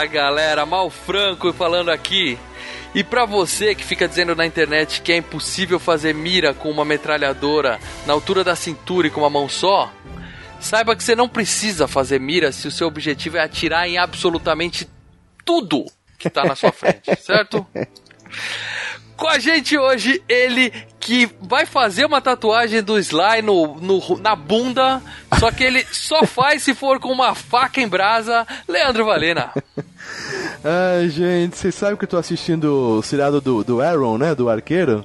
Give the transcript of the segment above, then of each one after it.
Fala galera, Mal Franco falando aqui. E pra você que fica dizendo na internet que é impossível fazer mira com uma metralhadora na altura da cintura e com uma mão só, saiba que você não precisa fazer mira se o seu objetivo é atirar em absolutamente tudo que tá na sua frente, certo? Com a gente hoje, ele que vai fazer uma tatuagem do Sly no, no- na bunda, só que ele só faz se for com uma faca em brasa, Leandro Valena. Ai, gente, vocês sabem que eu tô assistindo o seriado do, do Aaron, né? Do arqueiro.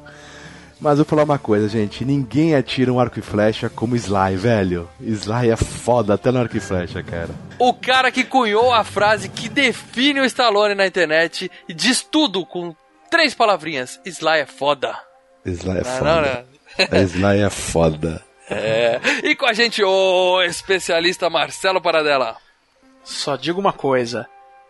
Mas eu vou falar uma coisa, gente. Ninguém atira um arco e flecha como Sly, velho. Sly é foda até no arco e flecha, cara. O cara que cunhou a frase que define o Stallone na internet e diz tudo com três palavrinhas: Sly é foda. Sly é Não, foda. não, né? É, Sly é foda. É. E com a gente o especialista Marcelo Paradela. Só digo uma coisa.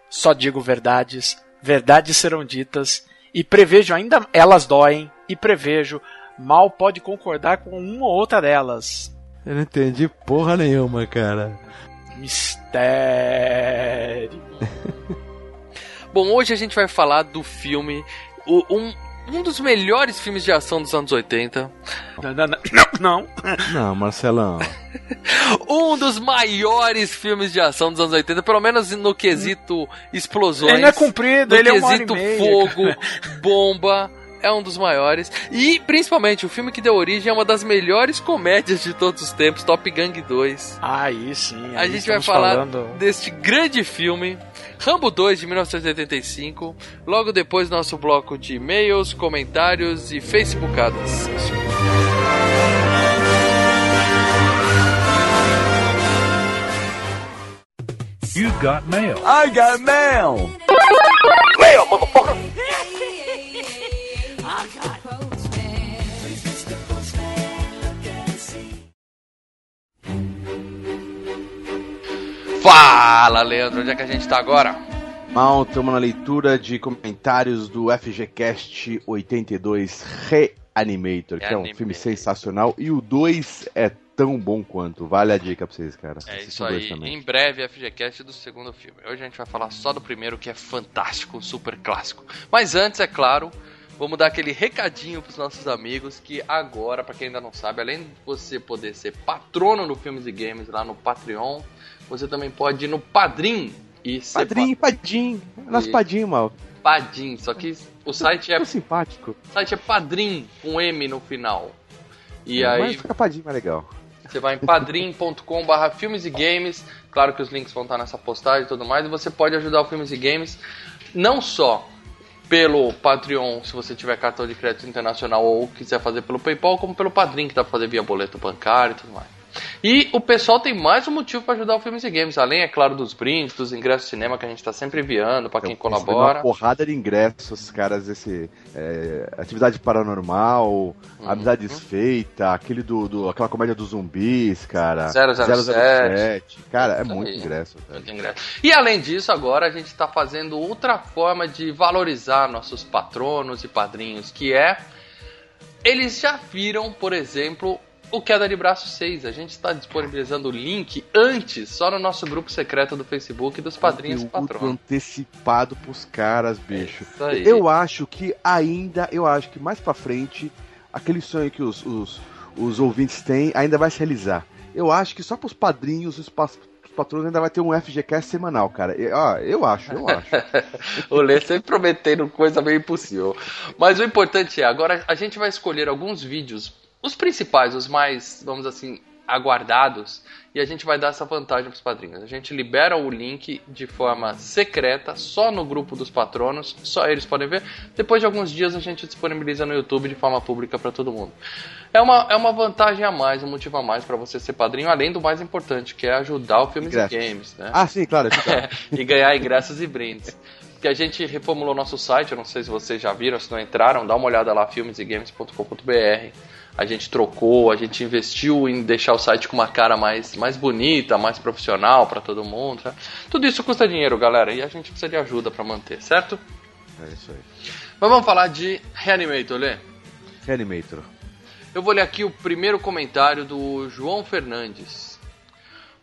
Só digo verdades. Verdades serão ditas. E prevejo ainda elas doem. E prevejo mal pode concordar com uma ou outra delas. Eu não entendi porra nenhuma, cara. Mistério. Bom, hoje a gente vai falar do filme. O- um, um dos melhores filmes de ação dos anos 80. Não, não, não. não, Marcelão. Um dos maiores filmes de ação dos anos 80, pelo menos no quesito explosões. Ele é comprido, no ele é uma quesito meia. fogo, bomba. É um dos maiores. E, principalmente, o filme que deu origem a uma das melhores comédias de todos os tempos, Top Gang 2. Aí sim. A aí gente vai falar falando- deste grande filme, Rambo 2 de 1985. Logo depois, nosso bloco de e-mails, comentários e facebookadas. You got mail. I got mail. Fala, Leandro, onde é que a gente tá agora? Mal, estamos na leitura de comentários do FGCast 82 Reanimator, que é um filme sensacional. E o 2 é tão bom quanto. Vale a dica pra vocês, cara. É Assista isso aí. também. Em breve, FGCast do segundo filme. Hoje a gente vai falar só do primeiro, que é fantástico, super clássico. Mas antes, é claro, vamos dar aquele recadinho pros nossos amigos que agora, pra quem ainda não sabe, além de você poder ser patrono no Filmes e Games lá no Patreon, você também pode ir no Padrim e ser Padrinho, Padim. Nosso E- Padim, mal. pa- Padim. Só que o site é, simpático. o site é Padrim, com M no final. E Mas aí fica Padim mais legal. Você vai em padrim.com barra filmes e games. Claro que os links vão estar nessa postagem e tudo mais. E você pode ajudar o Filmes e Games não só pelo Patreon, se você tiver cartão de crédito internacional ou quiser fazer pelo PayPal, como pelo Padrim, que dá pra fazer via boleto bancário e tudo mais. E o pessoal tem mais um motivo para ajudar o Filmes e Games, além, é claro, dos brindes, dos ingressos de cinema que a gente tá sempre enviando para quem colabora. Uma porrada de ingressos, caras, esse. é, atividade paranormal, Uhum. amizade desfeita, aquele do, do- aquela comédia dos zumbis, cara. 007. Cara, é muito ingresso. Muito ingresso. E além disso, agora a gente está fazendo outra forma de valorizar nossos patronos e padrinhos, que é eles já viram, por exemplo, o Queda de Braço 6. A gente está disponibilizando o link antes, só no nosso grupo secreto do Facebook dos padrinhos e patronos. antecipado pros caras, bicho. Aí. Eu acho que ainda, eu acho que mais pra frente, aquele sonho que os, os, os ouvintes têm ainda vai se realizar. Eu acho que só pros padrinhos, os, pa- os patrões ainda vai ter um FGCast semanal, cara. Eu, ah, eu acho, eu acho. O Lê sempre prometendo coisa meio impossível. Mas o importante é, agora a gente vai escolher alguns vídeos, os principais, os mais, vamos assim, aguardados e a gente vai dar essa vantagem para os padrinhos. A gente libera o link de forma secreta, só no grupo dos patronos, só eles podem ver. Depois de alguns dias a gente disponibiliza no YouTube de forma pública para todo mundo. É uma, é uma vantagem a mais, um motivo a mais para você ser padrinho, além do mais importante, que é ajudar o Filmes e Ingressos. Games, né? Ah, sim, claro. É, e ganhar ingressos e brindes. Porque a gente reformulou nosso site, eu não sei se vocês já viram, se não entraram, dá uma olhada lá, filmesegames.com.br. A gente trocou, a gente investiu em deixar o site com uma cara mais, mais bonita, mais profissional para todo mundo. Tudo isso custa dinheiro, galera, e a gente precisa de ajuda para manter, certo? É isso aí. Mas vamos falar de Reanimator, Lê? Reanimator. Eu vou ler aqui o primeiro comentário do João Fernandes.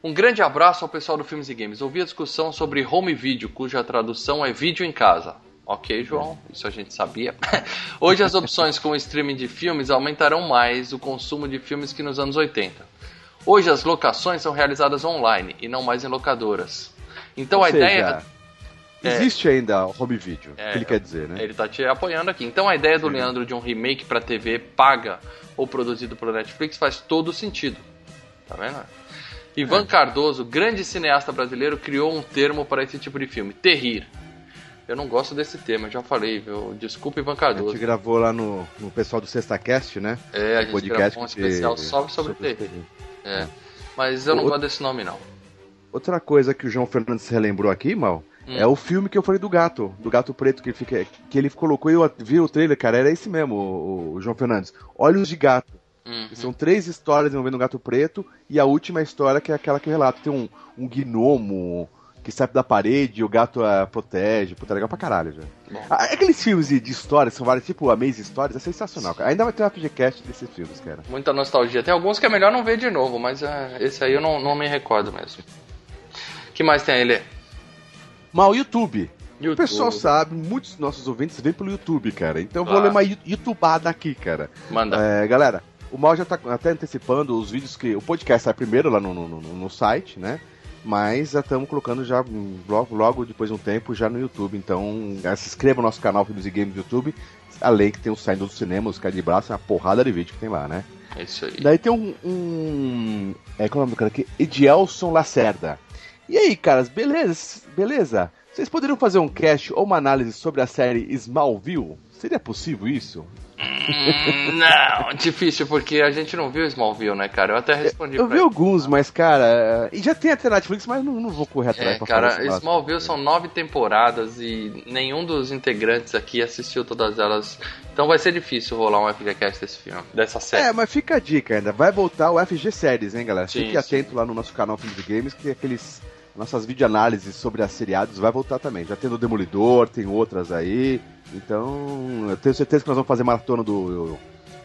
Um grande abraço ao pessoal do Filmes e Games. Ouvi a discussão sobre home video, cuja tradução é vídeo em casa. Ok, João, isso a gente sabia. Hoje as opções com o streaming de filmes aumentarão mais o consumo de filmes que nos anos 80. Hoje as locações são realizadas online e não mais em locadoras. Então Ou a seja, ideia. É. Existe ainda o home video, É, que ele quer dizer, né? Ele tá te apoiando aqui. Então a ideia do Leandro de um remake pra TV paga ou produzido pela Netflix faz todo sentido. Tá vendo? Ivan Cardoso, grande cineasta brasileiro, criou um termo para esse tipo de filme: terrir. Eu não gosto desse eu já falei, viu? Desculpa, Ivan A Cardoso. gente gravou lá no, no pessoal do SextaCast, né? É, a gente podcast gravou um que- especial só sobre sobre terrir. É. Mas eu não O- gosto desse nome, não. Outra coisa que o João Fernandes relembrou aqui, mal, Hum. é o filme que eu falei do gato, do gato preto que ele, fica, que ele colocou e eu vi o trailer, cara, era esse mesmo, o, o João Fernandes. Olhos de gato. Uhum. São três histórias envolvendo o gato preto e a última história que é aquela que eu relato. Tem um, um gnomo que sai da parede e o gato ah, protege. Puta, é legal pra caralho. Bom. Ah, Aqueles filmes de, de histórias, são vários, tipo Amazing Stories, é sensacional, cara. Ainda vai ter um FGCast desses filmes, cara. Muita nostalgia. Tem alguns que é melhor não ver de novo, mas é, esse aí eu não, não me recordo mesmo. que mais tem aí, Lê? Mal, o YouTube. O YouTube. pessoal sabe, muitos dos nossos ouvintes vêm pelo YouTube, cara. Então eu vou Claro. ler uma YouTubada aqui, cara. Manda. É, galera, o Mal já tá até antecipando os vídeos que. O podcast sai primeiro lá no, no, no- no site, né? Mas já estamos colocando já logo, logo depois de um tempo já no YouTube. Então se inscreva no nosso canal Filmes e Games do YouTube. Além que tem o saindo do cinema, os caras de braço, é uma porrada de vídeo que tem lá, né? É isso aí. Daí tem um. um é, qual é o nome do cara aqui? Edielson Lacerda. E aí, caras, beleza? Beleza? Vocês poderiam fazer um cast ou uma análise sobre a série Smallville? Seria possível isso? Hum, não, difícil, porque a gente não viu Smallville, né, cara? Eu até respondi Eu vi ele. alguns, mas, cara. E já tem até Netflix, mas não, não vou correr atrás É, pra cara, falar Smallville são nove temporadas e nenhum dos integrantes aqui assistiu todas elas. Então vai ser difícil rolar um FGCast desse filme, dessa série. É, mas fica a dica ainda. Vai voltar o FG Séries, hein, galera? Sim, Fique atento lá no nosso canal Filmes e Games, que aqueles. Nossas videoanálises sobre as seriados vai voltar também. Já tem do Demolidor, tem outras aí. Então, eu tenho certeza que nós vamos fazer maratona do,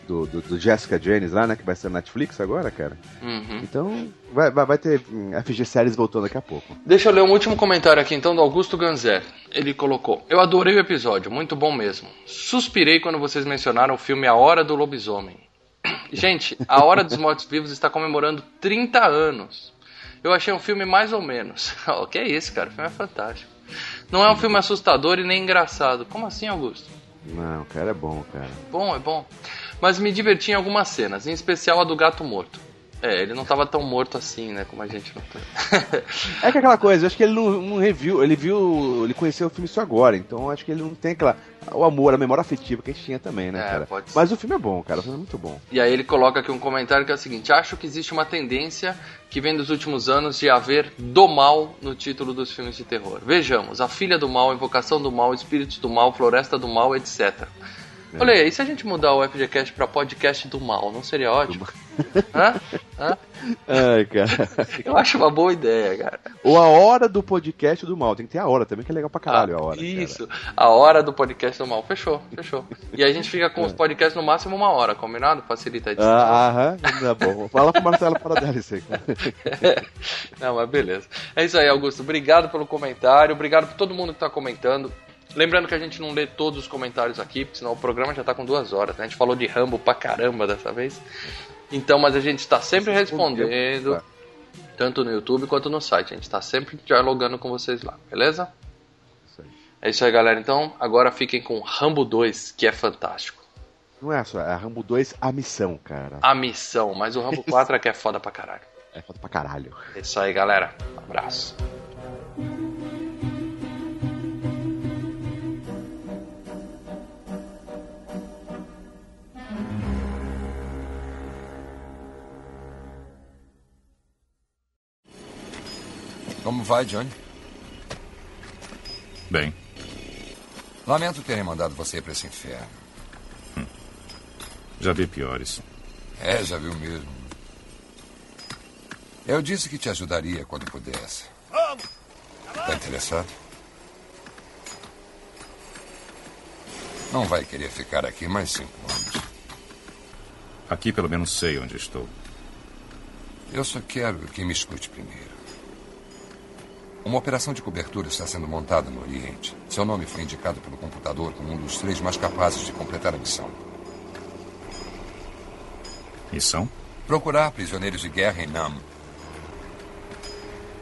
do, do, do Jessica James lá, né? Que vai ser na Netflix agora, cara. Uhum. Então, vai, vai, vai ter hum, FG Séries voltando daqui a pouco. Deixa eu ler um último comentário aqui então do Augusto Ganzer. Ele colocou: Eu adorei o episódio, muito bom mesmo. Suspirei quando vocês mencionaram o filme A Hora do Lobisomem. Gente, A Hora dos Mortos Vivos está comemorando 30 anos. Eu achei um filme mais ou menos. Oh, que é isso, cara? O filme é fantástico. Não é um filme assustador e nem engraçado. Como assim, Augusto? Não, cara, é bom, cara. Bom, é bom. Mas me diverti em algumas cenas, em especial a do gato morto. É, ele não tava tão morto assim, né? Como a gente não tá. É que aquela coisa, eu acho que ele não, não reviu, ele viu, ele conheceu o filme só agora, então acho que ele não tem aquela, o amor, a memória afetiva que a gente tinha também, né, É, cara? Mas o filme é bom, cara, o filme é muito bom. E aí ele coloca aqui um comentário que é o seguinte: acho que existe uma tendência que vem dos últimos anos de haver do mal no título dos filmes de terror. Vejamos, a filha do mal, invocação do mal, espíritos do mal, floresta do mal, etc. É. Olha aí, e se a gente mudar o FGCast pra podcast do mal, não seria ótimo? Hã? Hã? Ai, cara. Eu acho uma boa ideia, cara. Ou a hora do podcast do mal, tem que ter a hora também, que é legal pra caralho a hora. cara. Isso, a hora do podcast do mal. Fechou, fechou. E aí a gente fica com É. os podcasts no máximo uma hora, combinado? Facilita a edição. Ah, aham, tá bom. Fala pro Marcelo para dela isso aí. cara. Não, mas beleza. É isso aí, Augusto. Obrigado pelo comentário. Obrigado por todo mundo que tá comentando. Lembrando que a gente não lê todos os comentários aqui, porque senão o programa já tá com duas horas. Né? A gente falou de Rambo pra caramba dessa vez. Então, mas a gente está sempre respondendo, tanto no YouTube quanto no site. A gente está sempre dialogando com vocês lá, beleza? Isso aí. É isso aí, galera. Então, agora fiquem com Rambo 2, que é fantástico. Não é só, é Rambo 2, a missão, cara. A missão, mas o Rambo 4 é que é foda pra caralho. É foda pra caralho. É isso aí, galera. Um abraço. Como vai, Johnny? Bem, Lamento terem mandado você para esse inferno. já vi piores. É, já viu mesmo. Eu disse que te ajudaria quando pudesse. Tá interessado? Não vai querer ficar aqui mais cinco anos. Aqui pelo menos sei onde estou. Eu só quero que me escute primeiro. Uma operação de cobertura está sendo montada no Oriente. Seu nome foi indicado pelo computador como um dos três mais capazes de completar a missão. Missão? Procurar prisioneiros de guerra em Nam.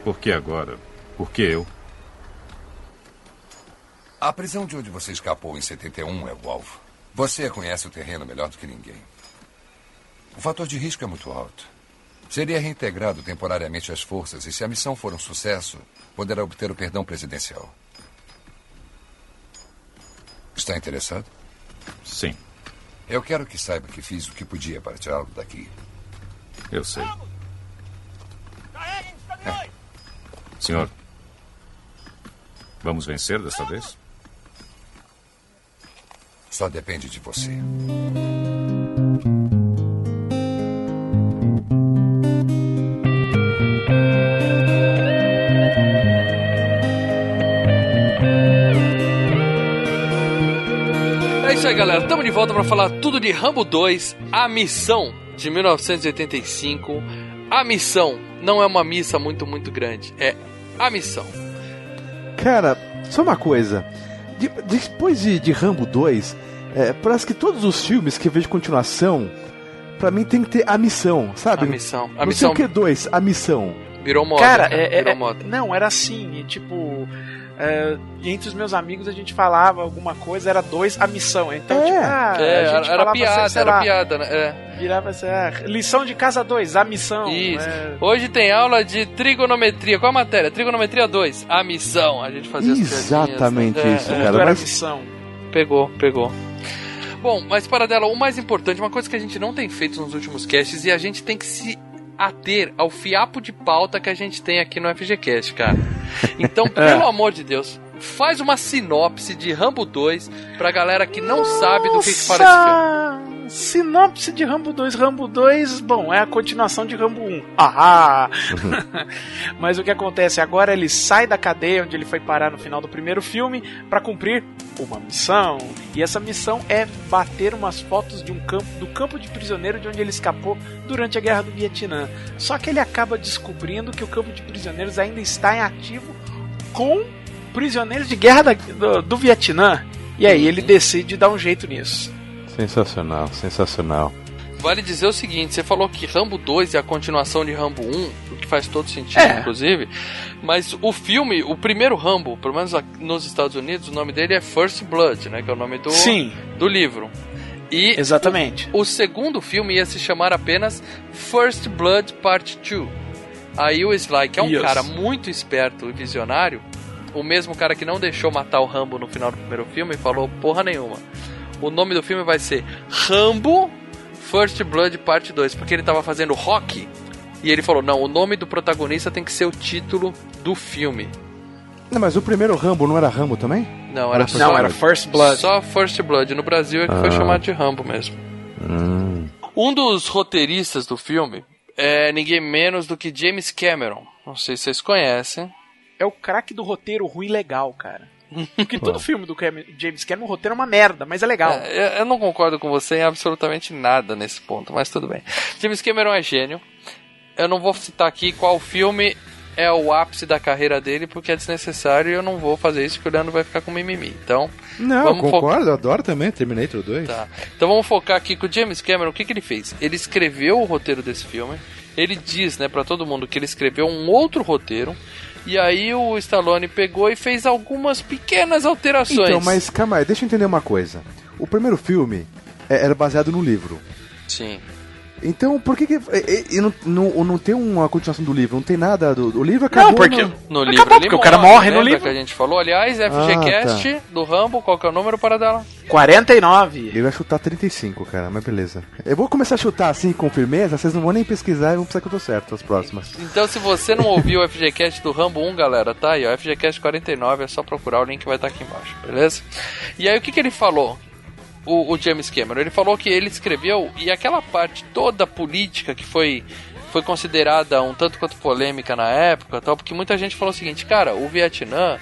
Por que agora? Por que eu? A prisão de onde você escapou em 71 é o alvo. Você conhece o terreno melhor do que ninguém. O fator de risco é muito alto. Seria reintegrado temporariamente às forças e, se a missão for um sucesso, poderá obter o perdão presidencial. Está interessado? Sim, Eu quero que saiba que fiz o que podia para tirá-lo daqui. eu sei. Senhor, vamos vencer desta vez? Só depende de você. Galera. Estamos de volta para falar tudo de Rambo 2, A Missão, de 1985. A Missão não é uma missa muito, muito grande. É A Missão. Cara, só uma coisa. De- depois de, de Rambo 2, é, parece que todos os filmes que eu vejo continuação, pra mim tem que ter a missão, sabe? A Missão. A Não Missão sei o que 2, a missão. virou moda. Cara, né? é, é- virou é- moda. não, era assim, tipo, é, entre os meus amigos a gente falava alguma coisa, era dois a missão. Então, É. tipo, ah, É, a gente era, piada, sei era lá, piada, né? É. Virava assim, ah, lição de casa 2, a missão. Isso. é. Hoje tem aula de trigonometria. Qual a matéria? Trigonometria 2. A missão. A gente fazia as Exatamente piadinhas, isso, né? É, cara. Era mas- missão. Pegou, pegou. Bom, mas para dela, o mais importante, uma coisa que a gente não tem feito nos últimos casts e a gente tem que se ater ao fiapo de pauta que a gente tem aqui no FGCast, cara. Então, pelo amor de Deus, faz uma sinopse de Rambo 2 pra galera que não sabe do que, que fala esse filme. Sinopse de Rambo 2. Rambo 2, bom, é a continuação de Rambo 1. Ahá! Mas o que acontece agora, ele sai da cadeia onde ele foi parar no final do primeiro filme para cumprir uma missão. E essa missão é bater umas fotos de um campo, do campo de prisioneiro de onde ele escapou durante a guerra do Vietnã. Só que ele acaba descobrindo que o campo de prisioneiros ainda está em ativo com prisioneiros de guerra da- do, do Vietnã. E aí ele decide dar um jeito nisso. Sensacional, sensacional. Vale dizer o seguinte, você falou que Rambo 2 é a continuação de Rambo 1, o que faz todo sentido, É. inclusive. Mas o filme, o primeiro Rambo, pelo menos aqui nos Estados Unidos, o nome dele é First Blood, né? Que é o nome do, Sim, do livro. E exatamente. o segundo filme ia se chamar apenas First Blood Part 2. Aí o Sly, que é um Yes. cara muito esperto e visionário, o mesmo cara que não deixou matar o Rambo no final do primeiro filme, falou porra nenhuma. O nome do filme vai ser Rambo First Blood Part 2, porque ele tava fazendo rock. E ele falou: não, o nome do protagonista tem que ser o título do filme. Não, mas o primeiro Rambo não era Rambo também? Não, era Não, só, Não, era First Blood. só First Blood. No Brasil é que foi Ah. chamado de Rambo mesmo. Hum. Um dos roteiristas do filme é ninguém menos do que James Cameron. Não sei se vocês conhecem. É o craque do roteiro ruim legal, cara. Porque todo filme do James Cameron, o roteiro é uma merda, mas é legal. É, eu- não concordo com você em absolutamente nada nesse ponto, mas tudo bem. James Cameron é gênio. Eu não vou citar aqui qual filme é o ápice da carreira dele, porque é desnecessário e eu não vou fazer isso, que o Leandro vai ficar com mimimi. Então, Não, concordo, eu adoro também Terminator 2. Tá. Então vamos focar aqui com o James Cameron. O que, que ele fez? Ele escreveu o roteiro desse filme. Ele diz, né, para todo mundo que ele escreveu um outro roteiro. E aí o Stallone pegou e fez algumas pequenas alterações. Então, mas calma aí, deixa eu entender uma coisa. O primeiro filme é- era baseado no livro. Sim. Então, por que que. E, e- não, não, não tem uma continuação do livro? Não tem nada do. O livro acabou. Não, porque. no- No Acabou, livro ele porque o cara morre no livro. que a gente falou. Aliás, FGCast do Rambo, qual que é o número para dela? 49. Ele vai chutar 35, cara, mas beleza. Eu vou começar a chutar assim com firmeza, vocês não vão nem pesquisar e vão pensar que eu tô certo as próximas. Então, se você não ouviu o FGCast do Rambo 1, galera, tá aí, ó, FGCast 49, é só procurar, o link vai estar aqui embaixo, beleza? E aí, o que, que ele falou? O, o James Cameron, ele falou que ele escreveu e aquela parte toda política que foi foi considerada um tanto quanto polêmica na época, tal, porque muita gente falou o seguinte, cara, o Vietnã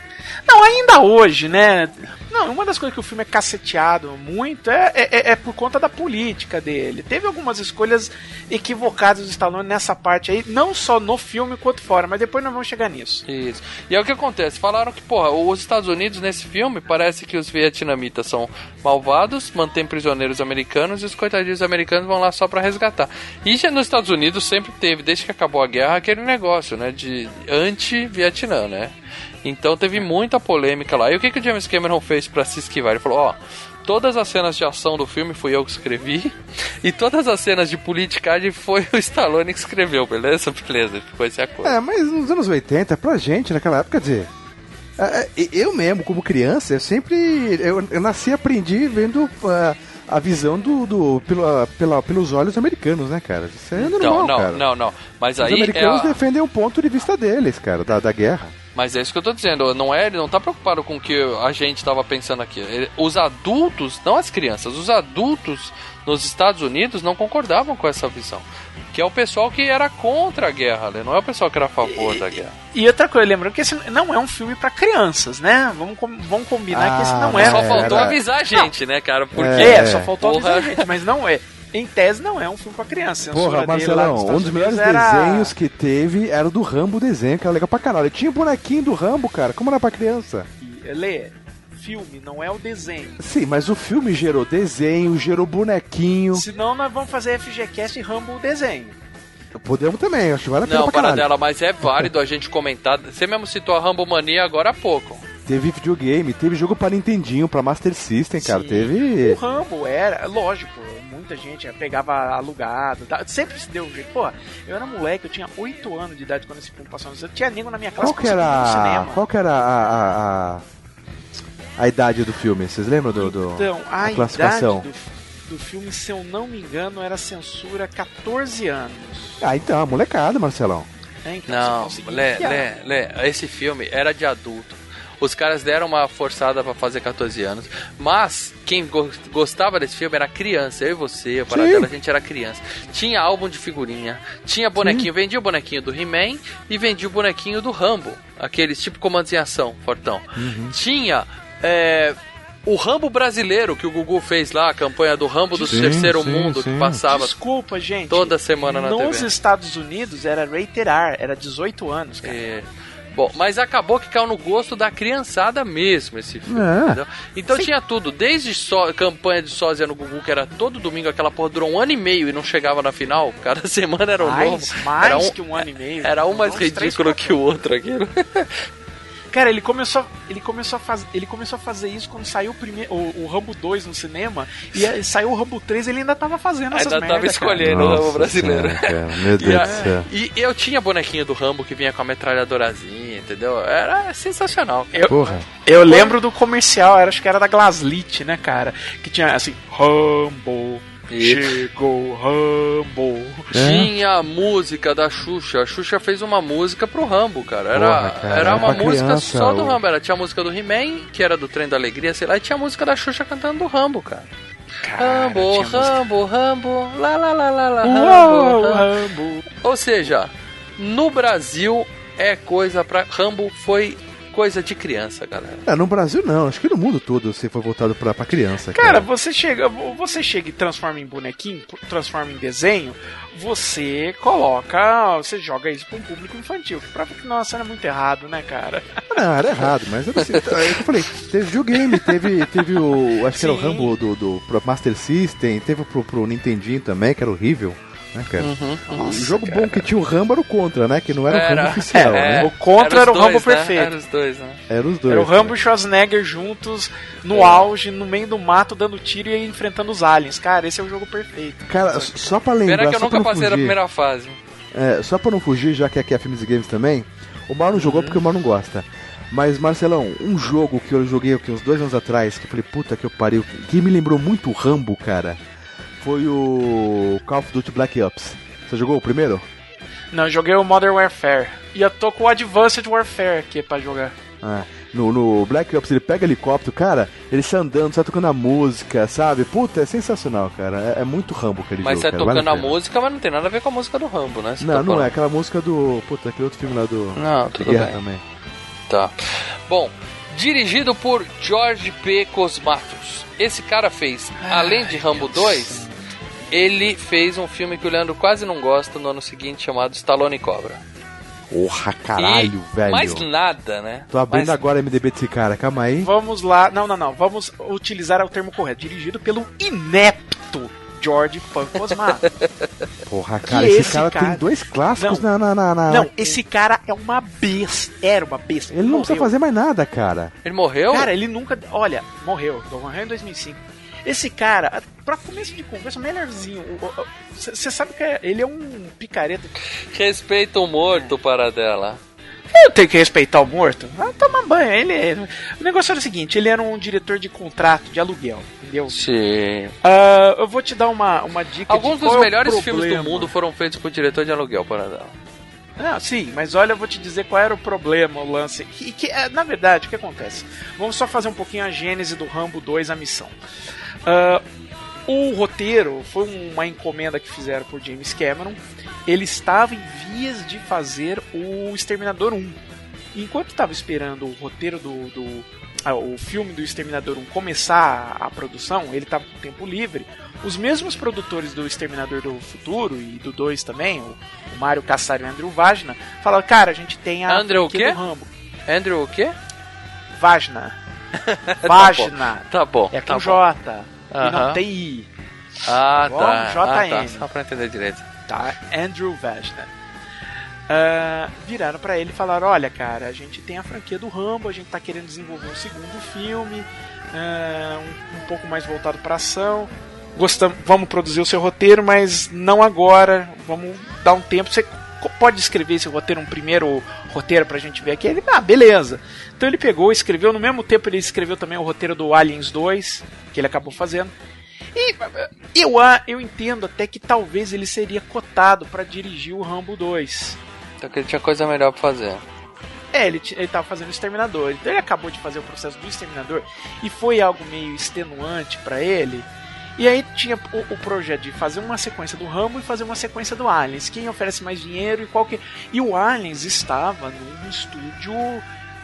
Não, ainda hoje, né? Não, uma das coisas que o filme é caceteado muito é, é, é por conta da política dele. Teve algumas escolhas equivocadas do Stallone nessa parte aí, não só no filme quanto fora, mas depois nós vamos chegar nisso. Isso. E aí o que acontece? Falaram que, porra, os Estados Unidos nesse filme parece que os vietnamitas são malvados, mantêm prisioneiros americanos e os coitadinhos americanos vão lá só pra resgatar. Já nos Estados Unidos sempre teve, desde que acabou a guerra, aquele negócio, né, de anti-Vietnã, né? Então teve muita polêmica lá. E o que, que o James Cameron fez pra se esquivar? Ele falou, ó, todas as cenas de ação do filme fui eu que escrevi, e todas as cenas de politicagem foi o Stallone que escreveu, beleza? Beleza, ficou esse acordo. É, mas nos anos 80, pra gente, naquela época, quer dizer. é, é, Eu mesmo, como criança, eu sempre. Eu, eu nasci e aprendi vendo ah, a visão do. do pela, pela, pelos olhos americanos, né, cara? Isso é normal, Não, não, cara. não, não. Mas Os aí é americanos a- defendem o ponto de vista deles, cara, da, da guerra. Mas é isso que eu tô dizendo, não é, ele não tá preocupado com o que a gente tava pensando aqui. Ele- os adultos, não as crianças, os adultos nos Estados Unidos não concordavam com essa visão. Que é o pessoal que era contra a guerra, né? não é o pessoal que era a favor da guerra. E outra coisa, lembrando que esse não é um filme pra crianças, né? Vamos, com- vamos combinar que esse não Ah, é. Só faltou era- avisar a gente, né, cara? Porque É, É, só faltou porra. avisar a gente, mas não é. Em tese, não é um filme pra criança. Censura Porra, Marcelão, um dos melhores era- desenhos que teve era o do Rambo desenho, que era legal pra caralho. Tinha o bonequinho do Rambo, cara, como era pra criança? Lê, filme, não é o desenho. Sim, mas o filme gerou desenho, gerou bonequinho. Senão nós vamos fazer FGCast e Rambo o desenho. Podemos também, acho que vale a pena Não, para dela, mas é válido a gente comentar. Você mesmo citou a Rambo Mania agora há pouco. Teve videogame, teve jogo pra Nintendinho, pra Master System, cara. Sim. Teve. O Rambo era, lógico, muita gente pegava alugado, tá? sempre se deu um jeito. Pô, eu era moleque, eu tinha 8 anos de idade quando esse filme passou no cinema. Tinha nego na minha classe Qual que era. Qual que era a. a, a, a idade do filme? Vocês lembram do. do Então, a, a classificação? idade do, do filme, se eu não me engano, era censura 14 anos. Ah, então, a molecada, Marcelão. né? Então, Não, Lé. Lé, Lé, esse filme era de adulto. Os caras deram uma forçada pra fazer 14 anos. Mas quem go- gostava desse filme era criança. Eu e você, a parada Sim. dela, a gente era criança. Tinha álbum de figurinha, tinha bonequinho. Vendia o bonequinho do He-Man e vendia o bonequinho do Rambo. Aqueles tipo comandos em ação, fortão. Uhum. Tinha. é, o Rambo brasileiro que o Gugu fez lá, a campanha do Rambo do Sim, Terceiro sim, Mundo, sim. que passava Desculpa, gente. toda semana na Nos TV. Estados Unidos era rated R, era 18 anos, cara. É. Bom, mas acabou que caiu no gosto da criançada mesmo esse filme. É. Então tinha tudo, desde só, campanha de sósia no Gugu, que era todo domingo, aquela porra durou um ano e meio e não chegava na final, cada semana era um mais, novo. mais era um, que um ano e meio. Era um mais três, ridículo quatro que o outro aquilo. Cara, ele começou, ele começou a fazer, ele começou a fazer isso quando saiu o primeiro, o, o Rambo 2 no cinema e saiu o Rambo 3, ele ainda tava fazendo essas Ainda tava merda, cara. escolhendo o Rambo brasileiro. Senhora, meu E, Deus a- do céu. e eu tinha bonequinho do Rambo que vinha com a metralhadorazinha, entendeu? Era sensacional. Eu, Porra. eu lembro do comercial, era, acho que era da Glaslit, né, cara? Que tinha assim, Rambo, chegou Rambo. É. Tinha a música da Xuxa. A Xuxa fez uma música pro Rambo, cara. Era, Porra, cara, era uma música criança, só do Rambo. Era, tinha a música do He-Man, que era do Trem da Alegria, sei lá, e tinha a música da Xuxa cantando do Rambo, cara. Cara, Rambo, Rambo, Rambo, lá lá lá lá lá, Uau, Rambo, Rambo. Rambo. Ou seja, no Brasil é coisa pra. Rambo foi coisa de criança, galera. É, no Brasil não, acho que no mundo todo você foi voltado pra, pra criança. Cara, Cara, você chega, você chega e transforma em bonequinho, transforma em desenho, você coloca, você joga isso pra um público infantil. Que prova que nossa, era muito errado, né, cara? não, era errado, mas eu, assim, é o que eu falei, teve videogame, teve, teve o. Acho que era o Sim. Rambo do, do Master System, teve pro, pro Nintendinho também, que era horrível. Né, cara? Uhum. o Nossa, jogo cara. bom que tinha o Rambo era o Contra, né? Que não era, o Era. Rambo oficial, É, né? O Contra era o os Rambo dois, né? perfeito. Era os dois, né? Era os dois. Era o Rambo cara. e Schwarzenegger juntos, no É. auge, no meio do mato, dando tiro e enfrentando os aliens. Cara, esse é o jogo perfeito. Cara, só pra lembrar, Pena que eu nunca não passei da primeira fase. é, só pra não fugir, já que aqui é Filmes e Games também, o Mauro não jogou porque o Mauro não gosta. Mas, Marcelão, um jogo que eu joguei aqui uns dois anos atrás, que eu falei, puta que eu pariu, que me lembrou muito o Rambo, cara, foi o Call of Duty Black Ops. Você jogou o primeiro? Não, eu joguei o Modern Warfare. E eu tô com o Advanced Warfare aqui pra jogar. Ah, no, no Black Ops ele pega helicóptero, cara, ele sai andando, sai tocando a música, sabe? Puta, é sensacional, cara. É, é muito Rambo aquele Mas jogo. você é cara, vale tocando a pena. música, mas não tem nada a ver com a música do Rambo, né? Você Não, tá não é. Aquela música do. Puta, aquele outro filme lá do. Não, tudo guerra bem. também. Tá. Bom, dirigido por George P. Cosmatos. Esse cara fez, além de Rambo 2, ele fez um filme que o Leandro quase não gosta no ano seguinte chamado Stallone Cobra. Porra, caralho, E velho. Mais nada, né? Tô abrindo Mais- agora a MDB desse cara, calma aí. Vamos lá. Não, não, não. Vamos utilizar o termo correto. Dirigido pelo inepto George Pancosmato. Porra, cara, esse, esse cara, cara- tem dois clássicos Não. na, na, na, na- não, esse cara é uma besta. Era uma besta. Ele não precisa Morreu. fazer mais nada, cara. Ele morreu? Cara, ele nunca. Olha, morreu. Morreu em 2005. Esse cara, pra começo de conversa, melhorzinho. Você sabe que é- ele é um picareta. Respeita o morto, para dela. Eu tenho que respeitar o morto. Ah, toma banho. Ele é- O negócio era o seguinte: ele era um diretor de contrato, de aluguel, entendeu? Sim. Ah, eu vou te dar uma, uma dica. Alguns dos é melhores filmes do mundo foram feitos por diretor de aluguel, para dela. Não, sim, mas olha, eu vou te dizer qual era o problema, o lance. Que, que, é, na verdade, o que acontece? Vamos só fazer um pouquinho a gênese do Rambo 2, a missão. Ah, o roteiro foi uma encomenda que fizeram por James Cameron. Ele estava em vias de fazer o Exterminador 1. Enquanto estava esperando o roteiro do. do ah, o filme do Exterminador 1 começar a, a produção, ele estava com tempo livre. Os mesmos produtores do Exterminador do Futuro e do 2 também, o, o Mário Cassaro e o Andrew Vagina, falaram: Cara, a gente tem a. Andrew o quê? Rambo. Andrew o quê? Vagina. Vagina. Tá bom. É tá com bom. J. E Aham. não tem I. Ah, tá. JN. Ah, tá. Só pra entender direito. tá? Andrew Vashna. Ah, viraram pra ele e falaram: Olha, cara, a gente tem a franquia do Rambo, a gente tá querendo desenvolver um segundo filme, ah, um, um pouco mais voltado pra ação. Gostamos, vamos produzir o seu roteiro, mas não agora. Vamos dar um tempo. Você pode escrever esse roteiro, um primeiro roteiro pra gente ver aqui? Ele, ah, beleza. Então ele pegou, escreveu. No mesmo tempo, ele escreveu também o roteiro do Aliens 2, que ele acabou fazendo. E eu, a- eu entendo até que talvez ele seria cotado pra dirigir o Rambo 2. Só que ele tinha coisa melhor pra fazer. É, ele, ele tava fazendo o Exterminador. Então ele acabou de fazer o processo do Exterminador e foi algo meio extenuante pra ele. E aí tinha o, o projeto de fazer uma sequência do Rambo e fazer uma sequência do Aliens. Quem oferece mais dinheiro e qual que. E o Aliens estava num estúdio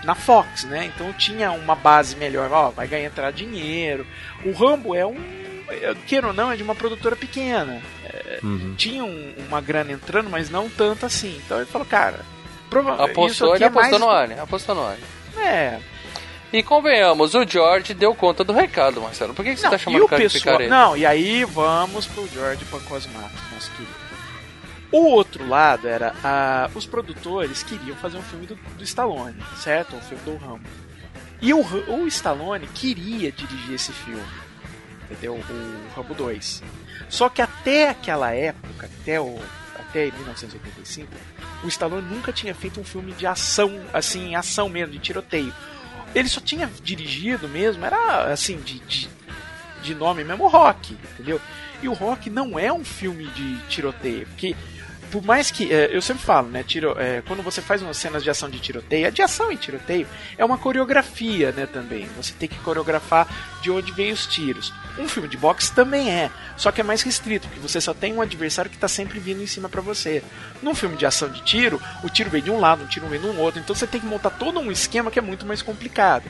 na Fox, né? Então tinha uma base melhor, ó, vai ganhar entrar dinheiro. O Rambo é um. Queira ou não, é de uma produtora pequena. É, Uhum. Tinha um- uma grana entrando, mas não tanto assim. Então ele falou, cara. Prova isso Apostou, ele é apostou mais- no Alien. Apostou no Alien. É, E convenhamos, o George deu conta do recado, Marcelo. Por que, que você Não, tá e chamando o cara de pessoal. picareta? Não, e aí vamos pro George Pancosmato, nosso querido. O outro lado era ah, os produtores queriam fazer um filme do, do Stallone, certo? Um filme do Rambo. E o, o Stallone queria dirigir esse filme, entendeu? O Rambo 2. Só que até aquela época, até, o, até 1985, o Stallone nunca tinha feito um filme de ação, assim, ação mesmo, de tiroteio. Ele só tinha dirigido mesmo, era assim, de, de, de nome mesmo, Rock, entendeu? E o Rock não é um filme de tiroteio, porque por mais que. é, eu sempre falo, né? Tiro, é, quando você faz umas cenas de ação de tiroteio, a de ação e tiroteio é uma coreografia, né? Também. Você tem que coreografar de onde vem os tiros. Um filme de boxe também é, só que é mais restrito, porque você só tem um adversário que tá sempre vindo em cima pra você. Num filme de ação de tiro, o tiro vem de um lado, o tiro vem de um outro, então você tem que montar todo um esquema que é muito mais complicado.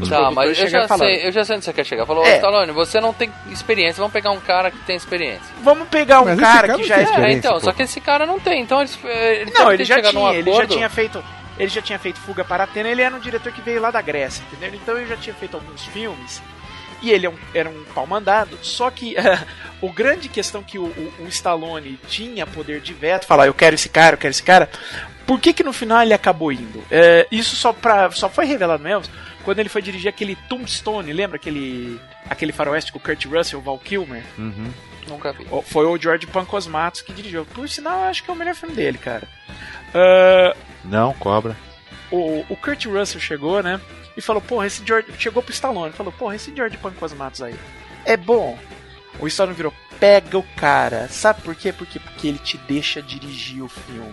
Os Tá, mas eu já, sei, eu já sei onde você quer chegar. Falou, É. ô Stallone, você não tem experiência, vamos pegar um cara que tem experiência. Vamos pegar um cara, cara que já é. É, experiência, então, pô. só que esse cara não tem, então ele, ele Não, ele já tinha, ele já tinha feito. Ele já tinha feito Fuga para Atena, ele era um diretor que veio lá da Grécia, entendeu? Então ele já tinha feito alguns filmes E ele é um- era um pau mandado, só que o grande questão que o, o- o Stallone tinha poder de veto, falar eu quero esse cara, eu quero esse cara, por que que no final ele acabou indo? É, isso só, pra, só foi revelado mesmo quando ele foi dirigir aquele Tombstone, lembra aquele, aquele faroeste com o Kurt Russell, o Val Kilmer? Uhum. Nunca vi. O- Foi o George Pancosmatos que dirigiu. Por sinal, eu acho que é o melhor filme dele, cara. Ah, Não, cobra. o, o Kurt Russell chegou, né? E falou, porra, esse George. Chegou pro Stallone, falou, porra, esse George Pancosmatos aí. É bom. O Stallone virou, pega o cara. Sabe por quê? Porque, porque ele te deixa dirigir o filme.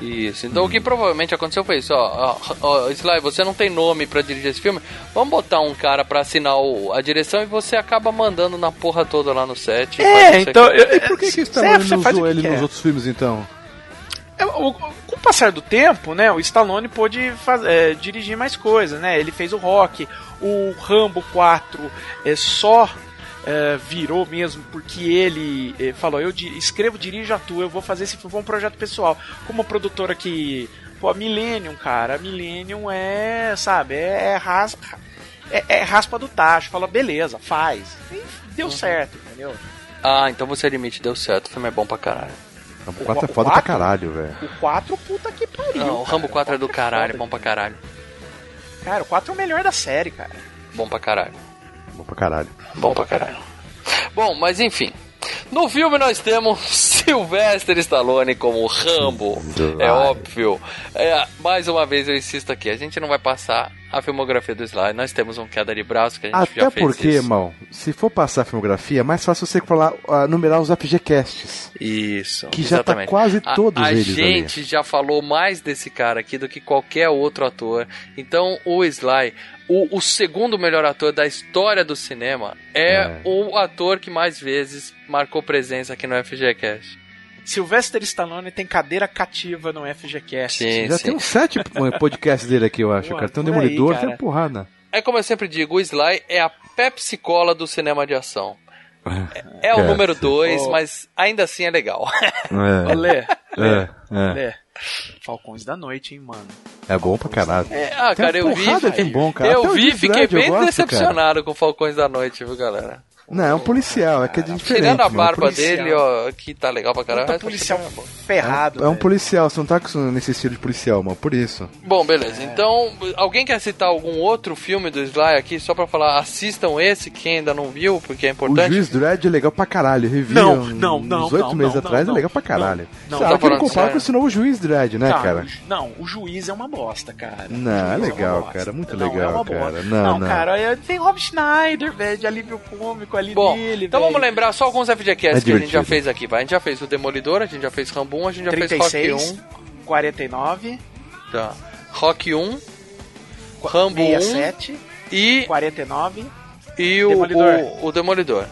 Isso. Então o que provavelmente aconteceu foi isso, ó. ó, ó Sly, você não tem nome pra dirigir esse filme. Vamos botar um cara pra assinar o- a direção e você acaba mandando na porra toda lá no set. e É, então. eu- E por que, que o você- Stallone você não usou ele quer. nos outros filmes, então? É, Com o passar do tempo, né, o Stallone pôde faz- é, dirigir mais coisas, né? Ele fez o Rock, o Rambo 4 é, só é, virou mesmo porque ele é, falou: eu di- escrevo, dirijo, atuo, eu vou fazer esse filme, foi um projeto pessoal. Como produtora que. Pô, a Millennium, cara, a Millennium é, sabe, é, é, ras- é, é raspa do tacho. Fala, beleza, faz. E deu certo, entendeu? Ah, então você admite, deu certo. O filme é bom pra caralho. O 4 é o foda pra quatro? caralho, velho. O 4, puta que pariu. Não, o Rambo cara. 4 é do foda caralho, bom pra caralho. Cara, o 4 é o melhor da série, cara. Bom pra caralho. Bom pra caralho. Bom pra caralho. Bom, mas enfim. No filme nós temos Sylvester Stallone como Rambo. É óbvio. É, mais uma vez eu insisto aqui, a gente não vai passar a filmografia do Sly. Nós temos um queda de braço que a gente já Até fez porque, isso. irmão, se for passar a filmografia, é mais fácil você falar, ah, numerar os FGCasts. Isso. Que já tá exatamente. quase A- todos a, eles ali. gente já falou mais desse cara aqui do que qualquer outro ator. Então, o Sly, o, o segundo melhor ator da história do cinema, é, É. o ator que mais vezes marcou presença aqui no FGCast. Sylvester Stallone tem cadeira cativa no FGCast. Sim, Já sim. tem uns sete podcasts dele aqui, eu acho, Pô, cara. Tem um por aí, Demolidor, cara. tem porrada. É como eu sempre digo, o Sly é a Pepsi Cola do cinema de ação. É o Cara, número sim. 2, Oh. mas ainda assim é legal. É, Lê, é, é. Lê. Falcões da Noite, hein, mano. É bom pra caralho. ah, Tem cara, eu vi. bom, cara. Até Eu o vi, fiquei bem gosto, decepcionado com Falcões da Noite, viu, galera? Não, é um policial, é que é diferente. Tirando a barba policial. dele, ó, que tá legal pra caralho. Puta o policial é bom. ferrado. É um velho. policial, você não tá com nesse estilo de policial, mano, por isso. Bom, beleza. Então, alguém quer citar algum outro filme do Sly aqui, só pra falar, assistam esse, quem ainda não viu, porque é O importante? Juiz Dredd é legal pra caralho, revi Não, uns não, não, oito não, meses não, atrás, não, é legal pra não, caralho. não, Claro tá que ele falando compara sério? com esse novo Juiz Dredd, né, cara? o- Não, o juiz é uma bosta, cara. O Não, é legal, cara, muito Não, legal, é uma cara. bosta. Não, não. cara, é- tem Rob Schneider, velho, de alívio cômico ali Bom, dele, então velho. vamos lembrar só alguns FGCasts É que a gente já fez aqui, vai. A gente já fez o Demolidor, a gente já fez Rambo 1, a gente já fez 36, Rock 49, 1, tá. Rock 1, Rambo 1 67, e, 49, e o, Demolidor. o, o Demolidor.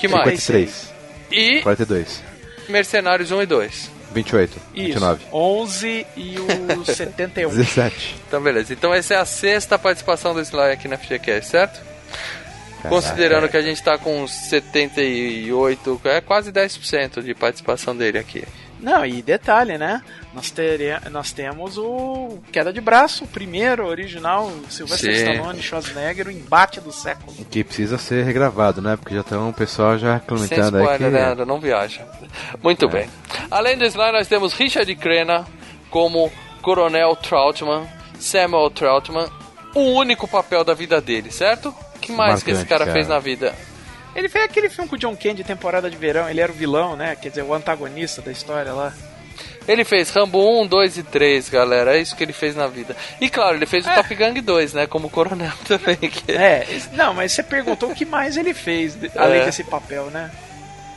Que mais? 53, E 42, Mercenários 1 e 2. 28, isso, 29, 11 e o 71. 17. Então, beleza. Então, essa é a sexta participação do Sly aqui na FGCast, certo? Considerando que a gente tá com 78, é quase 10% de participação dele aqui. Não, e detalhe, né? Nós, tere... Nós temos o Queda de Braço, o primeiro original, Sylvester Sim. Stallone, Schwarzenegger, o embate do século. Que precisa ser regravado, né? Porque já estão o pessoal já Sem comentando aí que... spoiler, né? Não viaja. Muito bem. Além do Sly, nós temos Richard Crenna como Coronel Troutman, Samuel Troutman, o único papel da vida dele, certo? O que mais que esse Marcante, cara, cara. fez na vida? Ele fez aquele filme com o John Candy, temporada de verão, ele era o vilão, né? Quer dizer, o antagonista da história lá. Ele fez Rambo 1, 2 e 3, galera. É isso que ele fez na vida. E claro, ele fez o Top Gang 2, né? Como coronel também. que- É, não, mas você perguntou o que mais ele fez, além É. desse papel, né?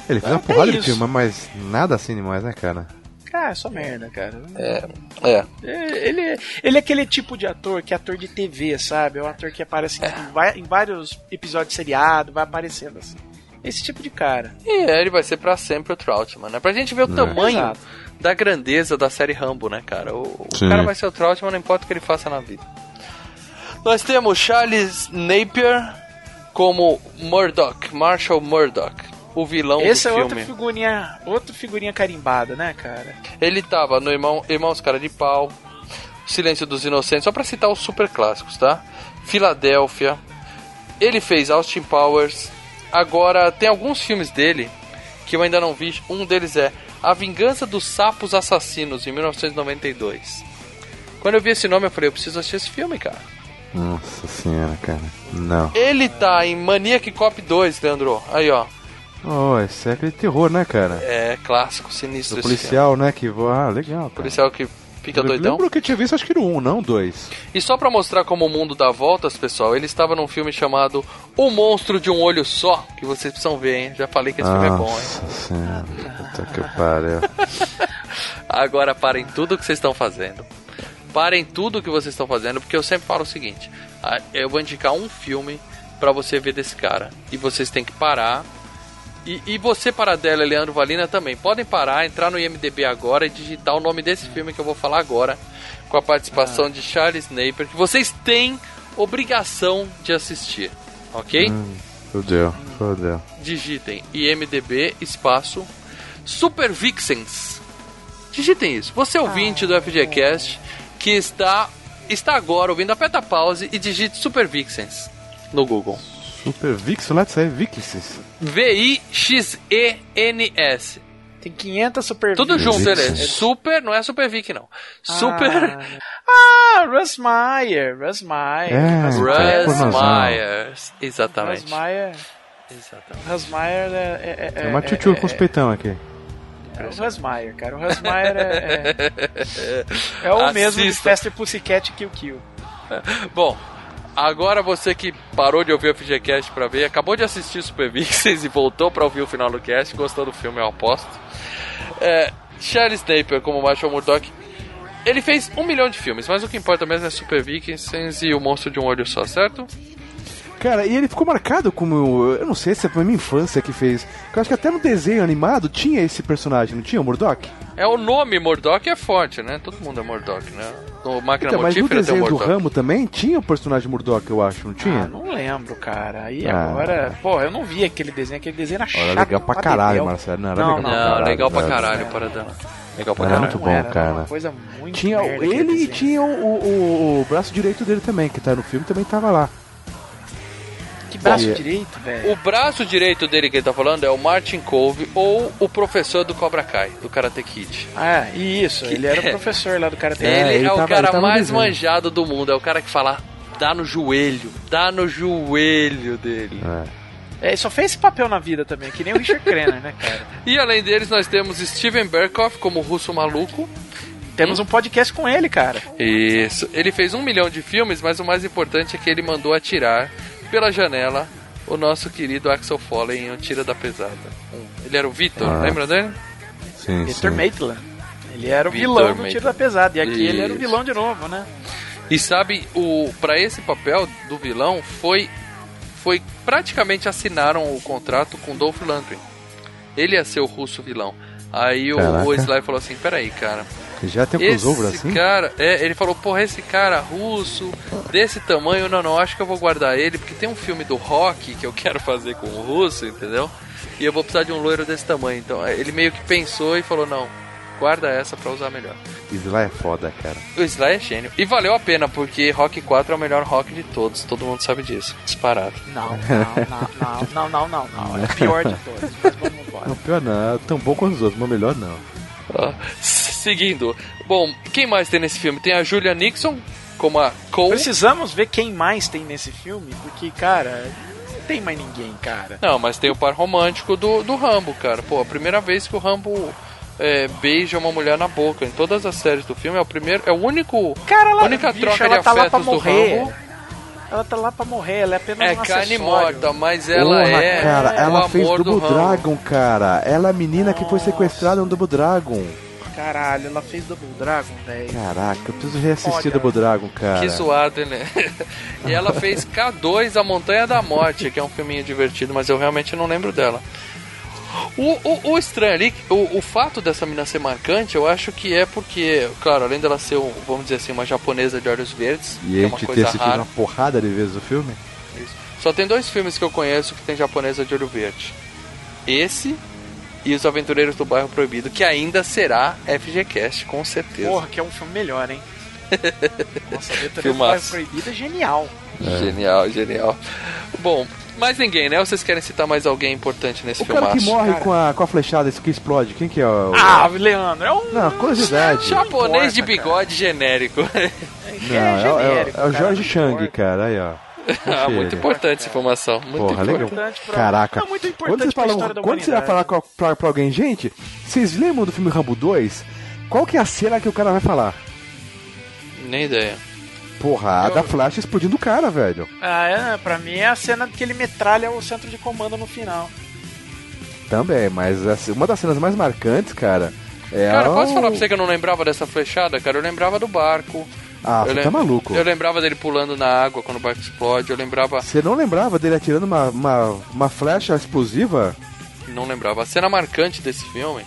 Ele fez uma É porrada de filme, mas nada assim demais, né, cara? Cara, é só merda, cara. É. É, Ele, ele é aquele tipo de ator que é ator de TV, sabe? É um ator que aparece em, vai- em vários episódios de seriado, vai aparecendo assim. Esse tipo de cara. E ele vai ser pra sempre o Troutman, né? Pra gente ver o tamanho Exato. da grandeza da série Rambo, né, cara? O, o cara vai ser o Troutman, não importa o que ele faça na vida. Nós temos Charles Napier como Murdoch, Marshall Murdoch, o vilão Esse é do outra filme. figurinha, outra figurinha carimbada, né, cara? Ele tava no Irmão, Irmãos Cara de Pau, Silêncio dos Inocentes, só pra citar os super clássicos, tá? Filadélfia, Ele fez Austin Powers. Agora, tem alguns filmes dele que eu ainda não vi. Um deles é A Vingança dos Sapos Assassinos, em 1992. Quando eu vi esse nome, eu falei, eu preciso assistir esse filme, cara. Nossa senhora, cara. Não. Ele tá em Maniac Cop 2, Leandro. Aí, ó. Oh, esse é aquele terror, né, cara? É clássico, sinistro Do policial, né? Que voa. Ah, legal. Cara. Policial que fica Eu doidão. lembro que eu tinha visto, acho que no 1, não dois. E só pra mostrar como o mundo dá voltas, pessoal, ele estava num filme chamado O Monstro de um Olho Só, que vocês precisam ver, hein? Já falei que esse filme é bom, hein? Nossa senhora. Puta que pariu. Agora parem tudo o que vocês estão fazendo. Parem tudo o que vocês estão fazendo, porque eu sempre falo o seguinte: eu vou indicar um filme pra você ver desse cara. E vocês têm que parar. E, e você, Paradela e Leandro Valina também. Podem parar, entrar no IMDB agora e digitar o nome desse filme que eu vou falar agora. Com a participação de Charles Napier, que vocês têm obrigação de assistir. Ok? Fudeu, fudeu. digitem IMDB espaço Super Vixens. Digitem isso. Você é ouvinte do FGCast que está está agora ouvindo, aperta pause e digite Super Vixens no Google. Super Vix, lá de sair Vixens. V-I-X-E-N-S. Tem 500 super Tudo Vixens. junto, ele. Vixens. Super, não é Super Vic, não. Super Ah, Russ Meyer. Russ Meyer. É, Russ Meyer. Russ. Myers. Exatamente. Russ Meyer. Exatamente. Russ Meyer é. É, É uma tchutchu com os peitão aqui. É o Russ Meyer, cara. O Russ Meyer é. É, é o mesmo de Assista. Faster Pussycat Kill Kill. Bom, agora você que parou de ouvir o FGCast pra ver, acabou de assistir Super Vixens e voltou pra ouvir o final do cast, gostou do filme, eu aposto. É, Charles Napier como Marshall Murdoch. Ele fez um milhão de filmes, mas o que importa mesmo é Super Vixens e o Monstro de um Olho Só, certo? Cara, e ele ficou marcado como. Eu não sei se é pra minha infância que fez. Eu acho que até no desenho animado tinha esse personagem, não tinha o Murdoch? É o nome Murdoch é forte, né? Todo mundo é Murdoch, né? No Máquina Então, mas no o desenho do. Rambo também tinha o personagem Murdoch, eu acho, não tinha? Ah, não lembro, cara. Aí Ah. agora. Pô, eu não vi aquele desenho. Aquele desenho era chato. Olha, legal pra caralho. Marcelo. Não, era Não, legal não, pra Não, caralho. legal pra caralho, Paradão. Legal pra Era caralho. muito Não bom, era, cara. Uma coisa muito Tinha ele e tinha o, o, o braço direito dele também, que tá no filme, também tava lá. Que braço Bom, direito, velho. O braço direito dele que ele tá falando é o Martin Cove ou o professor do Cobra Kai, do Karate Kid. Ah, isso. Ele era o professor lá do cara. É, ele, ele é o tava- cara mais desenho. manjado do mundo, é o cara que fala dá no joelho, dá no joelho dele. É. É, só fez esse papel na vida também, que nem o Richard Crenner, né, cara? E além deles nós temos Steven Berkoff como russo maluco. Temos um podcast com ele, cara. Isso. Ele fez um milhão de filmes, mas o mais importante é que ele mandou atirar pela janela o nosso querido Axel Foley em Um Tira da Pesada. Ele era o Vitor, Ah. lembra dele? Sim, Victor sim. Maitland. Ele era o Victor vilão do Maitland. Tiro da Pesada. E aqui ele era o Isso. vilão de novo, né? E sabe, o para esse papel do vilão foi foi praticamente assinaram o contrato com Dolph Lundgren. Ele ia ser o russo vilão. Aí o, Caraca. o Sly falou assim: peraí, cara. Já tem um Esse crossover assim? cara, é, ele falou: porra, esse cara russo, desse tamanho, não, não, acho que eu vou guardar ele, porque tem um filme do rock que eu quero fazer com o russo, entendeu? E eu vou precisar de um loiro desse tamanho. Então ele meio que pensou e falou: não, guarda essa pra usar melhor. Sly é foda, cara. O Sly é gênio. E valeu a pena, porque Rock 4 é o melhor rock de todos. Todo mundo sabe disso. Disparado. Não, não, não, não, não, não, não, não. É o pior de todos. Embora. Não, pior não. Tão bom quanto os outros, mas melhor não. Ah, seguindo. Bom, quem mais tem nesse filme? Tem a Julia Nixon como a Cole. Precisamos ver quem mais tem nesse filme, porque, cara, não tem mais ninguém, cara. Não, mas tem o par romântico do, do Rambo, cara. Pô, a primeira vez que o Rambo é, beija uma mulher na boca. Em todas as séries do filme é o primeiro. É o único. Cara, ela, a única bicho, troca ela de tá lá pra afetos do morrer. Rambo. Ela tá lá pra morrer, ela é apenas É um carne morta, mas ela Porra, é. cara, ela fez do Double Rambo. Dragon, cara. Ela é a menina que foi Nossa. sequestrada no Double Dragon. Caralho, ela fez Double Dragon, velho. Caraca, eu preciso reassistir Olha. Double Dragon, cara. Que zoado, né? e ela fez K2, A Montanha da Morte, que é um filminho divertido, mas eu realmente não lembro dela. O, o, o estranho ali, o, o fato dessa mina ser marcante, eu acho que é porque, claro, além dela ser, um, vamos dizer assim, uma japonesa de olhos verdes, E que é a uma gente ter coisa assistido rara. uma porrada de vezes o filme? Isso. Só tem dois filmes que eu conheço que tem japonesa de olho verde. Esse e Os Aventureiros do Bairro Proibido, que ainda será FGCast, com certeza. Porra, que é um filme melhor, hein? Nossa, a Aventura do. Bairro Proibido é genial. Genial, genial. Bom, mais ninguém, né? Ou vocês querem citar mais alguém importante nesse O cara que filmaço? morre cara. com a, com a flechada, esse que explode, quem que é o... Ah, Leandro, é um. Não, curiosidade. Japonês de bigode genérico. Não, é, é- genérico, é o cara, Jorge não Chang, cara, aí ó. ah, muito importante essa informação. Muito Porra, legal. Importante pra- Caraca. É muito Quando, importante vocês pra falam, quando você vai falar com- pra, pra alguém, gente, vocês lembram do filme Rambo 2? Qual que é a cena que o cara vai falar? Nem ideia. Porra, a da flash explodindo o cara, velho. Ah, é, pra mim é a cena que ele metralha o centro de comando no final. Também, mas assim, uma das cenas mais marcantes, cara, é Cara, posso falar pra você que eu não lembrava dessa flechada, cara? Eu lembrava do barco. Ah, eu você tá maluco. Eu lembrava dele pulando na água quando o barco explode. Eu lembrava. Você não lembrava dele atirando uma, uma, uma flecha explosiva? Não lembrava. A cena marcante desse filme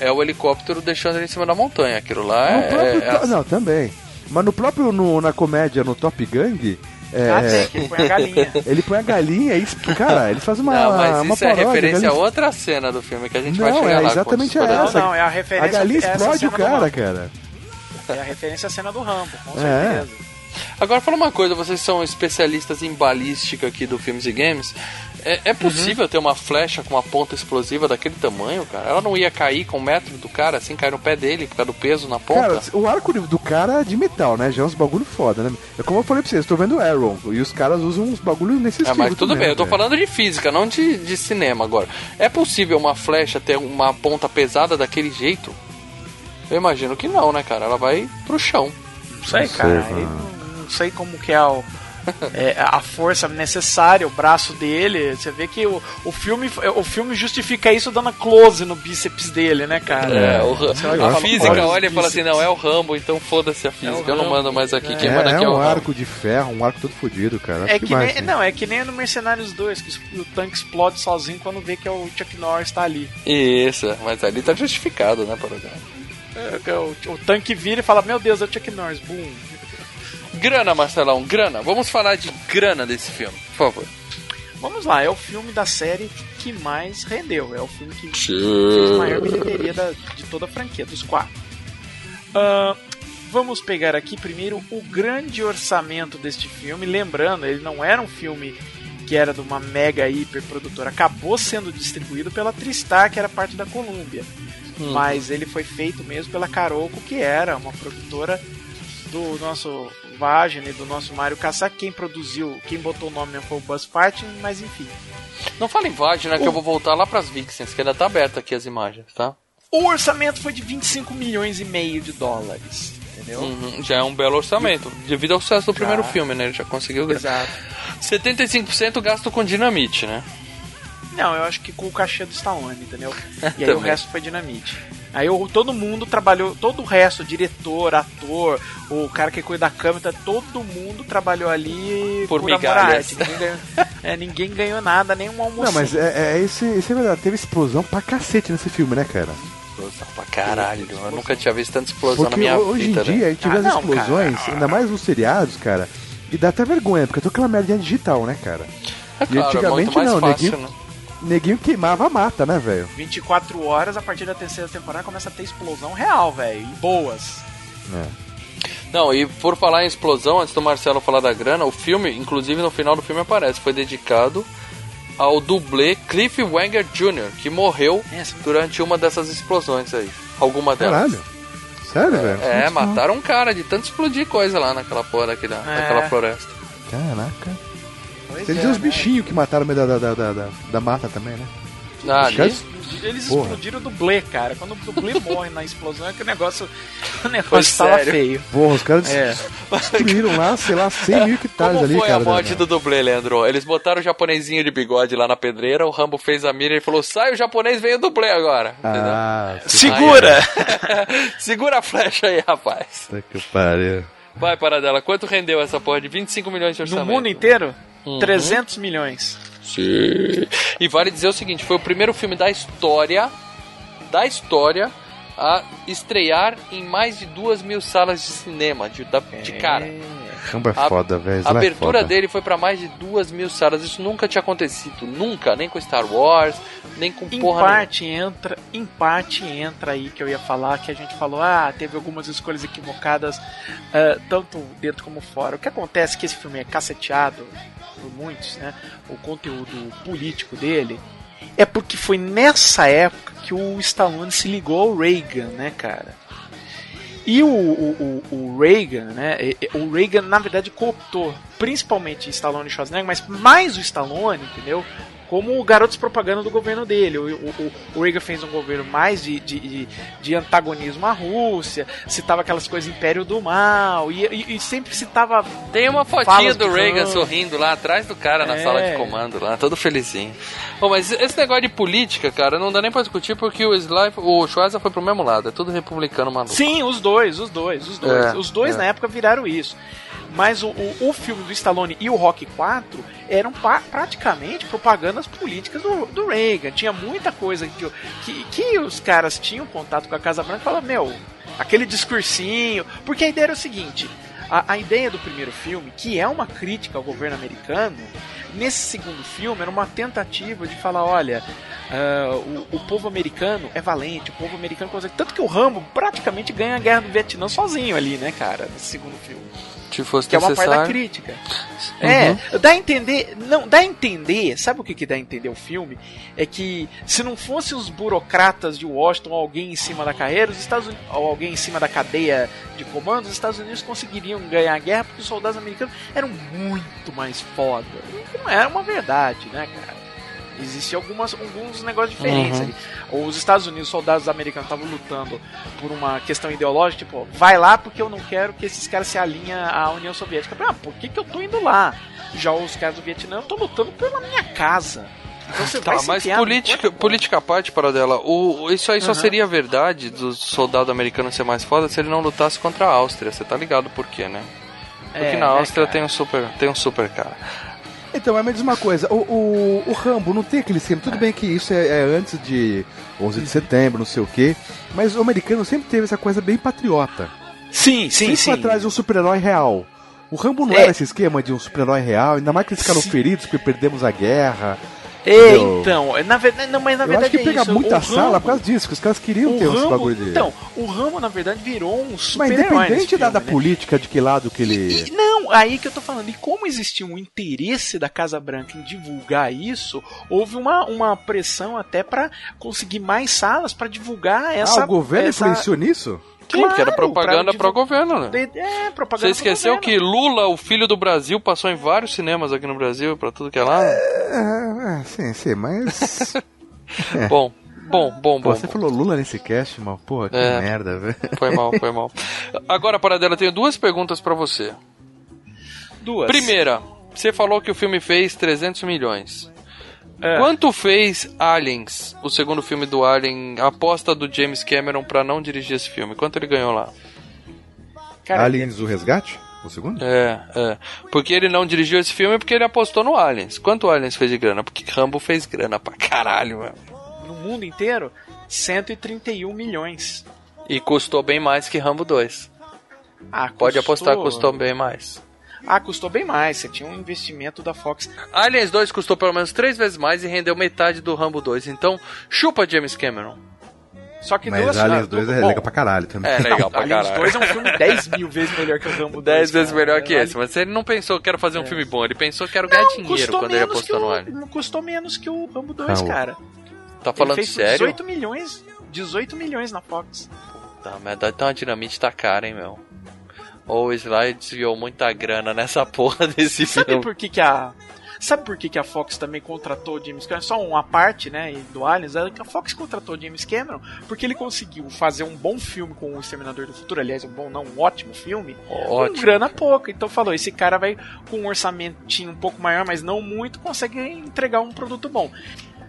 é o helicóptero deixando ele em cima da montanha. Aquilo lá No é. próprio é- Não, também. Mas no próprio, no- na comédia, no Top Gang, é, Ah, que ele põe a galinha. ele põe a galinha e, cara, ele faz uma, Não, mas uma isso é paródia, referência a galinha- outra cena do filme que a gente vai Não, chegar é lá. exatamente essa. Não, não, é a A referência galinha essa explode o cara, cara. É a referência à cena do Rambo, com É. certeza. Agora fala uma coisa, vocês são especialistas em balística aqui do Filmes e Games. É, é possível ter uma flecha com uma ponta explosiva daquele tamanho, cara? Ela não ia cair com o metro do cara, assim, cair no pé dele por causa do peso na ponta? Cara, o arco do cara é de metal, né? Já é uns bagulho foda, né? É como eu falei pra vocês, eu tô vendo Arrow e os caras usam uns bagulho nesse É, estilo. mas tudo também, bem, eu tô velho. falando de física, não de, de cinema agora. É possível uma flecha ter uma ponta pesada daquele jeito? Eu imagino que não, né, cara? Ela vai pro chão. Não sei, cara. não sei como que é, o, é, a força necessária, o braço dele. Você vê que o, o, filme, o filme justifica isso dando close no bíceps dele, né, cara? É, o, a fala, física olha e fala assim, não, é o Rambo, então foda-se a física, eu não mando mais aqui, quem É, manda é aqui é o um Rambo. arco de ferro, um arco todo fodido, cara. É que, mais, nem, né? não, é que nem no Mercenários 2, que o tanque explode sozinho quando vê que é o Chuck Norris tá ali. Isso, mas ali tá justificado, né, Parodão? É, que O, o tanque vira e fala, meu Deus, é o Chuck Norris, boom. Grana, Marcelão, grana. Vamos falar de grana desse filme, por favor. Vamos lá, é o filme da série que mais rendeu. É o filme que fez maior bilheteria da- de toda a franquia, dos quatro. Ah, vamos pegar aqui primeiro o grande orçamento deste filme. Lembrando, ele não era um filme que era de uma mega hiper produtora. Acabou sendo distribuído pela Tristar, que era parte da Columbia. Mas ele foi feito mesmo pela Caroco, que era uma produtora do nosso Wagner, do nosso Mario Kassak. Quem produziu, quem botou o nome foi o Buzz Partin, mas enfim. Não fala em Vagina, que eu vou voltar lá pras Vixens, que ainda tá aberto aqui as imagens, tá? O orçamento foi de 25 milhões e meio de dólares. Entendeu? Uhum, já é um belo orçamento. Devido ao sucesso do primeiro Já. filme, né? Ele já conseguiu. Exato. 75% gasto com dinamite, né? Não, eu acho que com o cachê do Stallone, entendeu? E aí o resto foi dinamite. Aí o, todo mundo trabalhou, todo o resto, diretor, ator, o cara que cuida da câmera, todo mundo trabalhou ali Por amor à migalhas. arte. Ninguém ganhou, é, ninguém ganhou nada, nem um almoço. Não, mas é, é esse, esse é verdade. Teve explosão pra cacete nesse filme, né, cara? Explosão pra caralho. Eu nunca tinha visto tanta explosão na Porque minha hoje vida, em dia né? a gente vê Ah, as não, explosões, cara. ainda mais nos seriados, cara, e dá até vergonha, porque eu tô aquela merda digital, né, cara? É E claro, é antigamente muito mais não, fácil, neguinho- né? Neguinho queimava a mata, né, velho? 24 horas, a partir da terceira temporada começa a ter explosão real, velho. E boas. É. Não, e por falar em explosão, antes do Marcelo falar da grana, o filme, inclusive no final do filme aparece, foi dedicado ao dublê Cliff Wanger Jr., que morreu É, durante uma dessas explosões aí. Alguma delas. Caralho. Sério, velho? É, Muito mataram um cara de tanto explodir coisa lá naquela porra daquela, É. daquela floresta. Caraca. Pois Teve é, uns né? bichinhos que mataram no meio da, da, da, da, da mata também, né? Ah, Os Eles Porra. explodiram o dublê, cara. Quando o dublê morre na explosão, é que o negócio, o Foi negócio tava sério. feio. Porra, os caras É. destruíram lá, sei lá, 100 mil hectares Como ali, foi cara. a morte do dublê, Leandro? Eles botaram o japonesinho de bigode lá na pedreira, o Rambo fez a mira e falou: sai o japonês, vem o dublê agora. Ah, Segura! Segura a flecha aí, rapaz. que pariu. Vai, Paradela, quanto rendeu essa porra de 25 milhões de No orçamento? mundo inteiro, Uhum. 300 milhões. Sim. E vale dizer o seguinte: foi o primeiro filme da história, da história, a estrear em mais de duas mil salas de cinema, de, da- de cara. Rambo é A- foda, velho. A é abertura foda. dele foi pra mais de duas mil salas. Isso nunca tinha acontecido. Nunca. Nem com Star Wars, nem com Em porra nenhuma. parte entra, em parte entra aí que eu ia falar, que a gente falou, ah, teve algumas escolhas equivocadas, ah, tanto dentro como fora. O que acontece é que esse filme é caceteado por muitos, né? O conteúdo político dele é porque foi nessa época que o Stallone se ligou ao Reagan, né, cara? E o, o, o, Reagan, né? O Reagan, na verdade, cooptou principalmente Stallone e Schwarzenegger, mas mais o Stallone, entendeu? Como garotos propaganda do governo dele. O, o, o- Reagan fez um governo mais de, de, de, antagonismo à Rússia, citava aquelas coisas Império do Mal, e, e, e sempre citava. Tem uma fotinha do Reagan sorrindo lá atrás do cara na É. sala de comando lá, todo felizinho. Bom, mas esse negócio de política, cara, não dá nem pra discutir porque o Sly, o Schwarzer foi pro mesmo lado, é tudo republicano maluco. Sim, os dois, os dois, os dois. É, os dois é. na época viraram isso. Mas o, o, o filme do Stallone e o Rock 4 eram pa- praticamente propagandas políticas do, do Reagan. Tinha muita coisa que, que, que os caras tinham contato com a Casa Branca e falavam, meu, aquele discursinho. Porque a ideia era o seguinte: a, a ideia do primeiro filme, que é uma crítica ao governo americano, nesse segundo filme era uma tentativa de falar, olha, ah, o, o povo americano é valente, o povo americano consegue. Tanto que o Rambo praticamente ganha a guerra do Vietnã sozinho ali, né, cara, nesse segundo filme. Se fosse Que é uma parte da necessário. crítica. É, dá a entender. Não, dá a entender. Sabe o que, que dá a entender o filme? É que se não fosse os burocratas de Washington ou alguém em cima da carreira, os Estados Unidos, ou alguém em cima da cadeia de comando, os Estados Unidos conseguiriam ganhar a guerra porque os soldados americanos eram muito mais foda. Não era uma verdade, né, cara? Existiam algumas, alguns negócios diferentes Uhum. ali. Os Estados Unidos, os soldados americanos estavam lutando por uma questão ideológica, tipo, vai lá porque eu não quero que esses caras se alinhem à União Soviética. Ah, por que, que eu tô indo lá? Já os caras do Vietnã, eu tô lutando pela minha casa. Então você vai Tá, se mas política, política à parte, para dela, o, isso aí só Aham. seria verdade do soldado americano ser mais foda se ele não lutasse contra a Áustria. Você tá ligado por quê, né? Porque É, na né, Áustria cara? tem um super, tem um super cara. Então, me diz uma coisa, o, o, o Rambo não tem aquele esquema, tudo bem que isso é, é antes de 11 de setembro, não sei o quê, mas o americano sempre teve essa coisa bem patriota. Sim, sim, sempre sim. foi atrás de um super-herói real. O Rambo não É. era esse esquema de um super-herói real, ainda mais que eles ficaram Sim. feridos porque perdemos a guerra. É, então, na verdade, não, mas na Eu verdade acho que é pega isso. muita o sala Rambo- por causa disso, que os caras queriam o ter esse Rambo, bagulho de. Então, o Rambo, na verdade, virou um mas super-herói. independente nesse da, da filme, né? política, de que lado que ele. E- não, aí que eu tô falando. E como existia um interesse da Casa Branca em divulgar isso, houve uma, uma pressão até pra conseguir mais salas pra divulgar essa. ah, o governo essa... influenciou nisso? Sim, porque era Claro, propaganda pra para o governo, né? É, propaganda. Você esqueceu pro que. Lula, o filho do Brasil, passou em vários cinemas aqui no Brasil, pra tudo que é lá? É, é, sim, sim, mas. Bom, bom, bom, Pô, bom. você falou Lula nesse cast, mal, porra, que É. merda, velho. Foi mal, foi mal. Agora, Paradela, eu tenho duas perguntas pra você. Duas. Primeira, você falou que o filme fez 300 milhões. É. Quanto fez Aliens, o segundo filme do Alien, a aposta do James Cameron pra não dirigir esse filme? Quanto ele ganhou lá? Cara, Aliens o Resgate? O segundo? É, é. Porque ele não dirigiu esse filme porque ele apostou no Aliens. Quanto o Aliens fez de grana? Porque Rambo fez grana pra caralho, mano. no mundo inteiro, 131 milhões. E custou bem mais que Rambo 2. Ah, Pode custou- apostar custou bem mais. Ah, custou bem mais. Você tinha um investimento da Fox. Aliens 2 custou pelo menos três vezes mais e rendeu metade do Rambo 2. Então, chupa James Cameron. Só que Mas duas Aliens ah, 2 é legal pra caralho também. É, legal pra Aliens caralho. 2 é um filme 10 mil vezes melhor que o Rambo 2. 10 vezes melhor que Ali- esse. Mas ele não pensou que quero fazer um filme bom. Ele pensou que quero ganhar dinheiro quando ele apostou no o- Alien. Não custou menos que o Rambo 2, Não. cara. Tá falando Ele fez sério? 18 milhões. 18 milhões na Fox. Tá, mas então a dinamite tá cara, hein, meu. Ou o Sly desviou muita grana nessa porra desse Sabe filme. por que, que a. Sabe por que, que a Fox também contratou o James Cameron? Só uma parte, né, do Aliens, é que a Fox contratou o James Cameron porque ele conseguiu fazer um bom filme com o Exterminador do Futuro, aliás, um bom, não, um ótimo filme, com Ótimo. grana pouca. Então falou, esse cara vai com um orçamentinho um pouco maior, mas não muito, consegue entregar um produto bom.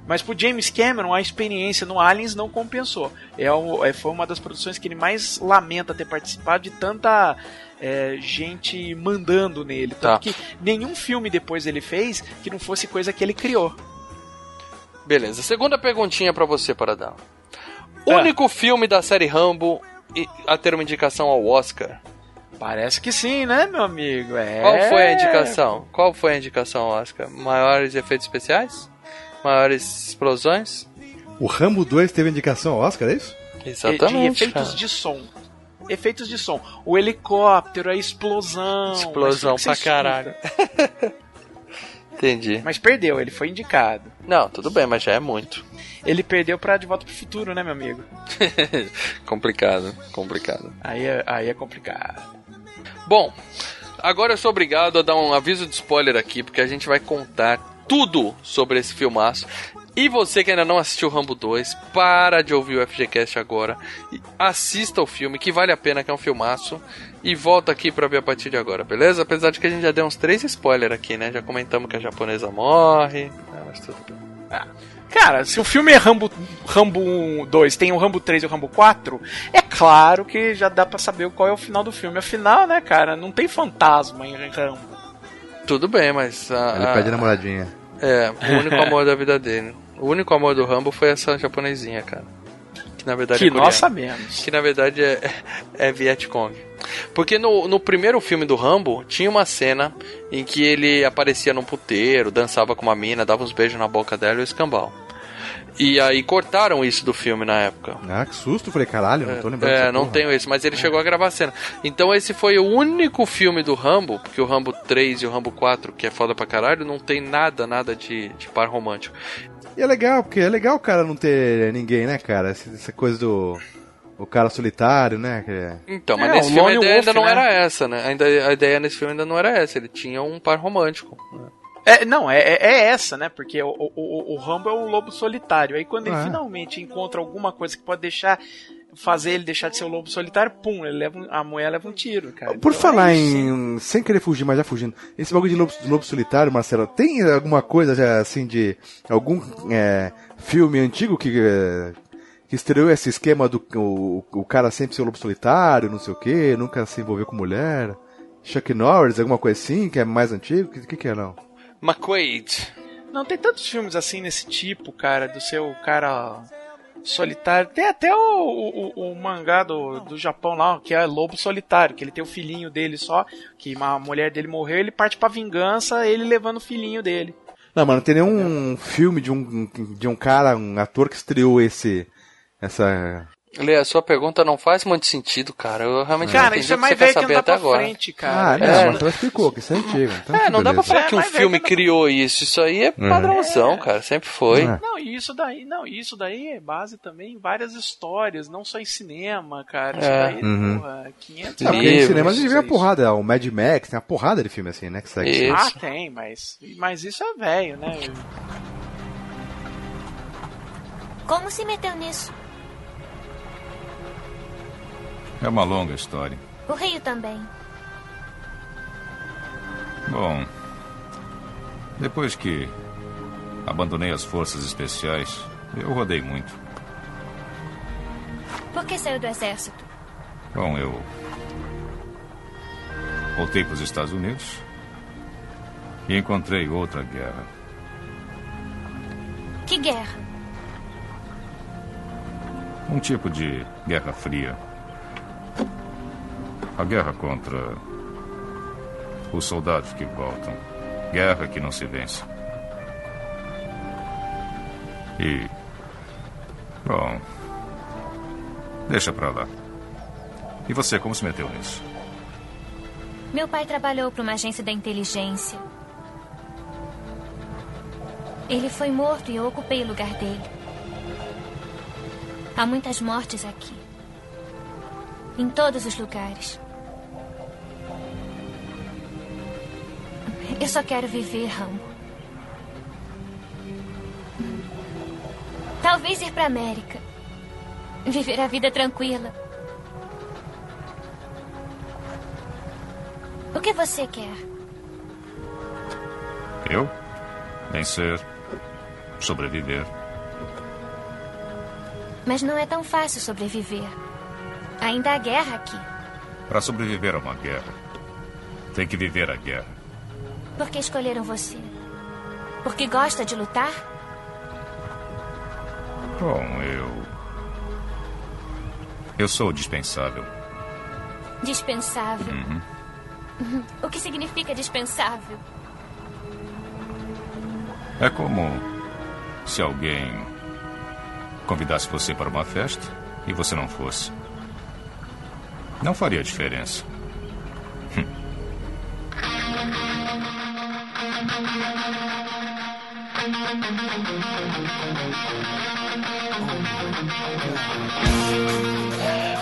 Mas pro James Cameron, a experiência no Aliens não compensou. É, o- é- foi uma das produções que ele mais lamenta ter participado de tanta é, gente mandando nele. Tá. Tanto que nenhum filme depois ele fez que não fosse coisa que ele criou. Beleza, segunda perguntinha pra você, Paradão. Ah. Único filme da série Rambo a ter uma indicação ao Oscar. Parece que sim, né, meu amigo? É... Qual foi a indicação? Qual foi a indicação, Oscar? Maiores efeitos especiais? Maiores explosões? O Rambo 2 teve indicação ao Oscar, é isso? Exatamente. De efeitos cara. de som. Efeitos de som. O helicóptero, a explosão. Explosão pra caralho. Entendi. Mas perdeu, ele foi indicado. Não, tudo bem, mas já é muito. Ele perdeu pra De Volta pro Futuro, né, meu amigo? complicado, complicado. Aí é, aí é complicado. Bom, agora eu sou obrigado a dar um aviso de spoiler aqui, porque a gente vai contar tudo sobre esse filmaço. E você que ainda não assistiu Rambo 2, para de ouvir o FGCast agora e assista o filme, que vale a pena, que é um filmaço, e volta aqui pra ver a partir de agora, beleza? Apesar de que a gente já deu uns três spoilers aqui, né? Já comentamos que a japonesa morre, ah, mas tudo bem. Cara, se o filme é Rambo, Rambo 2, tem o Rambo 3 e o Rambo 4, é claro que já dá pra saber qual é o final do filme. Afinal, né, cara, não tem fantasma em Rambo. Tudo bem, mas... A, Ele a- pede namoradinha. É, o único amor da vida dele. O único amor do Rambo foi essa japonesinha, cara. Que na verdade Que é coreana. nós sabemos. Que na verdade é, é Vietcong. Porque no, no primeiro filme do Rambo, tinha uma cena em que ele aparecia num puteiro, dançava com uma mina, dava uns beijos na boca dela e o escambau. E aí cortaram isso do filme na época. Ah, que susto. Falei, caralho, não tô lembrando É, dessa não porra. tenho esse, mas ele chegou a gravar a cena. Então esse foi o único filme do Rambo, porque o Rambo 3 e o Rambo 4, que é foda pra caralho, não tem nada, nada de, de par romântico. E é legal, porque é legal o cara não ter ninguém, né, cara? Essa coisa do. O cara solitário, né? que é- Então, mas É, nesse filme a ideia Wolf, ainda não né? era essa, né? Ainda, a ideia nesse filme ainda não era essa, ele tinha um par romântico. É, não, é, é- é essa, né? Porque o, o, o- o Rambo é um lobo solitário. Aí quando ele Ah, é. finalmente encontra alguma coisa que pode deixar. Fazer ele deixar de ser o lobo solitário, pum, ele leva, um- a mulher leva um tiro, cara. Por Então, falar é em. Sem querer fugir, mas já fugindo. Esse bagulho de lobo, de lobo solitário, Marcelo, tem alguma coisa já, assim de. Algum é, filme antigo que. é, que estreou esse esquema do o, o cara sempre ser o lobo solitário, não sei o que, nunca se envolveu com mulher. Chuck Norris, alguma coisa assim, que é mais antigo? O que, que, que é, não? McQuaid. Não, tem tantos filmes assim nesse tipo, cara, do seu cara solitário. Tem até o, o, o mangá do, do Japão lá, que é Lobo Solitário, que ele tem o filhinho dele só, que a mulher dele morreu, ele parte pra vingança, ele levando o filhinho dele. Não, mano, não tem nenhum filme de um, de um cara, um ator que estreou esse. Essa. Lê, a sua pergunta não faz muito sentido, cara. Eu realmente não Cara, entendi isso é o que mais velho que saber andar até pra agora. frente, cara. Ah, não, É. mas ela explicou que isso é antigo. Então, É, não dá pra falar É, que um filme que criou isso. Isso aí é padrãozão, cara. Sempre foi. É. Não, e isso daí, não, isso daí é base também em várias histórias, não só em cinema, cara. Isso É. daí, Uhum. porra, 500 Não, porque em Livros, cinema a gente vê aí. porrada, o Mad Max, tem uma porrada de filme assim, né? Que segue Isso. Ah, tem, mas, mas isso é velho, né? Como se meteu nisso? É uma longa história. O Rio também. Bom, depois que abandonei as forças especiais, eu rodei muito. Por que saiu do exército? Bom, eu voltei para os Estados Unidos e encontrei outra guerra. Que guerra? Um tipo de guerra fria. A guerra contra os soldados que voltam. Guerra que não se vence. E. Bom. Deixa pra lá. E você, como se meteu nisso? Meu pai trabalhou para uma agência da inteligência. Ele foi morto e eu ocupei o lugar dele. Há muitas mortes aqui. Em todos os lugares. Eu só quero viver, Rambo. Talvez ir para América. Viver a vida tranquila. O que você quer? Eu? Vencer. Sobreviver. Mas não é tão fácil sobreviver. Ainda há guerra aqui. Para sobreviver a uma guerra, tem que viver a guerra. Por que escolheram você? Porque gosta de lutar? Bom, eu. Eu sou dispensável. Dispensável. O que significa dispensável? É como se alguém convidasse você para uma festa e você não fosse. Não faria diferença.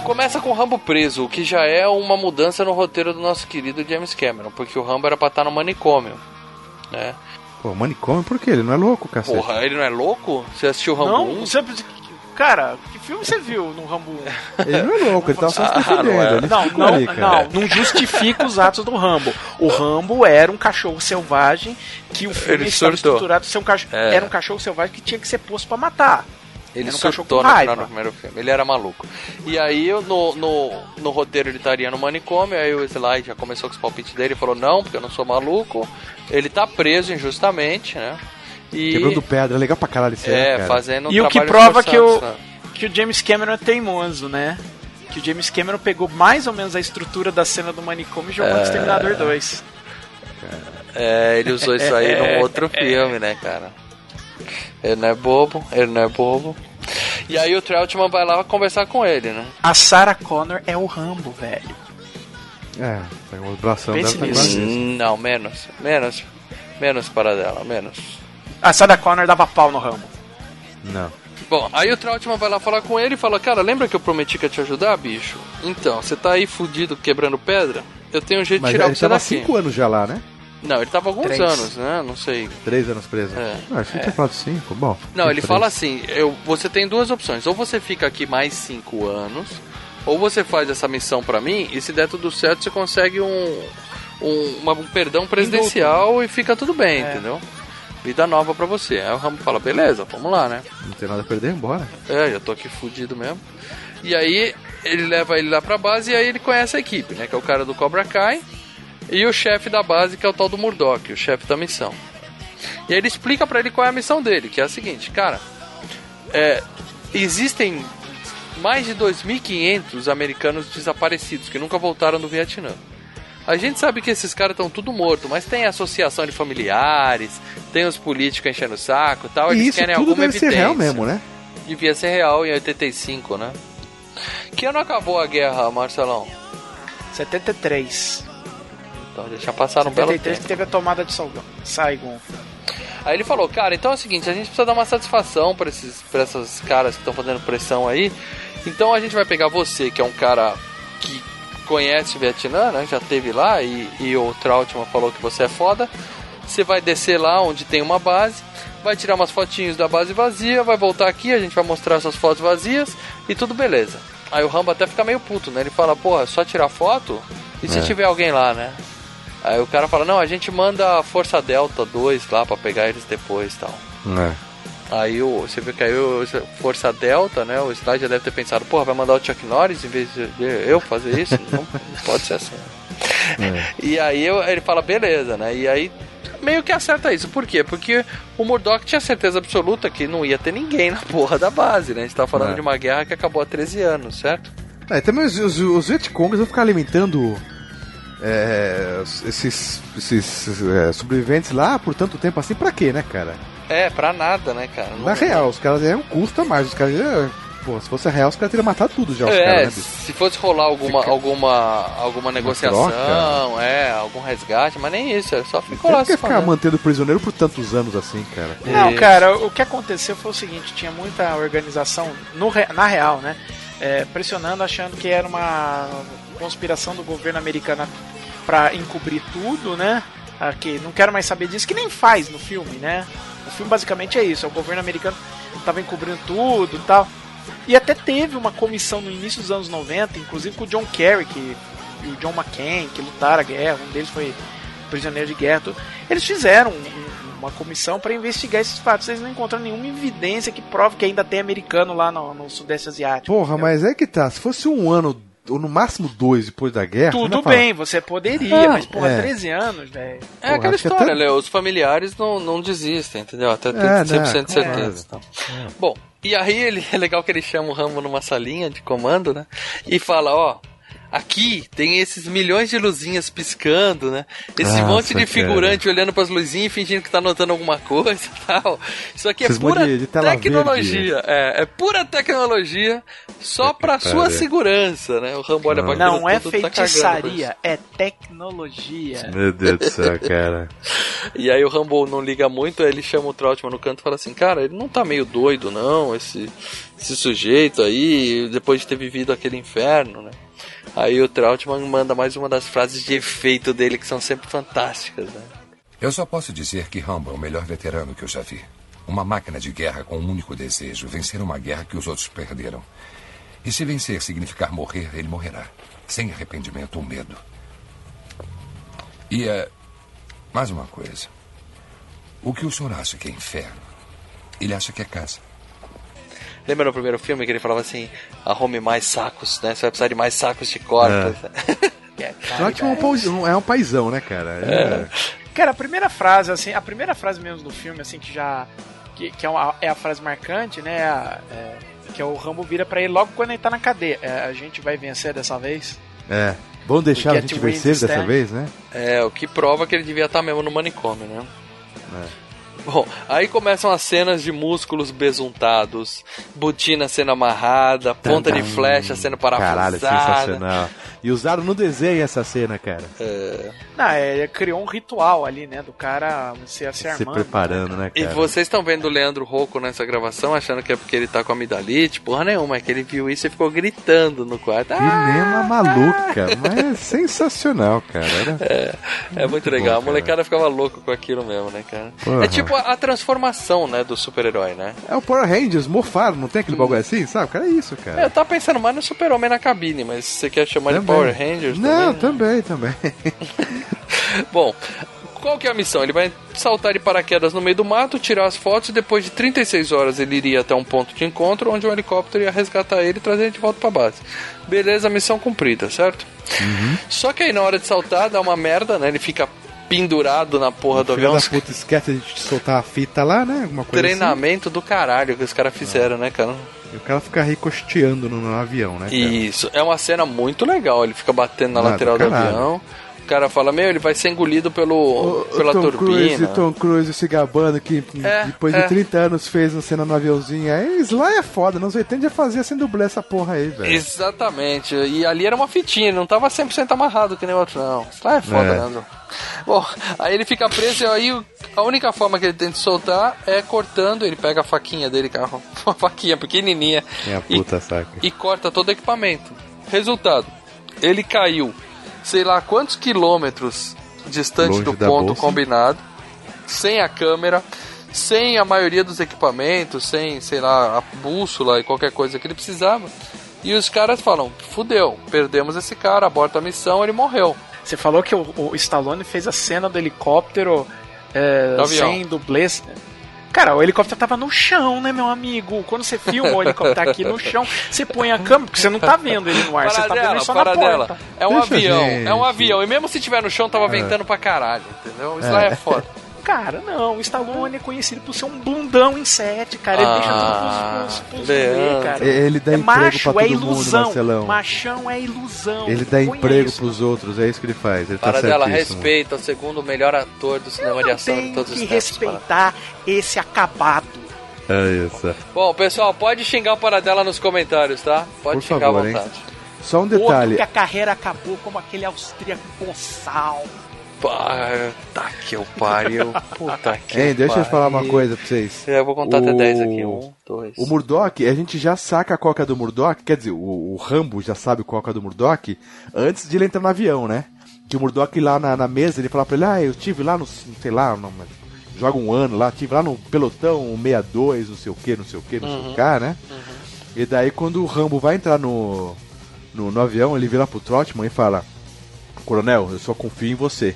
Começa com o Rambo preso, o que já é uma mudança no roteiro do nosso querido James Cameron, porque o Rambo era pra estar no manicômio. Né? Pô, manicômio, por quê? Ele não é louco, cacete. Porra, ele não é louco? Você assistiu o Rambo Não, 1? você... Cara, que filme você viu no Rambo 1? Ele não é louco, ele tá só se Ah, defendendo. não é. ele Não, ali, não, não justifica os atos do Rambo. O Rambo era um cachorro selvagem que o filme Ele estava surtou. estruturado ser um cachorro. É. Era um cachorro selvagem que tinha que ser posto pra matar. Ele Era um cachorro surtou no final do primeiro filme. Ele era maluco. E aí, no, no, no roteiro, ele estaria no manicômio. Aí o Sly já começou com os palpites dele e falou: Não, porque eu não sou maluco. Ele tá preso injustamente, né? E, Quebrando pedra, é legal pra caralho isso aí, é, cara. fazendo e o que prova que o, sabe? que o James Cameron é teimoso, né? Que o James Cameron pegou mais ou menos a estrutura da cena do manicômio e jogou no Exterminador 2. É, ele usou isso aí num outro filme, né, cara? Ele não é bobo, ele não é bobo. E aí o Troutman vai lá conversar com ele, né? A Sarah Connor é o Rambo, velho. É, com o bração Pense dela tá Não, menos. Menos. Menos para dela, menos. A Sarah Connor dava pau no Rambo. Não. Bom, aí o Trautmann vai lá falar com ele e fala: Cara, lembra que eu prometi que ia te ajudar, bicho? Então, você tá aí fudido quebrando pedra? Eu tenho um jeito de Mas tirar ele você tava há daqui. 5 anos já lá, né? Não, ele tava há alguns Três. anos, né? Não sei. 3 anos preso. É. Ah, achei que tinha falado 5, bom. Não, ele Três. fala assim: eu, você tem duas opções. Ou você fica aqui mais cinco anos, ou você faz essa missão pra mim, e se der tudo certo, você consegue um, um, uma- um perdão presidencial e fica tudo bem, É. entendeu? Vida nova pra você. Aí o Rambo fala: beleza, vamos lá, né? Não tem nada a perder, embora. É, já tô aqui fudido mesmo. E aí ele leva ele lá pra base e aí ele conhece a equipe, né? Que é o cara do Cobra Kai e o chefe da base, que é o tal do Murdoch, o chefe da missão. E aí ele explica pra ele qual é a missão dele, que é a seguinte, cara, é, existem mais de 2.500 americanos desaparecidos que nunca voltaram do Vietnã. A gente sabe que esses caras estão tudo morto, mas tem associação de familiares, tem os políticos enchendo o saco e tal, e eles isso querem tudo alguma deve ser real mesmo, né? devia ser real em 85, né? Que ano acabou a guerra, Marcelão? 73. Então já passaram um belo 73 que tempo. teve a tomada de Saigon. Saigon. Aí ele falou, cara, então é o seguinte, a gente precisa dar uma satisfação pra esses pra essas caras que estão fazendo pressão aí. Então a gente vai pegar você, que é um cara conhece Vietnã, né? Já teve lá e, e o Trautmann falou que você é foda. Você vai descer lá onde tem uma base, vai tirar umas fotinhos da base vazia, vai voltar aqui, a gente vai mostrar essas fotos vazias e tudo beleza. Aí o Rambo até fica meio puto, né? Ele fala, porra, só tirar foto? E se É. tiver alguém lá, né? Aí o cara fala, não, a gente manda a Força Delta 2 lá pra pegar eles depois e tal. É. Aí o, você vê que aí o Força Delta, né? O Sly já deve ter pensado, porra, vai mandar o Chuck Norris em vez de eu fazer isso? não, não pode ser assim. E aí eu- ele fala, beleza, né? E aí meio que acerta isso. Por quê? Porque o Murdoch tinha certeza absoluta que não ia ter ninguém na porra da base, né? A gente tá falando É. de uma guerra que acabou há 13 anos, certo? É, também os, os, os Vietcongs vão ficar alimentando é, esses, esses é, sobreviventes lá por tanto tempo assim, pra quê, né, cara? É, pra nada, né, cara? Não- Na real, os caras é um custa mais. Os caras. É, pô, se fosse real, os caras teriam matado tudo já, os É, caras, né, bicho? se fosse rolar alguma, Fica- alguma, alguma negociação, troca. é, algum resgate, mas nem isso, é só ficou Por lá que se ficar mantendo prisioneiro por tantos anos assim, cara? Não, Isso. cara, o que aconteceu foi o seguinte: tinha muita organização, no na real, né? é, pressionando, achando que era uma conspiração do governo americano pra encobrir tudo, né? Que não quero mais saber disso, que nem faz no filme, né? O filme basicamente é isso: é o governo americano tava encobrindo tudo e tal. E até teve uma comissão no início dos anos 90, inclusive com o John Kerry que, e o John McCain, que lutaram a guerra, um deles foi prisioneiro de guerra. tudo. Eles fizeram um- uma comissão para investigar esses fatos. Eles não encontraram nenhuma evidência que prove que ainda tem americano lá no, no Sudeste Asiático. Porra, entendeu? mas é que tá. Se fosse um ano, ou no máximo dois depois da guerra. você Tudo bem, você poderia, Ah, mas porra, é. 13 anos, velho. É Porra, aquela história, até- Léo. Os familiares não, não desistem, entendeu? Até ter É, 100% de né, certeza. então. Bom, e aí ele, é legal que ele chama o Rambo numa salinha de comando, né? E fala, ó, Aqui tem esses milhões de luzinhas piscando, né? Esse Nossa, monte de cara. figurante olhando pras luzinhas e fingindo que tá notando alguma coisa e tal. Isso aqui é Esses pura tecnologia. É, é pura tecnologia só pra sua segurança, né? O Rambo olha pra Não é tá feitiçaria, é tecnologia. Meu Deus do céu, cara. E aí o Rambo não liga muito, aí ele chama o Trautmann no canto e fala assim, cara, ele não tá meio doido não, esse, esse sujeito aí, depois de ter vivido aquele inferno, né? Aí o Trautmann manda mais uma das frases de efeito dele que são sempre fantásticas, né? Eu só posso dizer que Rambo é o melhor veterano que eu já vi. Uma máquina de guerra com um único desejo: vencer uma guerra que os outros perderam. E se vencer significar morrer, ele morrerá. Sem arrependimento ou medo. E é. Mais uma coisa. O que o senhor acha que é inferno? Ele acha que é casa. Lembra no primeiro filme que ele falava assim, arrume mais sacos, né? Você vai precisar de mais sacos de corpos. Trotman é um, pauzão- é um paizão, né, cara? É. Cara, a primeira frase, assim, a primeira frase mesmo do filme, assim, que já. que, que é, uma- é a frase marcante, né? a- é, que é o Rambo vira pra ele logo quando ele tá na cadeia. É, a gente vai vencer dessa vez. É. Vamos deixar a gente vencer dessa vez, né? É, o que prova que ele devia estar mesmo no manicômio, né? Bom, aí começam as cenas de músculos besuntados, botina sendo amarrada, ponta de flecha sendo Caralho, parafusada. sensacional. E usaram no desenho essa cena, cara. Não, é, ele criou um ritual ali, né? Do cara se, se Se armando. preparando, né, E cara? vocês estão vendo o Leandro Rocco nessa gravação, achando que é porque ele tá com amidalite? Porra nenhuma, é que ele viu isso e ficou gritando no quarto. Que Ah, maluca, mas é sensacional, cara. Era... é muito legal, bom, a molecada ficava louco com aquilo mesmo, né, cara? Porra. É tipo a, a transformação, né, do super-herói, né? É o Power Rangers, morfaram, não tem aquele bagulho assim, sabe? Cara, é isso, É, cara. eu tava pensando mais no super-homem na cabine, mas você quer chamar de Power Rangers Não, também... também, também. Bom, qual que é a missão? Ele vai saltar de paraquedas no meio do mato, tirar as fotos e depois de 36 horas ele iria até um ponto de encontro onde um helicóptero ia resgatar ele e trazer ele de volta pra base. Beleza, missão cumprida, certo? Uhum. Só que aí na hora de saltar dá uma merda, né? Ele fica pendurado na porra do Filho avião. da puta esquece de soltar a fita lá, né? Alguma coisa Treinamento do caralho que os caras fizeram, né, cara? assim. E o cara fica ricocheteando no, no avião, né? Cara? Isso, é uma cena muito legal. Ele fica batendo na Ah, do lateral do caralho. avião. O cara fala, meu, ele vai ser engolido pelo, O, pela Tom Cruise, turbina. Tom Cruise se gabando que É, depois é. de 30 anos fez uma cena no aviãozinho. Aí isso lá é foda, nos 80 já fazia sem dublê essa porra aí, velho. Exatamente. E ali era uma fitinha, ele não tava 100% amarrado que nem o outro, não. Isso lá é foda, É. né? Bom, aí ele fica preso e aí a única forma que ele tem de soltar é cortando. Ele pega a faquinha dele, que é uma uma faquinha pequenininha, Minha e, puta saca. e corta todo o equipamento. Resultado: ele caiu, sei lá quantos quilômetros distante Longe do ponto bolsa. combinado, sem a câmera, sem a maioria dos equipamentos, sem, sei lá, a bússola e qualquer coisa que ele precisava. E os caras falam: fudeu, perdemos esse cara, aborta a missão, ele morreu. Você falou que o, o Stallone fez a cena do helicóptero é, sem dublês. Cara, o helicóptero tava no chão, né, meu amigo? Quando você filma o helicóptero aqui no chão, você põe a câmera, porque você não tá vendo ele no ar, você tá vendo ele só na porta. É um Deixa avião, gente. é um avião. E mesmo se tiver no chão, tava ventando pra caralho, entendeu? Isso lá é foda. Cara, não, o Stallone é conhecido por ser um bundão em set, cara. Ele Ah, deixa tudo pros, pros, pros ver, cara. Ele dá é emprego macho, pra é todo mundo, ilusão. Marcelão. Machão é ilusão. Ele dá emprego isso. pros outros, é isso que ele faz. Ele tá Paradela, certíssimo. respeita o segundo melhor ator do cinema de Não ação de todos os que tempos. Paradela. respeitar esse acabado. É isso. Bom, pessoal, pode xingar o Paradela nos comentários, tá? Pode Por xingar favor, à hein? vontade. Só um Outro detalhe. que a carreira acabou como aquele austríaco boçal. Puta que eu pariu. Puta que Hein, deixa eu pariu. falar uma coisa pra vocês. É, Eu vou contar até O- 10 aqui. Um, dois. O Murdoch, a gente já saca que é do Murdoch, quer dizer, o, o Rambo já sabe qual que é do Murdoch antes de ele entrar no avião, né? Que o Murdoch lá na, na mesa, ele fala pra ele, ah, eu tive lá no, sei lá, no, joga um ano lá, tive lá no pelotão 62, não sei o que, não sei o que, não sei o que, né? E daí quando o Rambo vai entrar no, no, no avião, ele vira pro Trotman e fala, Coronel, eu só confio em você.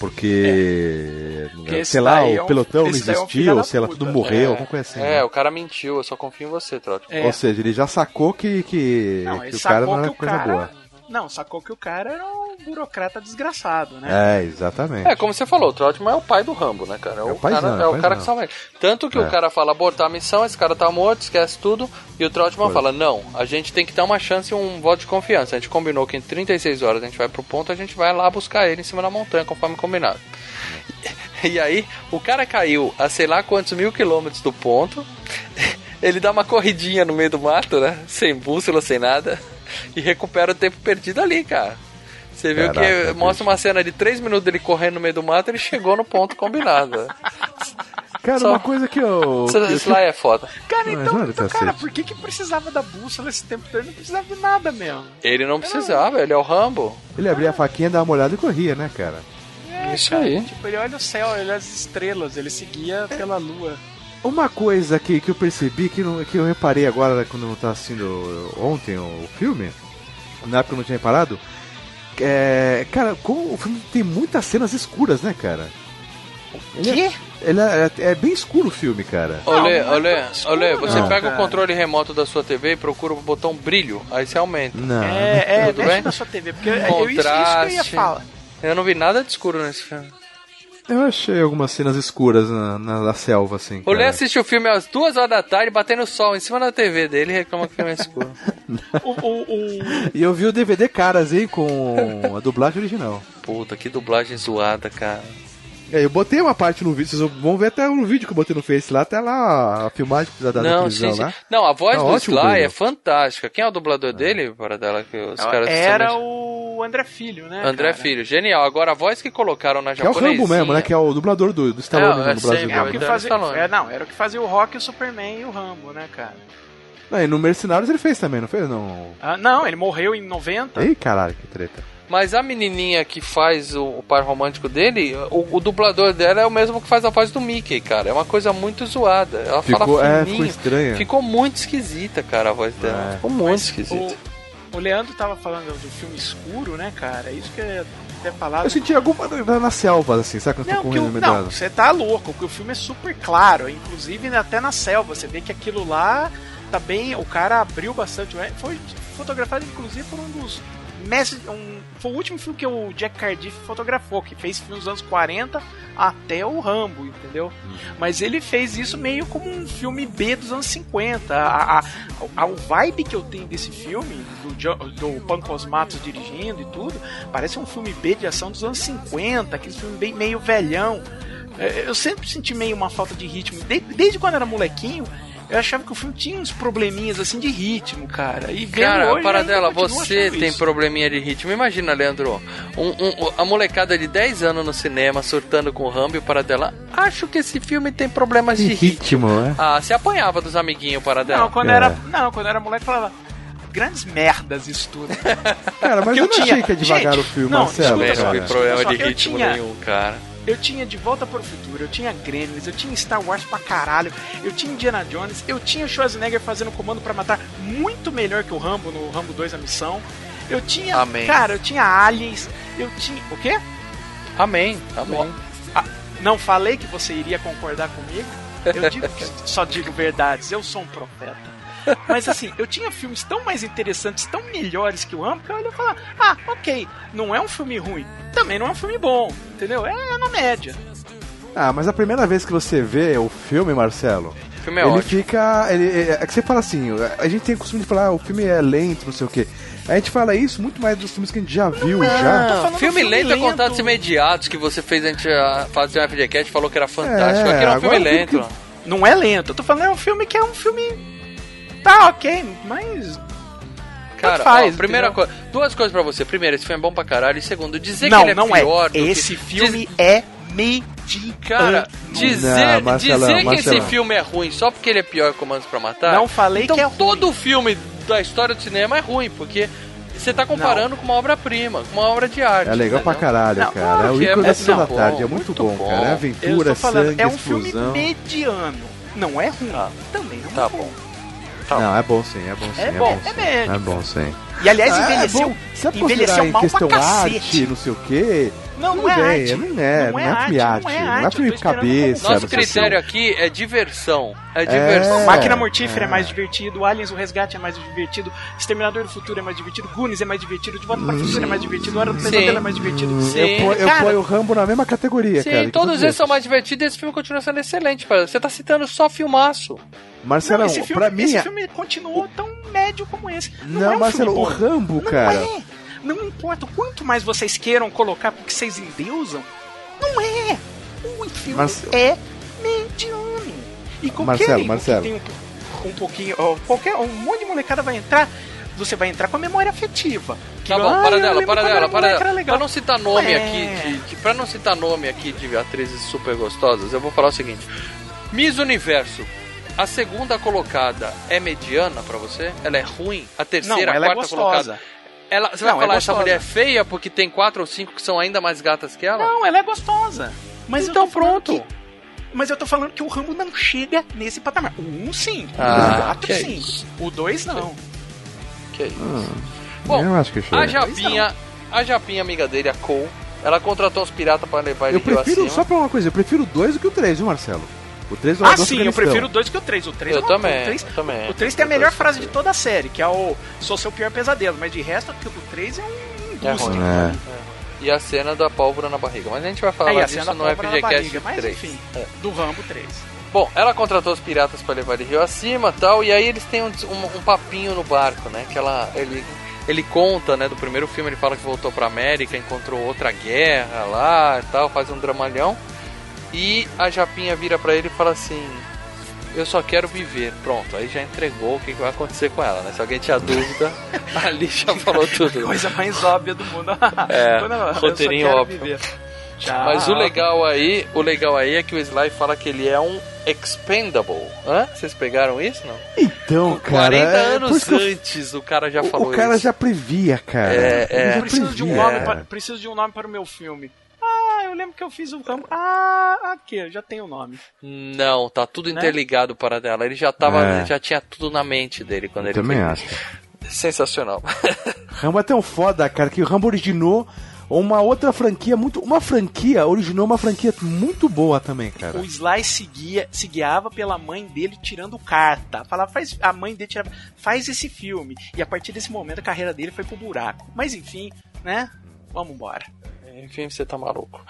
Porque, Porque esse sei lá, é o um- pelotão não daí é um existiu, da sei lá, tudo morreu, É, alguma coisa assim. É, né? o cara mentiu, eu só confio em você, Trote. É. Ou seja, ele já sacou que, que, Não, que o cara não era coisa cara boa. Não, sacou que o cara era um burocrata desgraçado, né? É, exatamente. É, como você falou, o Trotman é o pai do Rambo, né, cara? É, o, paizão, cara, é é o o cara que salva ele. Tanto que É. o cara fala abortar a missão, esse cara tá morto, esquece tudo, e o Trotman Foi. fala, não, a gente tem que dar uma chance e um voto de confiança. A gente combinou que em 36 horas a gente vai pro ponto, a gente vai lá buscar ele em cima da montanha, conforme combinado. E aí, o cara caiu a sei lá quantos mil quilômetros do ponto, ele dá uma corridinha no meio do mato, né? Sem bússola, sem nada, e recupera o tempo perdido ali, cara. Você viu Caraca, que mostra uma cena de 3 minutos dele correndo no meio do mato, ele chegou no ponto combinado. Cara, Só- uma coisa que eu. Isso, lá é foda. Cara, então, olha, então, cacete. cara, por que que precisava da bússola esse tempo todo? Ele não precisava de nada mesmo. Ele não precisava, ele é o Rambo. Ele abria a faquinha, dava uma olhada e corria, né, cara? É, Isso cara, aí. Tipo, ele olha o céu, ele olha as estrelas, ele seguia pela lua. Uma coisa que, que eu percebi, que, não- que eu reparei agora quando eu tava assistindo ontem o filme, na época eu não tinha reparado, é, cara, como o filme tem muitas cenas escuras, né, cara? Ele é, ele é, é bem escuro o filme, cara. Olê, não é olê, escuro, olê, você não, pega o cara. controle remoto da sua TV e procura o botão brilho, aí você aumenta. Não. É, é, Tudo bem? na sua TV, porque eu, isso, isso que eu ia falar. Eu não vi nada de escuro nesse filme. Eu achei algumas cenas escuras na, na, na selva, assim. O Lê cara. assistiu o filme às duas horas da tarde, batendo sol em cima da TV dele e reclama que o filme é escuro. O, o, o- E eu vi o DVD caras aí com a dublagem original. Puta, que dublagem zoada, cara. É, eu botei uma parte no vídeo, vocês vão ver até no vídeo que eu botei no Face lá, até lá a filmagem da, da não, televisão sim, sim. Não, a voz Tá do Sly é fantástica. Quem é o dublador dele, para dela que os caras era são- o André Filho, né? André cara? Filho, genial. Agora a voz que colocaram na Que é o. Rambo mesmo, né? Que é o dublador do, do Stallone É, no é Brasil. É o que fazia, Stallone. é, não, era o que fazia o Rock, o Superman e o Rambo, né, cara? Não, e no Mercenários ele fez também, não fez? Não. Ah, não, ele morreu em 90. Ei, caralho, que treta. Mas a menininha que faz o, o par romântico dele, o, o dublador dela é o mesmo que faz a voz do Mickey, cara. É uma coisa muito zoada. Ela Ficou, fala é, fininho. ficou estranha. Ficou muito esquisita, cara, a voz dela. É. Ficou muito Mas esquisita. O, o Leandro tava falando do filme escuro, né, cara? É Isso que ia até falar. Eu senti alguma na, na selva, assim, sabe? Quando eu Não, correndo o, não, você tá louco, porque o filme é super claro, inclusive até na selva, você vê que aquilo lá tá bem, o cara abriu bastante, né? foi fotografado inclusive por um dos mestres, um, foi o último filme que o Jack Cardiff fotografou, que fez filme nos anos 40 até o Rambo, entendeu? Mas ele fez isso meio como um filme B dos anos 50. A, a, a, o vibe que eu tenho desse filme, do, do Pancos Matos dirigindo e tudo, parece um filme B de ação dos anos 50, aquele filme bem meio velhão. É, Eu sempre senti meio uma falta de ritmo. De- desde quando era molequinho, eu achava que o filme tinha uns probleminhas assim de ritmo, cara. E Cara, hoje, para ainda dela, continuo você tem isso. probleminha de ritmo. Imagina, Leandro, um, um- a molecada de 10 anos no cinema surtando com o Rambo e para dela. Acho que esse filme tem problemas de Que ritmo. ritmo, né? Ah, se apanhava dos amiguinhos para dela. Não, quando É. era, não, quando era moleque falava grandes merdas isso tudo. Cara, mas eu eu não tinha- achei que é devagar Gente, o filme, não, Marcelo, não vi problema Só de ritmo tinha- nenhum, cara. Eu tinha De Volta para o Futuro, eu tinha Gremlins, eu tinha Star Wars pra caralho, eu tinha Indiana Jones, eu tinha Schwarzenegger fazendo comando pra matar muito melhor que o Rambo no Rambo 2 a missão. Eu tinha, Amém. cara, eu tinha Aliens, eu tinha, o quê? Amém, amém. Ah, não falei que você iria concordar comigo? Eu digo só digo verdades, eu sou um profeta. Mas assim, eu tinha filmes tão mais interessantes, tão melhores que o Rambo, que eu olho e falo, ah, ok, não é um filme ruim, também não é um filme bom, entendeu? É na média. Ah, mas a primeira vez que você vê o filme, Marcelo, O filme é ele ótimo. fica. Ele, é que você fala assim, a gente tem o costume de falar, ah, o filme é lento, não sei o quê. A gente fala isso muito mais dos filmes que a gente já viu, já. falando Ah, filme filme lento é lento. contatos imediatos que você fez antes de fazer um FGCast falou que era fantástico. É, Aqui era um filme lento. Não é lento, eu tô falando é um filme que é um filme. Tá, ok, mas. Cara, faz, ó, primeira entendeu? coisa, duas coisas pra você. Primeiro, esse filme é bom pra caralho. E segundo, dizer não, que ele é não pior é. do que- Esse filme Diz- é medíocre. Cara, dizer, Não, Marcelão, dizer que esse filme é ruim só porque ele é pior que Comandos pra Matar. Não falei então que é ruim. todo filme da história do cinema é ruim, porque você tá comparando com uma obra-prima, com uma obra de arte. É legal pra entendeu? caralho, Não, cara. é o é, ícone da mas sessão não, da tarde, é muito, muito bom, bom. cara. É Eu aventura, falando, sangue, é um filme explosão. mediano. Não é ruim. Tá. Também não Tá é bom. bom. Tá Não, é bom sim, é bom sim. É bom, sim. é médio. É bom sim. E aliás, Ah, envelheceu, bom, sabe envelheceu considerar em mal questão pra cacete. arte, não sei o quê. Não, não Tudo é bem, arte. Não é, não é, filme arte. Não é, arte, filme eu tô esperando cabeça. Nosso não critério aqui é diversão. É diversão. É. Máquina Mortífera é. mais divertido, Aliens o Resgate é mais divertido, Exterminador do Futuro é mais divertido, Goonies é mais divertido, De Volta para o Futuro é mais divertido, Hora do Sim. Pesadelo é mais divertido. Sim. Eu ponho, eu Cara- ponho o Rambo na mesma categoria, Sim, cara. que todos eles são mais divertidos e esse filme continua sendo excelente, cara. Você tá citando só filmaço. Marcelão, Não, esse filme, pra mim. esse é- filme continuou tão médio como esse. Não, Não, é um Marcelo, filme o. Rambo, não cara. É. Não importa o quanto mais vocês queiram colocar porque vocês endeusam, não é. O filme Mas- é mediano. E qualquer Marcelo, Marcelo. que tem um, um pouquinho, ó, qualquer um monte de molecada vai entrar, você vai entrar com a memória afetiva. Que, Tá bom, "Ah, para eu dela, para dela, para dela. era legal." Pra não citar nome É. aqui, de, de, pra não citar nome aqui de atrizes super gostosas, eu vou falar o seguinte: Miss Universo. A segunda colocada é mediana pra você? Ela é ruim? A Não, terceira, a ela é quarta gostosa. colocada? Ela, você Não, vai é falar essa gostosa. mulher é feia porque tem quatro ou cinco que são ainda mais gatas que ela? Não, ela é gostosa. Mas então pronto. que- mas eu tô falando que o Rambo não chega nesse patamar. O 1 sim, Ah, o 4 que sim, isso. o 2 não. Que isso? Ah, Bom, eu acho que A. Japinha, a Japinha amiga dele, a Cole, ela contratou os piratas pra levar ele Eu prefiro, acima. só pra uma coisa, eu prefiro o 2 do que o 3, viu, Marcelo? O 3 é Ah, sim, eu prefiro o 2 que o 3. O 3 Eu é uma- também, O 3, eu também. o 3 tem a melhor frase de toda a série, que é o Sou seu pior pesadelo, mas de resto, o 3 é um É embuste. ruim. É. E a cena da pólvora na barriga. Mas a gente vai falar a disso no FGCast barriga, mas 3. enfim, É. do Rambo 3. Bom, ela contratou os piratas pra levar ele rio acima tal, e aí eles têm um, um- um papinho no barco, né? Que ela. Ele, ele conta, né, do primeiro filme, ele fala que voltou pra América, encontrou outra guerra lá e tal, faz um dramalhão. E a Japinha vira pra ele e fala assim. Eu só quero viver. Pronto, aí já entregou o que vai acontecer com ela, né? Se alguém tinha dúvida, ali já falou tudo. Coisa mais óbvia do mundo. É, Quando ela- eu só roteirinho quero óbvio. viver. Tchau. Mas o legal aí, o legal aí é que o Sly fala que ele é um expendable. Hã? Vocês pegaram isso, não? Então, cara. 40 é, anos isso que eu- antes o cara já o, falou o cara isso. já previa, cara. É, é. preciso de um previa. nome para, preciso de um nome para o meu filme. Eu lembro que eu fiz o Rambo. Ah, aqui, já tenho o nome. Não, tá tudo Né? interligado para dela. Ele já tava, É. já tinha tudo na mente dele quando Eu ele também acho. Sensacional. Rambo é tão foda, cara, que o Rambo originou uma outra franquia muito. Uma franquia originou uma franquia muito boa também, cara. O Sly seguia, se guiava pela mãe dele tirando carta. Falava, faz, a mãe dele tirava, faz esse filme. E a partir desse momento a carreira dele foi pro buraco. Mas enfim, né? Vamos embora. Enfim, você tá maluco.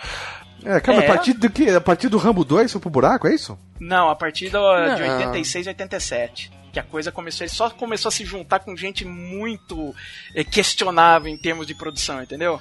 É, cara, É. a partir do que? A partir do Rambo 2 foi pro buraco, é isso? Não, a partir do, de Não. 86 e 87. Que a coisa começou, ele só começou a se juntar com gente muito eh, questionável em termos de produção, entendeu?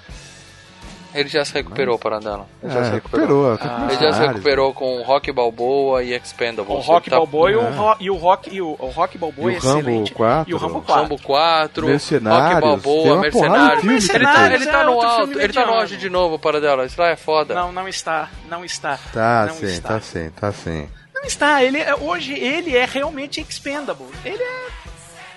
Ele já se recuperou para dela. Ele já É, se recuperou. tá Ah, com Ele já se recuperou com Rock Balboa e Expendables. O Rock tá- Balboa e, o, É. Ro- e o Rock e o, o Rock Balboa E é excelente. 4. E o Rambo 4. Rambo 4, Mercenários, Rock Balboa, Mercenários. filme, Ele tá, ele tá é no alto, ele tá no auge de novo para dela. Isso lá é foda. Não, não está, não está. Tá não sim, está. tá sim, tá sim. Não está, ele é- hoje ele é realmente expendable. Ele é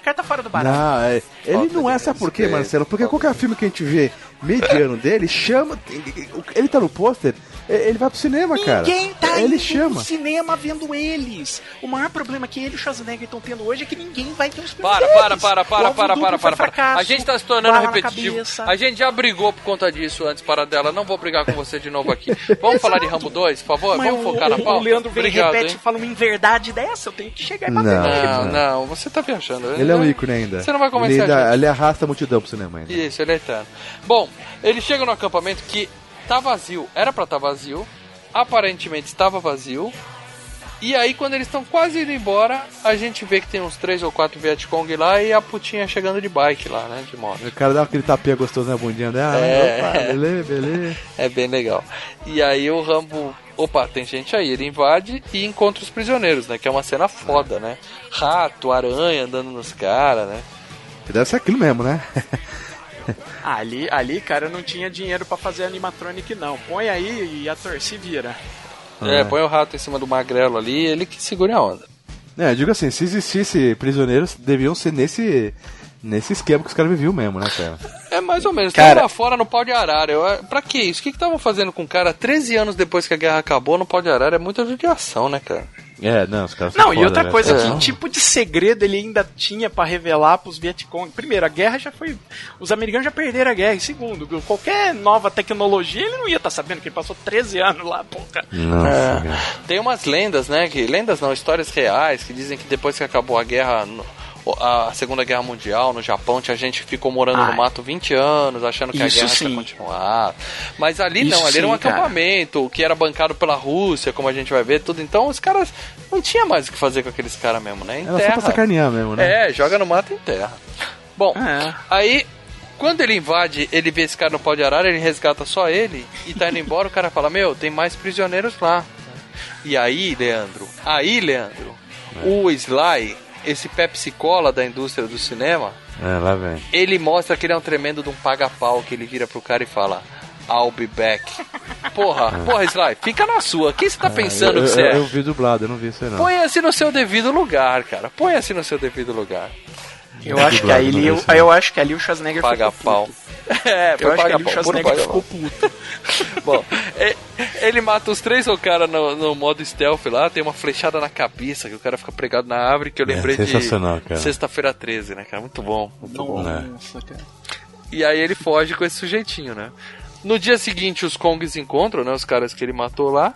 carta fora do barato. Não, é- ele Falta não é, sabe por quê, Marcelo? Porque falta qualquer filme que a gente vê mediano dele, chama. Ele tá no pôster, ele vai pro cinema, cara. Ninguém tá Ele indo chama. no cinema vendo eles. O maior problema que ele e o Schwarzenegger estão tendo hoje é que ninguém vai ter os filmes Para, deles. para, para, O para, para, para, para, para. A gente tá se tornando na repetitivo. A gente já brigou por conta disso antes para dela. Não vou brigar com você de novo aqui. Vamos falar de Rambo 2, por favor? Mas Vamos o, focar na o- pauta? o Leandro vem Obrigado, repete e hein? fala uma inverdade dessa, eu tenho que chegar e bater Não. nele. Não, não, você tá viajando. Ele é um ícone ainda. Você não vai convencer ele, a ainda- ele arrasta a multidão pro cinema ainda. Isso, ele é eterno. Bom, eles chegam no acampamento que tá vazio. Era pra estar vazio. Aparentemente estava vazio. E aí, quando eles estão quase indo embora, a gente vê que tem uns três ou quatro Vietcong lá e a putinha chegando de bike lá, né? De moto. O cara dá aquele tapinha gostoso na bundinha dela. É. Opa, beleza, beleza. É bem legal. E aí o Rambo. Opa, tem gente aí. Ele invade e encontra os prisioneiros, né? Que é uma cena foda, né? Rato, aranha andando nos caras, né? Deve ser aquilo mesmo, né? Ah, ali, ali, cara, não tinha dinheiro pra fazer animatronic, não. Põe aí e a torce vira. É, põe o rato em cima do magrelo ali ele que segura a onda. É, eu digo assim, se existisse prisioneiros, deviam ser nesse, nesse esquema que os caras viviam mesmo, né, cara? É mais ou menos. Cara- Tava lá fora no pau de arara. Eu, pra que isso? O que que estavam fazendo com o cara 13 anos depois que a guerra acabou no pau de arara? É muita judiação, né, cara? É, não, os caras são Não, e foda, outra velho. coisa, É. que tipo de segredo ele ainda tinha pra revelar pros Vietcong? Primeiro, a guerra já foi. Os americanos já perderam a guerra. E segundo, qualquer nova tecnologia ele não ia estar sabendo, que ele passou 13 anos lá, porra. Nossa, É. Tem umas lendas, né? Que, lendas não, histórias reais que dizem que depois que acabou a guerra, no- a Segunda Guerra Mundial no Japão, tinha gente que ficou morando no Ai. mato 20 anos, achando que a Isso guerra sim. ia continuar. Mas ali Isso não, ali era um sim, cara. acampamento que era bancado pela Rússia, como a gente vai ver, tudo. Então os caras não tinha mais o que fazer com aqueles caras mesmo, né? Era só Enterra. pra sacanear mesmo, né? É, joga no mato e enterra. Bom, É. aí quando ele invade, ele vê esse cara no pau de arara, ele resgata só ele e tá indo embora, o cara fala: Meu, tem mais prisioneiros lá. E aí, Leandro, aí, Leandro, o Sly, esse Pepsi Cola da indústria do cinema, É, lá vem. ele mostra que ele é um tremendo de um paga-pau que ele vira pro cara e fala. I'll be back. Porra, porra, Sly, fica na sua. Quem você tá pensando eu, que você eu, é? eu vi dublado, eu não vi isso aí não. Põe-se no seu devido lugar, cara. Põe-se no seu devido lugar. Eu acho que ali, eu, eu acho que ali o Schwarzenegger Paga ficou pau. puto. É, Eu acho que paga ali o pau, puro Schwarzenegger ficou pau. puto. Bom, é- ele mata os três o cara no, no modo stealth lá, tem uma flechada na cabeça, que o cara fica pregado na árvore, que eu É, lembrei sensacional, de cara. sexta-feira 13, né, cara? Muito bom, muito bom. Nossa, cara. E aí ele foge com esse sujeitinho, né? No dia seguinte, os Kongs encontram, né, os caras que ele matou lá,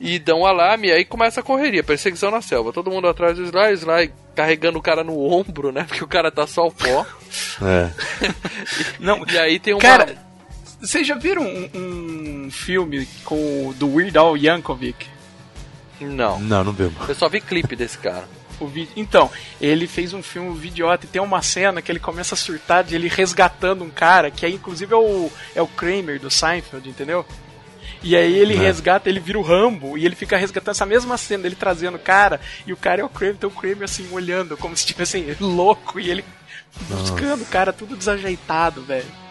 e dão um alarme, e aí começa a correria, perseguição na selva. Todo mundo atrás do Sly, o Sly carregando o cara no ombro, né, porque o cara tá só o pó. É. Não, E aí tem uma... Cara, vocês já viram um, um filme com o- do Weird Al Yankovic? Não, Não, não viu. eu só vi clipe desse cara. O vi- Então, ele fez um filme um idiota e tem uma cena que ele começa a surtar de ele resgatando um cara, que é inclusive é o, é o Kramer do Seinfeld, entendeu? E aí ele resgata, ele vira o Rambo e ele fica resgatando essa mesma cena, ele trazendo o cara, e o cara é o Kramer, então o Kramer assim, olhando, como se estivesse assim, louco, e ele buscando o cara tudo desajeitado, velho.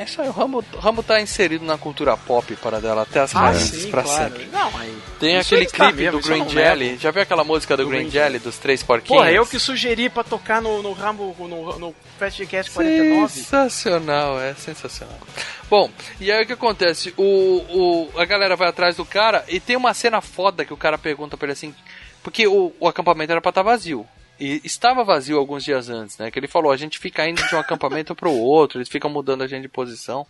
É isso aí, o Rambo, Rambo tá inserido na cultura pop para dela até as Ah, raízes pra claro. sempre. Não, aí. Tem aquele ele tá clipe mesmo, do eu Green Jelly. Já viu aquela música do, Do Green Green Jelly, dos três porquinhos? Porra, eu que sugeri pra tocar no, no Rambo, no, no Fastcast 49. Sensacional, é sensacional. Bom, e aí o que acontece? O, o, a galera vai atrás do cara e tem uma cena foda que o cara pergunta pra ele assim. Porque o, o acampamento era pra estar vazio. E estava vazio alguns dias antes, né? Que ele falou, a gente fica indo de um acampamento pro outro, eles ficam mudando a gente de posição.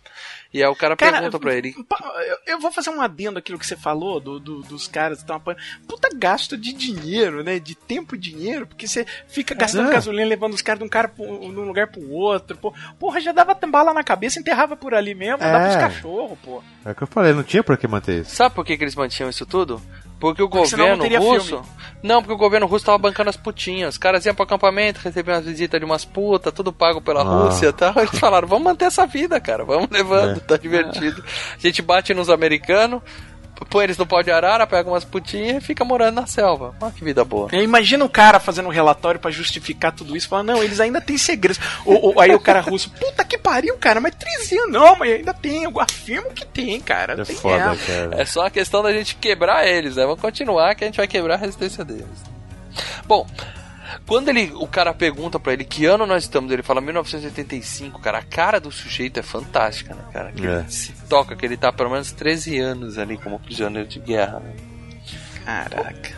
E aí o cara, pergunta pra ele. eu- Eu vou fazer um adendo àquilo que você falou do, do- dos caras que estão apanhando. Puta gasto de dinheiro, né? De tempo e dinheiro, porque você fica gastando É. gasolina, levando os caras de um cara pro, num lugar pro outro. Pô. Porra, já dava bala na cabeça, enterrava por ali mesmo, dava É. pros cachorros, pô. É o que eu falei, não tinha por que manter isso. Sabe por que, que eles mantinham isso tudo? Porque o Porque senão não governo teria russo. filme. Não, porque o governo russo tava bancando as putinhas. Os caras iam pro acampamento, recebiam as visitas de umas putas, tudo pago pela Ah. Rússia e tal. Eles falaram, vamos manter essa vida, cara. Vamos levando, É. tá divertido. A gente bate nos americanos, põe eles no pau de arara, pega umas putinhas e fica morando na selva. Olha que vida boa. É, Imagina o cara fazendo um relatório pra justificar tudo isso, falando, não, eles ainda têm segredos. Ou, ou- aí o cara russo, puta que pariu, cara, mas 13 anos, não, mas ainda tem, eu afirmo que tem, cara. É tem foda, cara. É só a questão da gente quebrar eles, né? Vamos continuar que a gente vai quebrar a resistência deles. Bom, quando ele, o cara pergunta pra ele que ano nós estamos, ele fala 1985, cara. A cara do sujeito é fantástica, né, cara? Que É. ele se toca que ele tá pelo menos 13 anos ali como prisioneiro de guerra. Né? Caraca.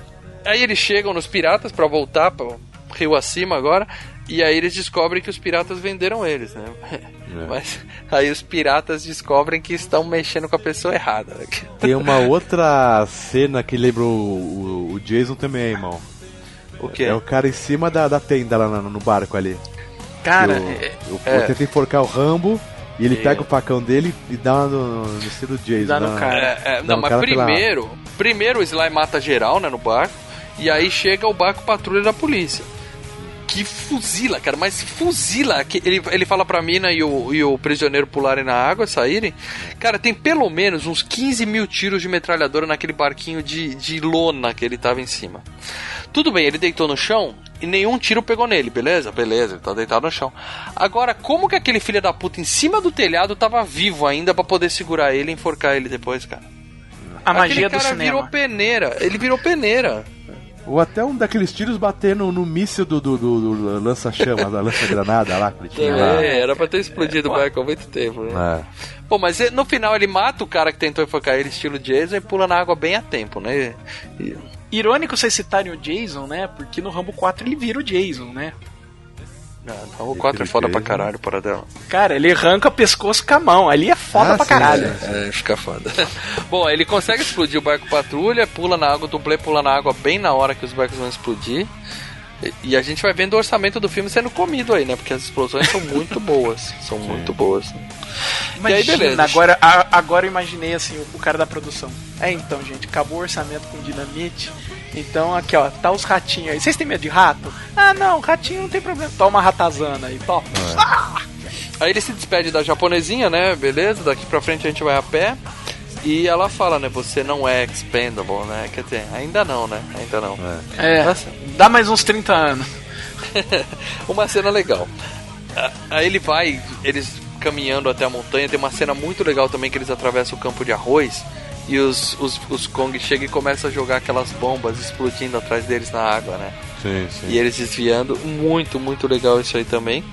Aí eles chegam nos piratas pra voltar pro rio acima agora. E aí eles descobrem que os piratas venderam eles, né? Mas aí os piratas descobrem que estão mexendo com a pessoa errada. Né? Tem uma outra cena que lembra o, o- o Jason também, irmão. O quê? É o cara em cima da, da tenda lá no, no barco ali. Cara, o, o, é. o tenta enforcar o Rambo e ele pega o facão dele e dá no, no estilo Jason. Dá no na- cara. É, é, Dá não, no mas cara pela- primeiro, primeiro o Sly mata geral, né, no barco, e aí chega o barco patrulha da polícia. Que fuzila, cara, mas fuzila. Que ele, ele fala pra mina e o, e o prisioneiro pularem na água, saírem. Cara, tem pelo menos uns 15 mil tiros de metralhadora naquele barquinho de, de lona que ele tava em cima. Tudo bem, ele deitou no chão e nenhum tiro pegou nele, beleza? Beleza, ele tá deitado no chão. Agora, como que aquele filho da puta em cima do telhado tava vivo ainda pra poder segurar ele e enforcar ele depois, cara? a magia Aquele do cinema. virou peneira. Ele virou peneira. Ou até um daqueles tiros batendo no míssil do, do, do, do lança-chama, da lança-granada lá, que ele tinha lá. É, era pra ter explodido o barco há muito tempo, né? É. Pô, mas no final ele mata o cara que tentou enfocar ele estilo Jason e pula na água bem a tempo, né? E- Irônico vocês citarem o Jason, né? Porque no Rambo 4 ele vira o Jason, né? Ah, não, o 4 é foda pra caralho, para dela. Cara, ele arranca o pescoço com a mão. Ali é foda Ah, pra sim, caralho. É, fica foda. Bom, ele consegue explodir o barco patrulha, pula na água, o dublê pula na água bem na hora que os barcos vão explodir. E- E a gente vai vendo o orçamento do filme sendo comido aí, né? Porque as explosões são muito boas. São muito boas. E aí, Imagina, beleza. agora, a- agora eu imaginei assim, o, o cara da produção. É, então, gente, acabou o orçamento com dinamite. Então, aqui, ó, tá os ratinhos aí. Vocês têm medo de rato? Ah, não, ratinho não tem problema. Toma uma ratazana aí, top. Aí ele se despede da japonesinha, né? Beleza, daqui pra frente a gente vai a pé. E ela fala, né? Você não é expendable, né? Quer dizer, ainda não, né? Ainda não. É, Nossa. dá mais uns 30 anos. uma cena legal. Ah, Aí ele vai, eles caminhando até a montanha, tem uma cena muito legal também que eles atravessam o campo de arroz e os, os, os Kong chegam e começam a jogar aquelas bombas explodindo atrás deles na água, né? Sim, sim. E eles desviando, muito, muito legal isso aí também.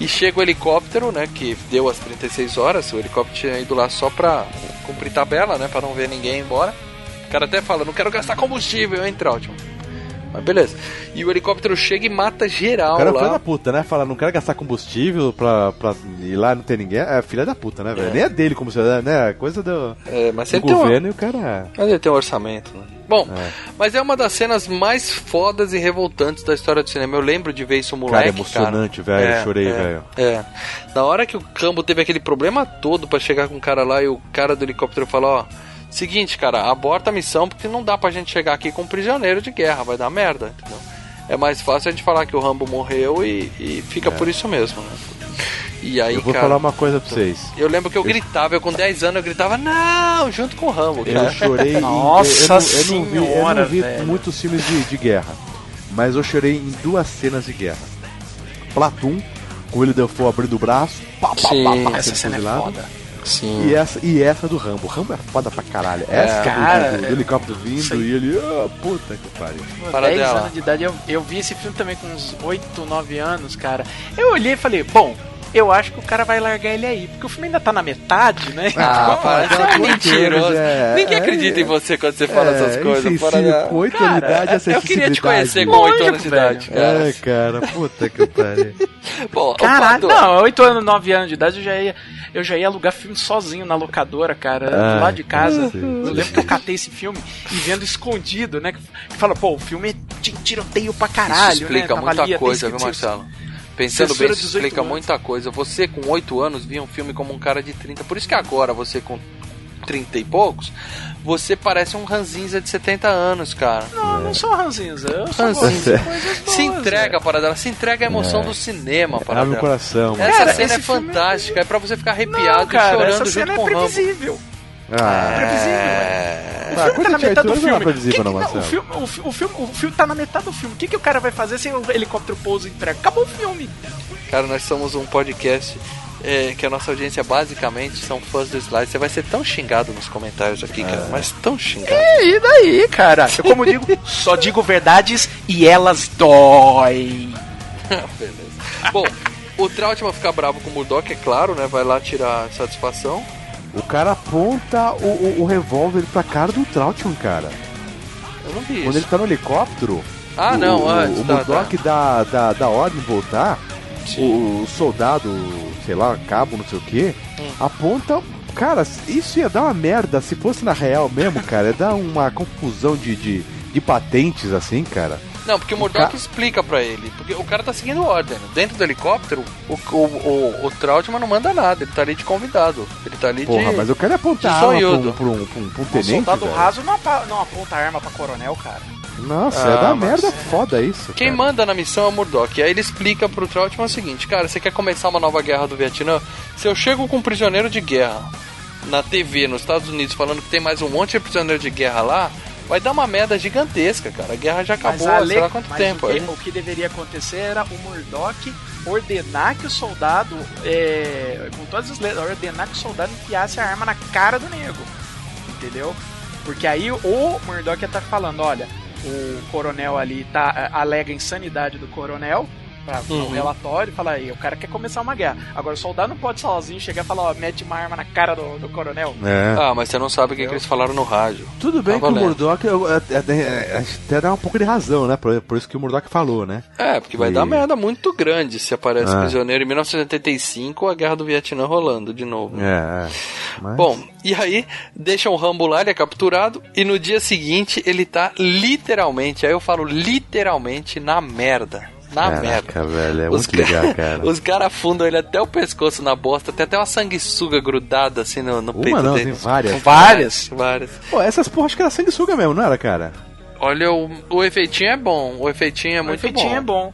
E chega o helicóptero, né, que deu as 36 horas, o helicóptero tinha ido lá só pra cumprir tabela, né, pra não ver ninguém embora. O cara até fala, não quero gastar combustível, hein, Trautmann. Mas beleza. E o helicóptero chega e mata geral O cara é lá. filho da puta, né? Fala, não quero gastar combustível pra, pra ir lá e não ter ninguém. É filha da puta, né, velho? Nem é dele como cidadão, né? É Coisa do, É, mas do tem um, governo e o cara. mas ele tem um orçamento, né? Bom, mas é uma das cenas mais fodas e revoltantes da história do cinema. Eu lembro de ver isso moleque, Cara, é emocionante, velho. É, Chorei, é, velho. É. Na hora que o Cambo teve aquele problema todo pra chegar com o cara lá e o cara do helicóptero falou, ó, seguinte, cara, aborta a missão porque não dá pra gente chegar aqui com um prisioneiro de guerra, vai dar merda, entendeu? É mais fácil a gente falar que o Rambo morreu e, e fica por isso mesmo, né? E aí, É. Eu vou cara, falar uma coisa pra vocês. eu lembro que eu gritava, eu com 10 anos eu gritava, não, junto com o Rambo, cara. Eu chorei em. Nossa eu, não- eu não vi, eu não senhora, vi velho. muitos filmes de, de guerra. Mas eu chorei em duas cenas de guerra. Platum, com ele deu fogo abrindo o braço. Pá, pá, Sim. pá, pá, Essa cena é foda. Sim. E essa, e essa do Rambo. O Rambo é foda pra caralho. Essa do- cara, do, do, é- helicóptero vindo e ele. Ah, puta que pariu. Pô, Para 10 dela. anos de idade, eu, eu vi esse filme também com uns 8, 9 anos, cara. Eu olhei e falei, bom, eu acho que o cara vai largar ele aí, porque o filme ainda tá na metade, né? Ah, para, é mentiroso. anos, é, Ninguém é, acredita em você quando você fala essas coisas. Para com 8 anos de Cara, idade, Eu queria te conhecer com 8 Lógico, anos de idade, cara. É, cara, puta que pariu. Caralho, não, 8 anos, 9 anos de idade eu já ia, eu já ia alugar filme sozinho na locadora, cara, Ah, do lado de casa. sim, Eu lembro que eu catei esse filme e vendo escondido, né? Que, fala, pô, o filme é tiroteio pra caralho, Isso explica né? Tava ali muita até coisa, viu, Marcelo? Pensando bem, isso 18 explica anos. muita coisa. Você com 8 anos via um filme como um cara de 30. Por isso que agora você com 30 e poucos, você parece um ranzinza de 70 anos, cara. Não, eu não sou ranzinza, eu sou Ranzinza. boas, Se entrega velho. para dela, se entrega a emoção do cinema para Abre o dela. coração, mano. Essa Cara, cena é filme- fantástica, é pra você ficar arrepiado Não, cara, e essa chorando cena junto é com o Rambo. previsível. Ah, Previsível, É... O filme tá na metade do é filme. previsível, Que- não, o, filme, o, fi- o filme, o filme tá na metade do filme. O que, que o cara vai fazer sem o helicóptero pousa e entrega? Acabou o filme. Cara, nós somos um podcast é, que a nossa audiência basicamente são fãs do Slide. Você vai ser tão xingado nos comentários aqui, cara, É. mas tão xingado. E daí, cara? Eu, como digo, só digo verdades e elas doem. Beleza. Bom, o Trautmann fica bravo com o Murdoch, é claro, né? Vai lá tirar satisfação. O cara aponta o, o, o revólver pra cara do Trautmann, cara. Eu não vi Quando isso. ele tá no helicóptero, Ah, o, não, o, antes, o tá, Murdoch dá, dá, dá ordem de voltar. O, o soldado, sei lá, cabo, não sei o que, Hum. aponta. Cara, isso ia dar uma merda. Se fosse na real mesmo, cara, ia dar uma confusão de, de, de patentes assim, cara. Não, porque o Murdoch ca- explica pra ele. Porque o cara tá seguindo ordem. Dentro do helicóptero, o, o, o, o Trautmann não manda nada. Ele tá ali de convidado. Ele tá ali Porra, de. mas eu quero apontar arma pra um, pra um, pra um, pra um O tenente. soldado velho. raso não, não aponta arma pra coronel, cara. Nossa, Ah, é da mas- merda foda isso. Quem cara. manda na missão é o Murdoch. E aí ele explica pro Trautmann o seguinte: Cara, você quer começar uma nova guerra do Vietnã? Se eu chego com um prisioneiro de guerra na TV nos Estados Unidos falando que tem mais um monte de prisioneiro de guerra lá, vai dar uma merda gigantesca, cara. A guerra já acabou, Mas a sei lá quanto mas tempo. O que, aí. o que deveria acontecer era o Murdoch ordenar que o soldado, é, com todas as letras, ordenar que o soldado enfiasse a arma na cara do nego. Entendeu? Porque aí o Murdoch ia estar falando, olha, o coronel ali tá, alega a insanidade do coronel pra, Uhum. no relatório e fala aí, o cara quer começar uma guerra. Agora o soldado não pode sozinho chegar e falar, ó, mete uma arma na cara do, do coronel. É. Ah, mas você não sabe o que, que eles falaram no rádio. Tudo bem Tá que o. Murdoch eu- é- é- é- até dá um pouco de razão, né? Por, por isso que o Murdoch falou, né? É, porque vai E- dar merda muito grande se aparece Ah. prisioneiro em 1975, a guerra do Vietnã rolando de novo. É, é. Mas- Bom, e aí deixam o Rambo lá, ele é capturado, e no dia seguinte ele tá literalmente, aí eu falo literalmente, na merda. Na merda. Caraca, velho, é Os muito legal, ca- cara. Os caras afundam ele até o pescoço na bosta, tem até uma sanguessuga grudada assim no, no peito Uma não, dele. tem várias. Várias. Várias. Pô, essas porra acho que era sanguessuga mesmo, não era, cara? Olha, o, o efeitinho é bom, o efeitinho é O muito efeitinho bom. é bom.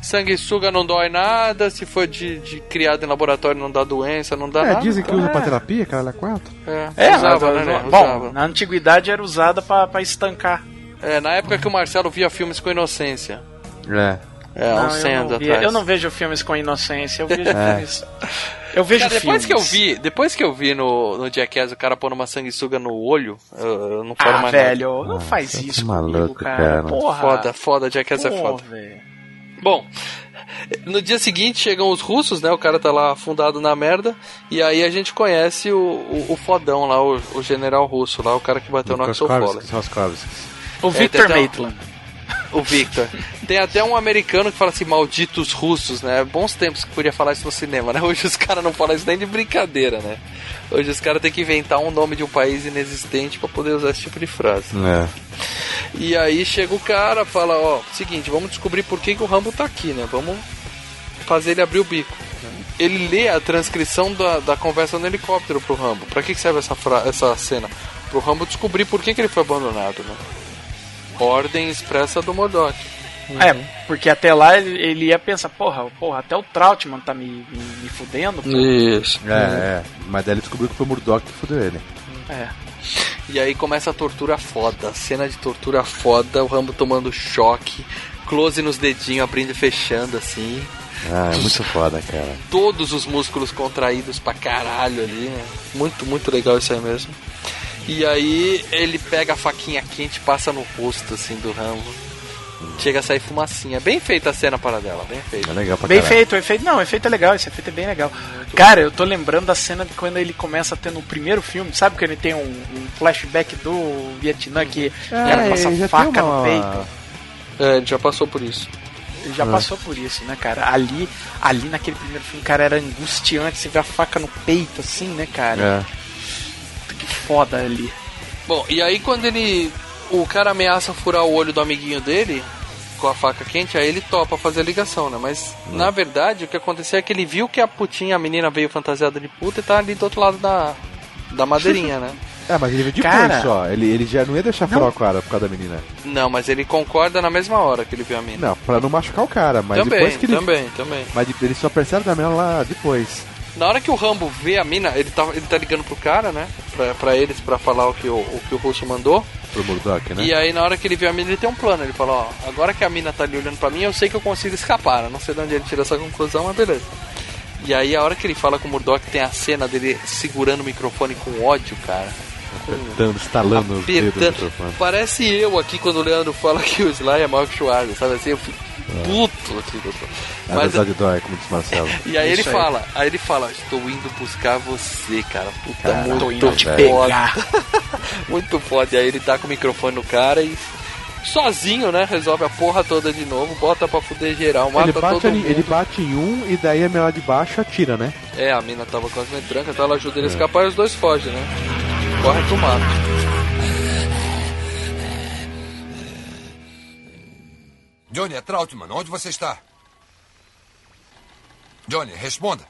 Sanguessuga não dói nada, se for de, de criado em laboratório não dá doença, não dá é, nada. dizem que então usa é. pra terapia, cara, é quatro. É, É, usava, né, né? bom, Usava. na antiguidade era usada pra estancar. É, na época que o Marcelo via filmes com inocência. É. É, Não, uns 100 eu, anos não via- atrás. eu não vejo filmes com inocência, eu vejo É. filmes. Eu vejo Cara, depois filmes. que eu vi, depois que eu vi no, no Jackass o cara pondo uma sanguessuga no olho, eu, eu não falo Ah, mais velho, não Ah, faz tá isso maluco, comigo, cara. cara. nada. Porra. Foda, foda, Jackass é Pô, foda. velho. Bom, no dia seguinte chegam os russos, né? O cara tá lá afundado na merda. E aí a gente conhece o, o, o fodão lá, o, o general russo lá, o cara que bateu no Axel Foley. O É, Victor um- Maitland. O Victor. Tem até um americano que fala assim, malditos russos, né? Bons tempos que podia falar isso no cinema, né? Hoje os caras não falam isso nem de brincadeira, né? Hoje os caras têm que inventar um nome de um país inexistente pra poder usar esse tipo de frase. É. E aí chega o cara, fala, ó, seguinte, vamos descobrir por que, que o Rambo tá aqui, né? Vamos fazer ele abrir o bico. Ele lê a transcrição da, da conversa no helicóptero pro Rambo. Pra que, que serve essa, essa cena? Pro Rambo descobrir por que, que ele foi abandonado, né? Ordem expressa do Murdoch. É, porque até lá ele, ele ia pensar, porra, porra, até o Trautmann tá me, me, me fudendo. pô. Isso. É, é. Mas daí ele descobriu que foi o Murdoch que fudeu ele. É. E aí começa a tortura foda, cena de tortura foda, o Rambo tomando choque, close nos dedinhos, abrindo e fechando assim. Ah, é muito foda, cara. todos os músculos contraídos pra caralho ali, né? Muito, muito legal isso aí mesmo. E aí ele pega a faquinha quente e passa no rosto, assim, do Rambo. Chega a sair fumacinha. Bem feita a cena para dela, bem É feita. legal pra Bem caralho. feito, o efeito. Não, o efeito é legal, esse efeito é bem legal. Cara, eu tô lembrando da cena de quando ele começa a ter no primeiro filme, sabe que ele tem um, um flashback do Vietnã que o É, passa já tem faca uma- no peito. É, ele já passou por isso. Ele já passou por isso, né, cara? Ali, ali naquele primeiro filme, cara, era angustiante, você vê a faca no peito, assim, né, cara? É. Que foda ali. Bom, e aí quando ele. O cara ameaça furar o olho do amiguinho dele com a faca quente, aí ele topa fazer a ligação, né? Mas na verdade o que aconteceu é que ele viu que a putinha, a menina veio fantasiada de puta e tá ali do outro lado da, da madeirinha, né? É, mas ele veio depois Cara. só. Ele, ele já não ia deixar furar o cara por causa da menina. Não, mas ele concorda na mesma hora que ele viu a mina. Não, pra não machucar o cara, mas também, depois que ele. também, também. Mas ele só percebe da menina lá depois. Na hora que o Rambo vê a mina, ele tá, ele tá ligando pro cara, né? Pra, pra eles, pra falar o que o, o que o russo mandou. Pro Murdoch, né? E aí, na hora que ele vê a mina, ele tem um plano. Ele fala: Ó, agora que a mina tá ali olhando pra mim, eu sei que eu consigo escapar. Eu não sei de onde ele tira essa conclusão, mas beleza. E aí, a hora que ele fala com o Murdoch, tem a cena dele segurando o microfone com ódio, cara. Apertando, estalando os dedos no Apertando. Parece eu aqui quando o Leandro fala que o Sly é maior que o Schwarzer, sabe assim? Eu fico puto aqui, doutor. A Mas verdade dói, como disse Marcelo. E aí ele aí. fala, aí ele fala, estou indo buscar você, cara. Puta, Cara, muito indo te foda. pegar. muito foda. E aí ele tá com o microfone no cara e sozinho, né? Resolve a porra toda de novo, bota pra fuder geral, mata Ele bate, todo mundo. ele bate em um e daí a menina lá de baixo atira, né? É, a mina tava com as então ela ajuda ele a escapar e os dois fogem, né? Corre pro mato. Johnny, é Trautmann. Onde você está? Johnny, responda.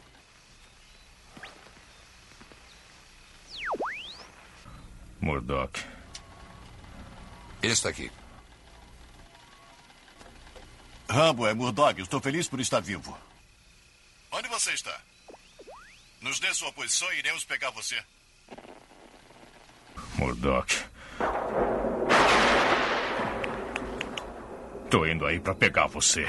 Murdoch. Ele está aqui. Rambo, é Murdoch. Estou feliz por estar vivo. Onde você está? Nos dê sua posição e iremos pegar você. Murdoch. Tô indo aí pra pegar você.